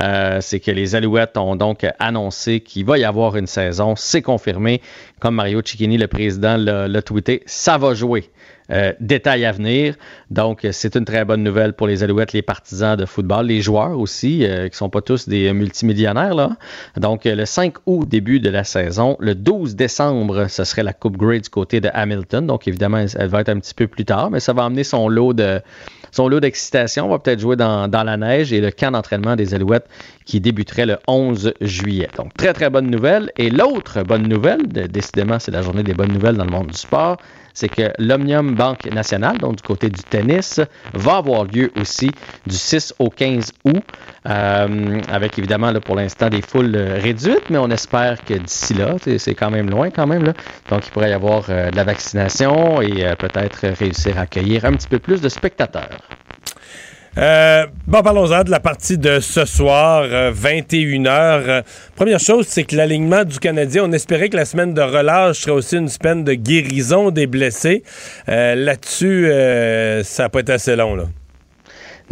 euh, c'est que les Alouettes ont donc annoncé qu'il va y avoir une saison. C'est confirmé. Comme Mario Cicchini, le président, l'a tweeté, ça va jouer. Euh, détail à venir. Donc, c'est une très bonne nouvelle pour les Alouettes, les partisans de football, les joueurs aussi, euh, qui sont pas tous des multimillionnaires. Donc, le 5 août, début de la saison. Le 12 décembre, ce serait la Coupe Grey du côté de Hamilton. Donc, évidemment, elle va être un petit peu plus tard, mais ça va amener son lot de son lot d'excitation. On va peut-être jouer dans, dans, la neige et le camp d'entraînement des Alouettes qui débuterait le 11 juillet. Donc, très, très bonne nouvelle. Et l'autre bonne nouvelle, décidément, c'est la journée des bonnes nouvelles dans le monde du sport, c'est que l'Omnium Banque Nationale, donc du côté du tennis, va avoir lieu aussi du 6 au 15 août, euh, avec évidemment pour l'instant des foules réduites, mais on espère que d'ici là, c'est quand même loin quand même, là, donc il pourrait y avoir euh, de la vaccination et euh, peut-être réussir à accueillir un petit peu plus de spectateurs. Euh, bon, parlons-en de la partie de ce soir, 21h. Euh, euh, première chose, c'est que l'alignement du Canadien, on espérait que la semaine de relâche serait aussi une semaine de guérison des blessés. Là-dessus, ça n'a pas été assez long, là.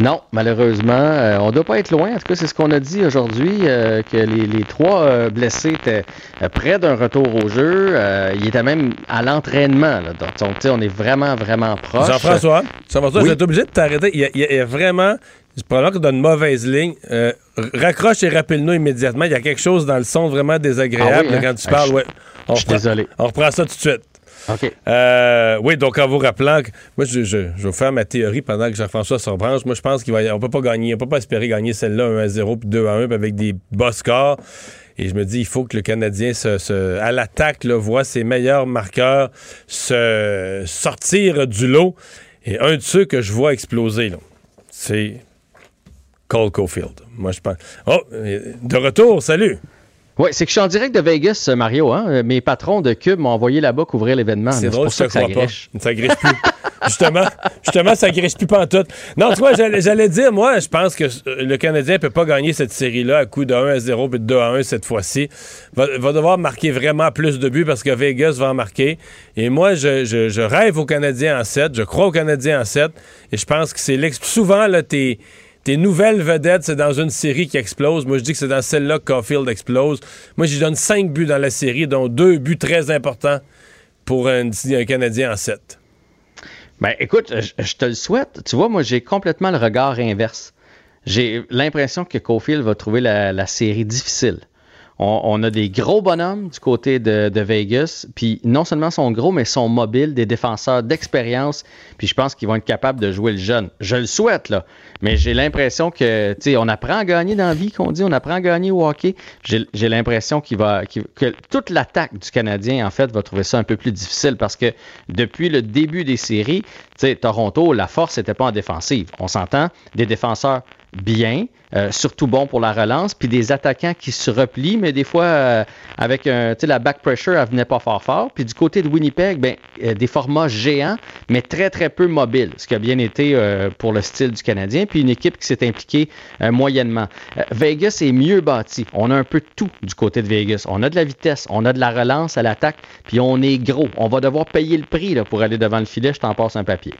Non, malheureusement, euh, on ne doit pas être loin. En tout cas, c'est ce qu'on a dit aujourd'hui, euh, que les, trois euh, blessés étaient près d'un retour au jeu. ils étaient même à l'entraînement. Donc, on est vraiment, vraiment proche. Jean-François, Jean-François, vous êtes obligé de t'arrêter. Il, y, a, vraiment... C'est probablement que dans une mauvaise ligne. raccroche et rappelle-nous immédiatement. Il y a quelque chose dans le son vraiment désagréable ah hein? quand tu parles. Je, ouais. je suis désolé. On reprend ça tout de suite. Euh, oui, donc en vous rappelant, que, moi, je, je, je, vais faire ma théorie pendant que Jean-François se rebranche. Moi, je pense qu'on ne peut pas gagner, on peut pas espérer gagner celle-là 1 à 0 puis 2 à 1 avec des bas scores. Et je me dis, il faut que le Canadien, se, à l'attaque, voit ses meilleurs marqueurs se sortir du lot. Et un de ceux que je vois exploser, c'est Cole Caulfield. Moi, je pense. Oh, de retour, salut! Oui, c'est que je suis en direct de Vegas, Mario. Hein? Mes patrons de Cube m'ont envoyé là-bas couvrir l'événement. C'est drôle, pour ça que ça pas. Ça plus. <laughs> justement, justement, ça griche plus pantoute. Non, tu vois, j'allais dire, moi, je pense que euh, le Canadien peut pas gagner cette série-là à coup de 1 à 0 puis de 2 à 1 cette fois-ci. Va, va devoir marquer vraiment plus de buts parce que Vegas va en marquer. Et moi, je, je- je rêve au Canadien en 7. Je crois au Canadien en 7. Et je pense que c'est l'ex... Souvent, là, tes, tes nouvelles vedettes, c'est dans une série qui explose. Moi, je dis que c'est dans celle-là que Caulfield explose. Moi, j'y donne 5 buts dans la série, dont deux buts très importants pour un, Canadien en 7. Ben, écoute, je, je te le souhaite. Tu vois, moi, j'ai complètement le regard inverse. J'ai l'impression que Cofield va trouver la série difficile. On, a des gros bonhommes du côté de, Vegas, puis non seulement sont gros, mais sont mobiles, des défenseurs d'expérience, puis je pense qu'ils vont être capables de jouer le jeune. Je le souhaite, là, mais j'ai l'impression que, tu sais, on apprend à gagner dans la vie, qu'on dit, on apprend à gagner au hockey. J'ai l'impression qu'il va, que toute l'attaque du Canadien, en fait, va trouver ça un peu plus difficile parce que depuis le début des séries, tu sais, Toronto, la force n'était pas en défensive. On s'entend, des défenseurs bien, euh, surtout bons pour la relance, puis des attaquants qui se replient, mais des fois, euh, avec un, la back pressure, elle venait pas fort fort. Puis du côté de Winnipeg, ben, euh, des formats géants, mais très, très peu mobiles, ce qui a bien été euh, pour le style du Canadien, puis une équipe qui s'est impliquée euh, moyennement. Euh, Vegas est mieux bâti. On a un peu tout du côté de Vegas. On a de la vitesse, on a de la relance à l'attaque, puis on est gros. On va devoir payer le prix là, pour aller devant le filet. Je t'en passe un papier.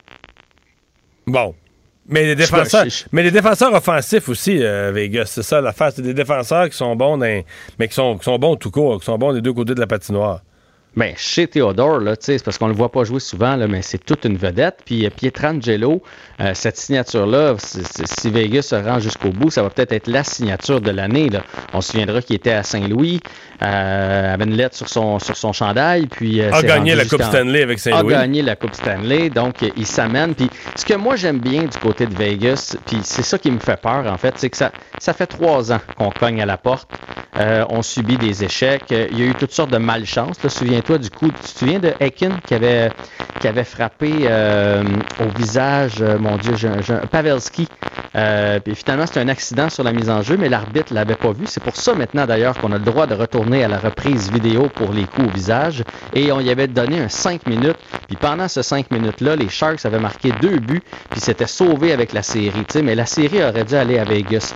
Bon. Mais les Je défenseurs, je- je- mais les défenseurs offensifs aussi, euh, Vegas, c'est ça l'affaire. C'est des défenseurs qui sont bons, dans- mais qui sont, qui sont bons tout court, qui sont bons des deux côtés de la patinoire. Ben, chez Théodore, là, c'est parce qu'on le voit pas jouer souvent, là, mais c'est toute une vedette. Puis euh, Pietrangelo, euh, cette signature-là, si Vegas se rend jusqu'au bout, ça va peut-être être la signature de l'année. là. On se souviendra qu'il était à Saint-Louis, euh, avait une lettre sur son, sur son chandail, puis... euh, A gagné la Coupe Stanley avec Saint-Louis. A gagné la Coupe Stanley, donc euh, il s'amène. Puis ce que moi j'aime bien du côté de Vegas, puis c'est ça qui me fait peur en fait, c'est que ça, ça fait trois ans qu'on cogne à la porte. Euh, on subit des échecs. Il y a eu toutes sortes de malchance. là. Souviens-toi du coup, tu te souviens de Aiken qui avait, qui avait frappé euh, au visage, euh, mon Dieu, je- je- Pavelski. Euh, puis finalement, c'était un accident sur la mise en jeu, mais l'arbitre l'avait pas vu. C'est pour ça maintenant d'ailleurs qu'on a le droit de retourner à la reprise vidéo pour les coups au visage. Et on y avait donné un 5 minutes. Puis pendant ce 5 minutes-là, les Sharks avaient marqué deux buts, puis s'étaient sauvés avec la série. Mais la série aurait dû aller à Vegas.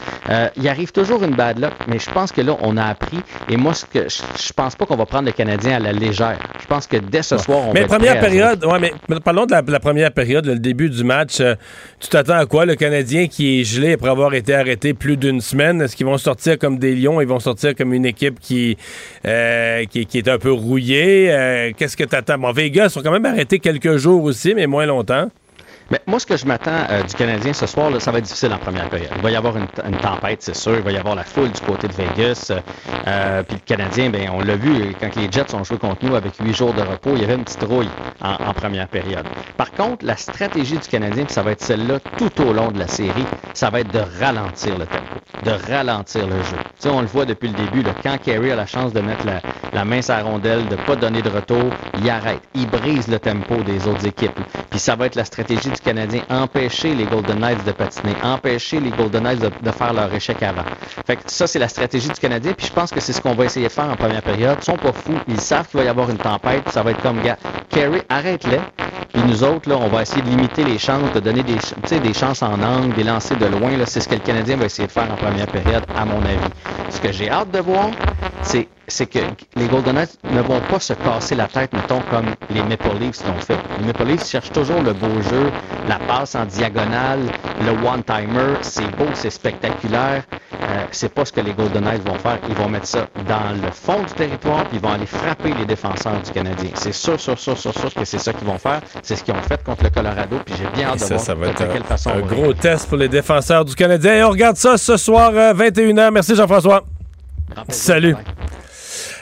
Il arrive toujours une bad luck, mais je pense que là, on a appris. Et moi, je, pense pas qu'on va prendre le Canadien à la légère. Je pense que dès ce soir, on mais va première période, ouais, mais mais parlons de la, la première période, le début du match. euh, tu t'attends à quoi? Le Canadien qui est gelé après avoir été arrêté plus d'une semaine, est-ce qu'ils vont sortir comme des lions? Ils vont sortir comme une équipe qui, euh, qui, qui est un peu rouillée? Euh, Qu'est-ce que tu attends? Bon, Vegas sont quand même arrêtés quelques jours aussi, mais moins longtemps. Mais moi, ce que je m'attends euh, du Canadien ce soir, là, ça va être difficile en première période. Il va y avoir une, une tempête, c'est sûr. Il va y avoir la foule du côté de Vegas. euh, puis le Canadien, ben, on l'a vu quand les Jets ont joué contre nous avec huit jours de repos, il y avait une petite rouille en, en première période. Par contre, la stratégie du Canadien, puis ça va être celle-là tout au long de la série, ça va être de ralentir le tempo, de ralentir le jeu. Tu sais, on le voit depuis le début. Là, quand Kerry a la chance de mettre la, la main sur la rondelle, de pas donner de retour, il arrête. Il brise le tempo des autres équipes. Puis ça va être la stratégie du Canadien, empêcher les Golden Knights de patiner, empêcher les Golden Knights de, faire leur échec avant. Fait que ça, c'est la stratégie du Canadien, puis je pense que c'est ce qu'on va essayer de faire en première période. Ils sont pas fous, ils savent qu'il va y avoir une tempête, ça va être comme, gars, Kerry, arrête-les. Puis nous autres, là, on va essayer de limiter les chances, de donner des, des chances en angle, des lancers de loin. C'est ce que le Canadien va essayer de faire en première période, à mon avis. Ce que j'ai hâte de voir, c'est c'est que les Golden Knights ne vont pas se casser la tête, mettons, comme les Maple Leafs l'ont fait. Les Maple Leafs cherchent toujours le beau jeu, la passe en diagonale, le one-timer, c'est beau, c'est spectaculaire. Euh, c'est pas ce que les Golden Knights vont faire. Ils vont mettre ça dans le fond du territoire, puis ils vont aller frapper les défenseurs du Canadien. C'est sûr, sûr, sûr, sûr, sûr que c'est ça qu'ils vont faire. C'est ce qu'ils ont fait contre le Colorado, puis j'ai bien hâte de Ça, voir ça va de être un, quelle façon un gros test pour les défenseurs du Canadien. Et on regarde ça ce soir, euh, 21h. Merci Jean-François. Salut.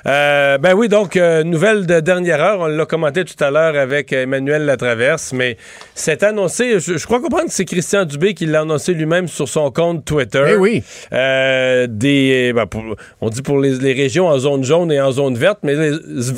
Euh, ben oui, donc, euh, nouvelle de dernière heure. On l'a commenté tout à l'heure avec Emmanuel Latraverse, mais c'est annoncé, je, je crois comprendre que c'est Christian Dubé qui l'a annoncé lui-même sur son compte Twitter. Eh oui. Euh, des, ben, pour- on dit pour les, les régions en zone jaune et en zone verte, mais les,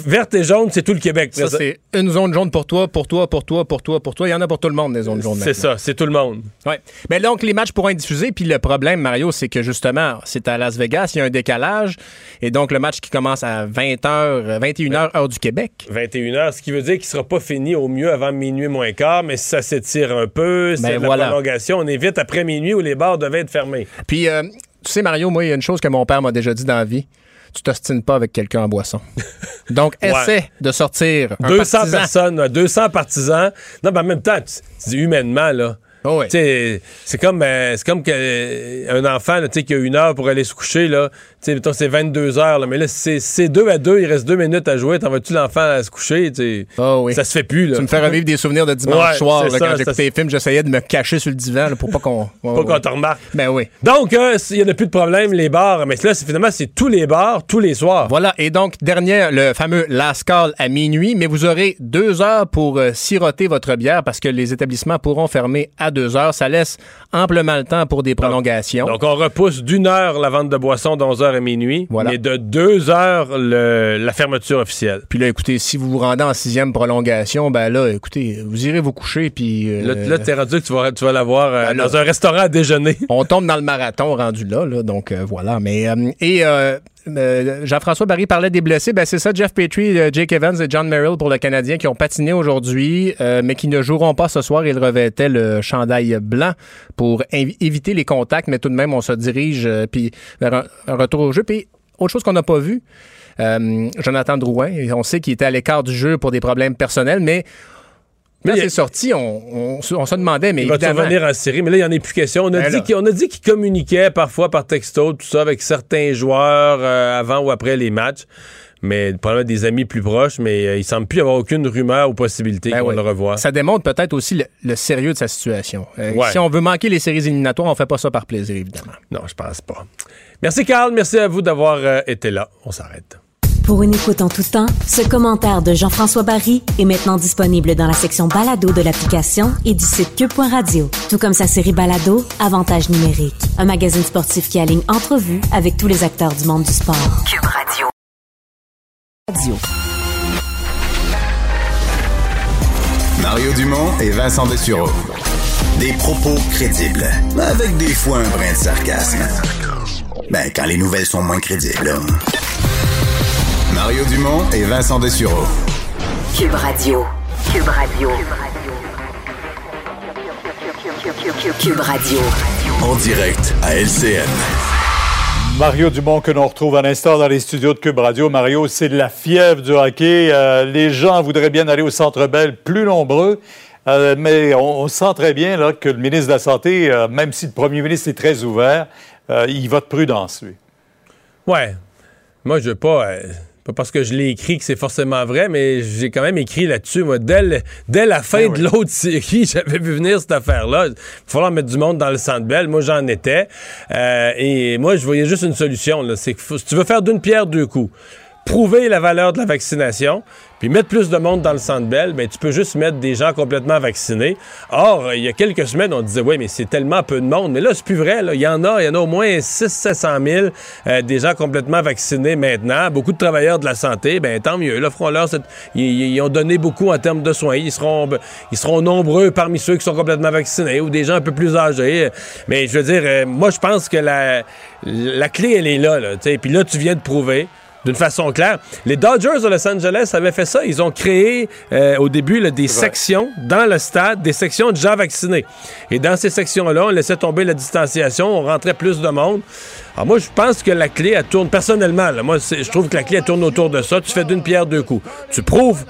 verte et jaune, c'est tout le Québec. Ça, c'est une zone jaune pour toi, pour toi, pour toi, pour toi, pour toi. Il y en a pour tout le monde, des zones jaunes. C'est ça, c'est tout le monde. Ouais. Mais donc, les matchs pourront être diffusés. Puis le problème, Mario, c'est que justement, c'est à Las Vegas, il y a un décalage. Et donc, le match qui commence à 20h, 21h, heure du Québec. 21h, ce qui veut dire qu'il sera pas fini au mieux avant minuit moins quart, mais si ça s'étire un peu, c'est Ben de voilà. la prolongation, on est vite après minuit où les bars devaient être fermés. Puis, euh, tu sais, Mario, moi, il y a une chose que mon père m'a déjà dit dans la vie. Tu t'ostines pas avec quelqu'un en boisson. <laughs> Donc, Ouais. essaie de sortir un 200 partisan. personnes, ouais, 200 partisans. Non, mais en même temps, tu, tu dis humainement, là. Oh C'est comme, euh, comme que, euh, un enfant là, qui a une heure pour aller se coucher. Là. Sais, c'est 22 heures. Là, mais là, c'est c'est deux à deux, il reste deux minutes à jouer. T'en vas-tu l'enfant à se coucher? tu sais? Ça se fait plus. Là. Tu me fais revivre des souvenirs de dimanche Ouais, soir. là, quand j'écoutais les films, j'essayais de me cacher sur le divan pour pas qu'on. <laughs> Pas qu'on te remarque. Ben oui. Donc, euh, il n'y en a plus de problème, les bars. Mais là, c'est- finalement, c'est tous les bars, tous les soirs. Voilà. Et donc, dernier, le fameux last call à minuit, mais vous aurez deux heures pour euh, siroter votre bière parce que les établissements pourront fermer à deux heures. Ça laisse amplement le temps pour des prolongations. Donc, on repousse d'une heure la vente de boissons d'11 heures à minuit, Voilà. mais de deux heures le- la fermeture officielle. Puis là, écoutez, si vous vous rendez en sixième prolongation, ben là, écoutez, vous irez vous coucher, puis... euh, Là, là, t'es rendu que tu vas, tu vas l'avoir euh, Ben dans un restaurant à déjeuner. on tombe dans le marathon rendu là, là, donc euh, voilà. Mais euh, et euh, euh, Jean-François Barry parlait des blessés, ben c'est ça, Jeff Petrie, euh, Jake Evans et John Merrill pour le Canadien qui ont patiné aujourd'hui, euh, mais qui ne joueront pas ce soir. Ils revêtaient le chandail blanc pour éviter les contacts, mais tout de même on se dirige euh, puis vers un, un retour au jeu. Puis autre chose qu'on n'a pas vu. euh, Jonathan Drouin, on sait qu'il était à l'écart du jeu pour des problèmes personnels, mais quand c'est sorti, on, on se- on se demandait, mais il va revenir en série, mais là, il n'y en a plus question. On a Ben dit là. qu'il on a dit qu'il communiquait parfois par texto, tout ça, avec certains joueurs euh, avant ou après les matchs. Mais probablement des amis plus proches, mais euh, il semble plus y avoir aucune rumeur ou possibilité Ben qu'on oui. le revoie. Ça démontre peut-être aussi le, le sérieux de sa situation. Euh, Ouais. Si on veut manquer les séries éliminatoires, on fait pas ça par plaisir, évidemment. Non, je pense pas. Merci, Carl. Merci à vous d'avoir euh, été là. On s'arrête. Pour une écoute en tout temps, ce commentaire de Jean-François Barry est maintenant disponible dans la section balado de l'application et du site cube.radio. Tout comme sa série balado, Avantage numérique. Un magazine sportif qui aligne entrevues avec tous les acteurs du monde du sport. Cube Radio. Mario Dumont et Vincent Dessureau. Des propos crédibles, avec des fois un brin de sarcasme. Ben, quand les nouvelles sont moins crédibles. là. Mario Dumont et Vincent Dessureau. Cube Radio. Cube Radio. Cube Radio. En direct à LCN. Mario Dumont que l'on retrouve à l'instant dans les studios de Cube Radio. Mario, c'est de la fièvre du hockey. Euh, les gens voudraient bien aller au Centre Bell plus nombreux. Euh, mais on, on sent très bien là, que le ministre de la Santé, euh, même si le premier ministre est très ouvert, euh, il va de prudence, lui. Ouais. Moi, je veux pas. Pas parce que je l'ai écrit que c'est forcément vrai, mais j'ai quand même écrit là-dessus. Moi, dès, le- dès la fin de l'autre <laughs> série, j'avais vu venir cette affaire-là. Il va falloir mettre du monde dans le centre belle. Moi, j'en étais. Euh, et moi, je voyais juste une solution. là. C'est que si tu veux faire d'une pierre deux coups, prouver la valeur de la vaccination, puis mettre plus de monde dans le centre belle, ben, tu peux juste mettre des gens complètement vaccinés. Or, il y a quelques semaines, on disait, oui, mais c'est tellement peu de monde. Mais là, c'est plus vrai. Il y en a, il y en a au moins 600 000 euh, des gens complètement vaccinés maintenant. Beaucoup de travailleurs de la santé, ben tant mieux. Là, cette- ils, ont donné beaucoup en termes de soins. Ils seront, ils seront nombreux parmi ceux qui sont complètement vaccinés ou des gens un peu plus âgés. Mais je veux dire, euh, moi, je pense que la, la clé, elle est là. là. Puis là, tu viens de prouver d'une façon claire. Les Dodgers de Los Angeles avaient fait ça. Ils ont créé euh, au début là, des sections dans le stade, des sections de gens vaccinés. Et dans ces sections-là, on laissait tomber la distanciation, on rentrait plus de monde. Alors moi, je pense que la clé, elle tourne personnellement. là, moi, je trouve que la clé, elle tourne autour de ça. Tu fais d'une pierre deux coups. Tu prouves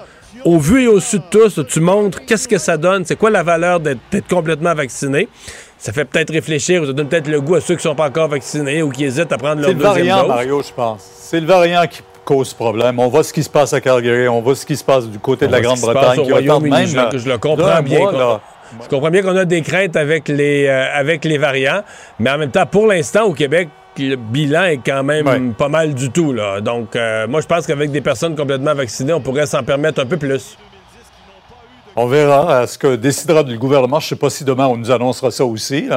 au vu et au su de tous, tu montres qu'est-ce que ça donne, c'est quoi la valeur d'être complètement vacciné. Ça fait peut-être réfléchir, ça donne peut-être le goût à ceux qui sont pas encore vaccinés ou qui hésitent à prendre leur C'est le deuxième variant, dose. Mario, je pense. C'est le variant qui cause problème. On voit ce qui se passe à Calgary, on voit ce qui se passe du côté On de la qui Grande-Bretagne. qui Royaume-Uni, même, je le- là, je le comprends bien. mois, qu'on- là. Je comprends bien qu'on a des craintes avec les, euh, avec les variants, mais en même temps, pour l'instant, au Québec, le bilan est quand même pas mal du tout. Là. Donc, euh, moi, je pense qu'avec des personnes complètement vaccinées, on pourrait s'en permettre un peu plus. On verra euh, ce que décidera le gouvernement. Je ne sais pas si demain on nous annoncera ça aussi,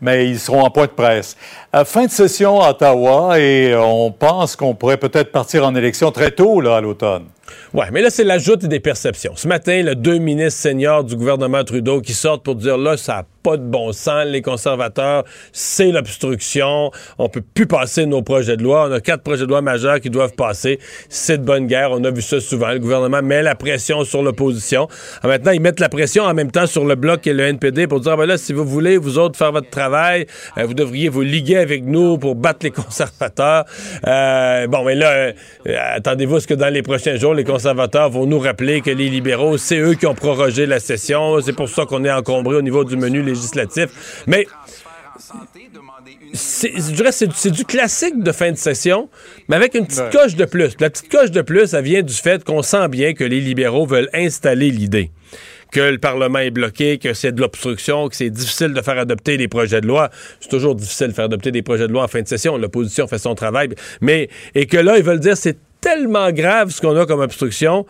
mais ils seront en point de presse. Euh, fin de session à Ottawa et on pense qu'on pourrait peut-être partir en élection très tôt là, à l'automne. Oui, mais là, c'est l'ajout des perceptions. Ce matin, le deux ministres seniors du gouvernement Trudeau qui sortent pour dire là, ça n'a pas de bon sens, les conservateurs, c'est l'obstruction, on peut plus passer nos projets de loi. On a quatre projets de loi majeurs qui doivent passer. C'est de bonne guerre. On a vu ça souvent. Le gouvernement met la pression sur l'opposition. Maintenant, ils mettent la pression en même temps sur le bloc et le NPD pour dire, ah ben là, si vous voulez, vous autres, faire votre travail, euh, vous devriez vous liguer avec nous pour battre les <laughs> conservateurs. Euh, bon, mais là, euh, attendez-vous à ce que dans les prochains jours, les conservateurs vont nous rappeler que les libéraux, c'est eux qui ont prorogé la session. C'est pour ça qu'on est encombré au niveau du menu législatif. Mais je dirais c'est du classique de fin de session, mais avec une petite coche de plus. La petite coche de plus, ça vient du fait qu'on sent bien que les libéraux veulent installer l'idée que le Parlement est bloqué, que c'est de l'obstruction, que c'est difficile de faire adopter des projets de loi. C'est toujours difficile de faire adopter des projets de loi en fin de session. L'opposition fait son travail. Mais, et que là, ils veulent dire c'est tellement grave ce qu'on a comme obstruction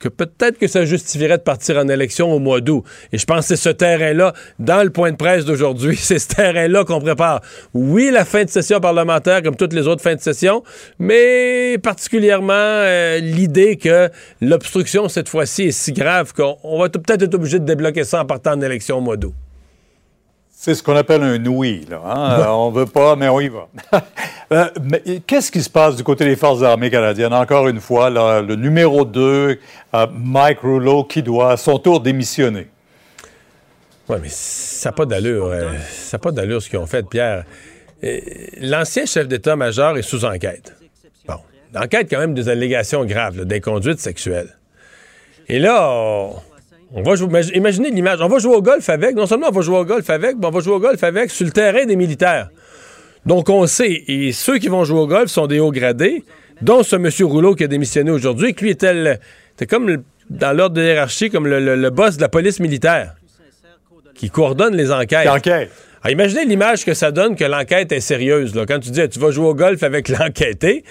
que peut-être que ça justifierait de partir en élection au mois d'août. Et je pense que c'est ce terrain-là, dans le point de presse d'aujourd'hui, <laughs> c'est ce terrain-là qu'on prépare. Oui, la fin de session parlementaire, comme toutes les autres fins de session, mais particulièrement euh, l'idée que l'obstruction, cette fois-ci, est si grave qu'on va peut-être être obligé de débloquer ça en partant en élection au mois d'août. C'est ce qu'on appelle un oui. Là, hein? <laughs> on veut pas, mais on y va. <laughs> Euh, qu'est-ce qui se passe du côté des Forces armées canadiennes? Encore une fois, là, le numéro 2, euh, Mike Rouleau, qui doit à son tour démissionner. Oui, mais ça n'a pas d'allure. euh, ça n'a pas d'allure ce qu'ils ont fait, Pierre. L'ancien chef d'état-major est sous enquête. Bon, l'enquête quand même des allégations graves, d'inconduite sexuelle. Et là, on, on va jouer, imag- imaginez l'image. On va jouer au golf avec. Non seulement on va jouer au golf avec, mais on va jouer au golf avec sur le terrain des militaires. Donc on sait, et ceux qui vont jouer au golf sont des hauts gradés, dont ce monsieur Rouleau qui a démissionné aujourd'hui, qui lui était, comme dans l'ordre de hiérarchie, comme le, le- le boss de la police militaire, qui coordonne les enquêtes. Enquête. Alors, imaginez l'image que ça donne que l'enquête est sérieuse. Là. Quand tu dis tu vas jouer au golf avec <laughs> l'enquêté,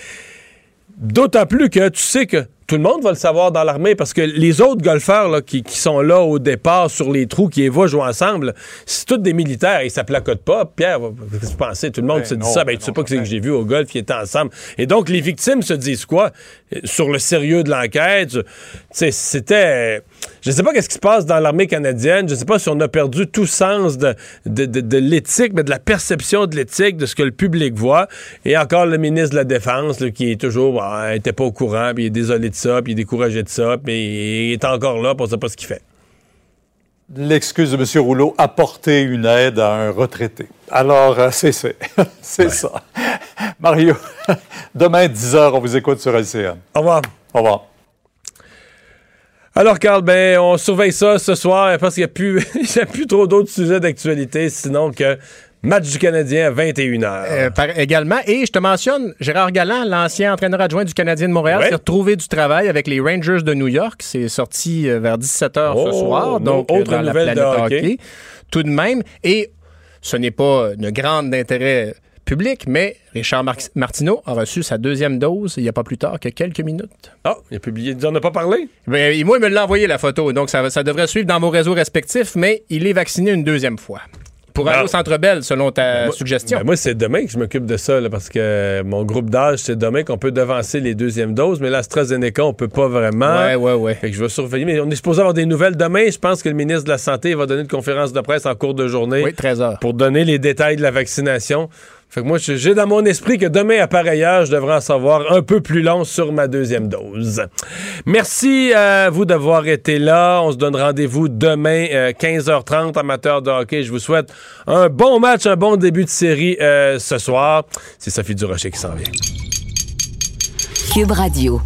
d'autant plus que tu sais que tout le monde va le savoir dans l'armée parce que les autres golfeurs là, qui, qui sont là au départ sur les trous, qui vont jouer ensemble, c'est tous des militaires et ça placote pas. Pierre, qu'est-ce que tu pensais? Tout le monde Ben se dit ça. ben Ben, tu sais pas que c'est que j'ai vu au golf, ils étaient ensemble. Et donc, les victimes se disent quoi? Euh, Sur le sérieux de l'enquête, tu sais, c'était... Je sais pas qu'est-ce qui se passe dans l'armée canadienne. Je sais pas si on a perdu tout sens de, de, de- de l'éthique, mais de la perception de l'éthique, de ce que le public voit. Et encore le ministre de la Défense, là, qui est toujours, ah, était pas au courant, puis il est désolé de ça, puis il est découragé de ça, puis il est encore là, puis on sait pas ce qu'il fait. L'excuse de M. Rouleau, apporter une aide à un retraité. Alors, euh, c'est <laughs> c'est c'est ça. Mario, <laughs> demain, 10h, on vous écoute sur LCN. Au revoir. Au revoir. Alors, Carl, ben, on surveille ça ce soir parce qu'il n'y a, plus- <laughs> il y a plus trop d'autres sujets d'actualité, sinon que match du Canadien à 21h. Euh, par- également. Et je te mentionne Gérard Galland, l'ancien entraîneur adjoint du Canadien de Montréal, Ouais. qui a retrouvé du travail avec les Rangers de New York. C'est sorti euh, vers 17h Oh, ce soir. Donc, autre dans la nouvelle de planète hockey. hockey. Tout de même. Et ce n'est pas une grande d'intérêt public, mais Richard Mar- Martineau a reçu sa deuxième dose il n'y a pas plus tard que quelques minutes. Ah, il a publié, on n'a pas parlé? Ben, moi, il me l'a envoyé la photo, donc ça, ça devrait suivre dans vos réseaux respectifs, mais il est vacciné une deuxième fois. Pour aller Ah. au Centre Bell, selon ta Moi- suggestion. ben, moi, c'est demain que je m'occupe de ça, là, parce que mon groupe d'âge, c'est demain qu'on peut devancer les deuxièmes doses, mais l'AstraZeneca, on peut pas vraiment. Ouais, ouais, ouais. Fait que je vais surveiller. Mais on est supposé avoir des nouvelles demain. Je pense que le ministre de la Santé va donner une conférence de presse en cours de journée. Oui, 13 heures. Pour donner les détails de la vaccination. Fait que moi, j'ai dans mon esprit que demain, à pareille heure, je devrais en savoir un peu plus long sur ma deuxième dose. Merci à vous d'avoir été là. On se donne rendez-vous demain, euh, 15h30, amateurs de hockey. Je vous souhaite un bon match, un bon début de série euh, ce soir. C'est Sophie Durocher qui s'en vient. Cube Radio.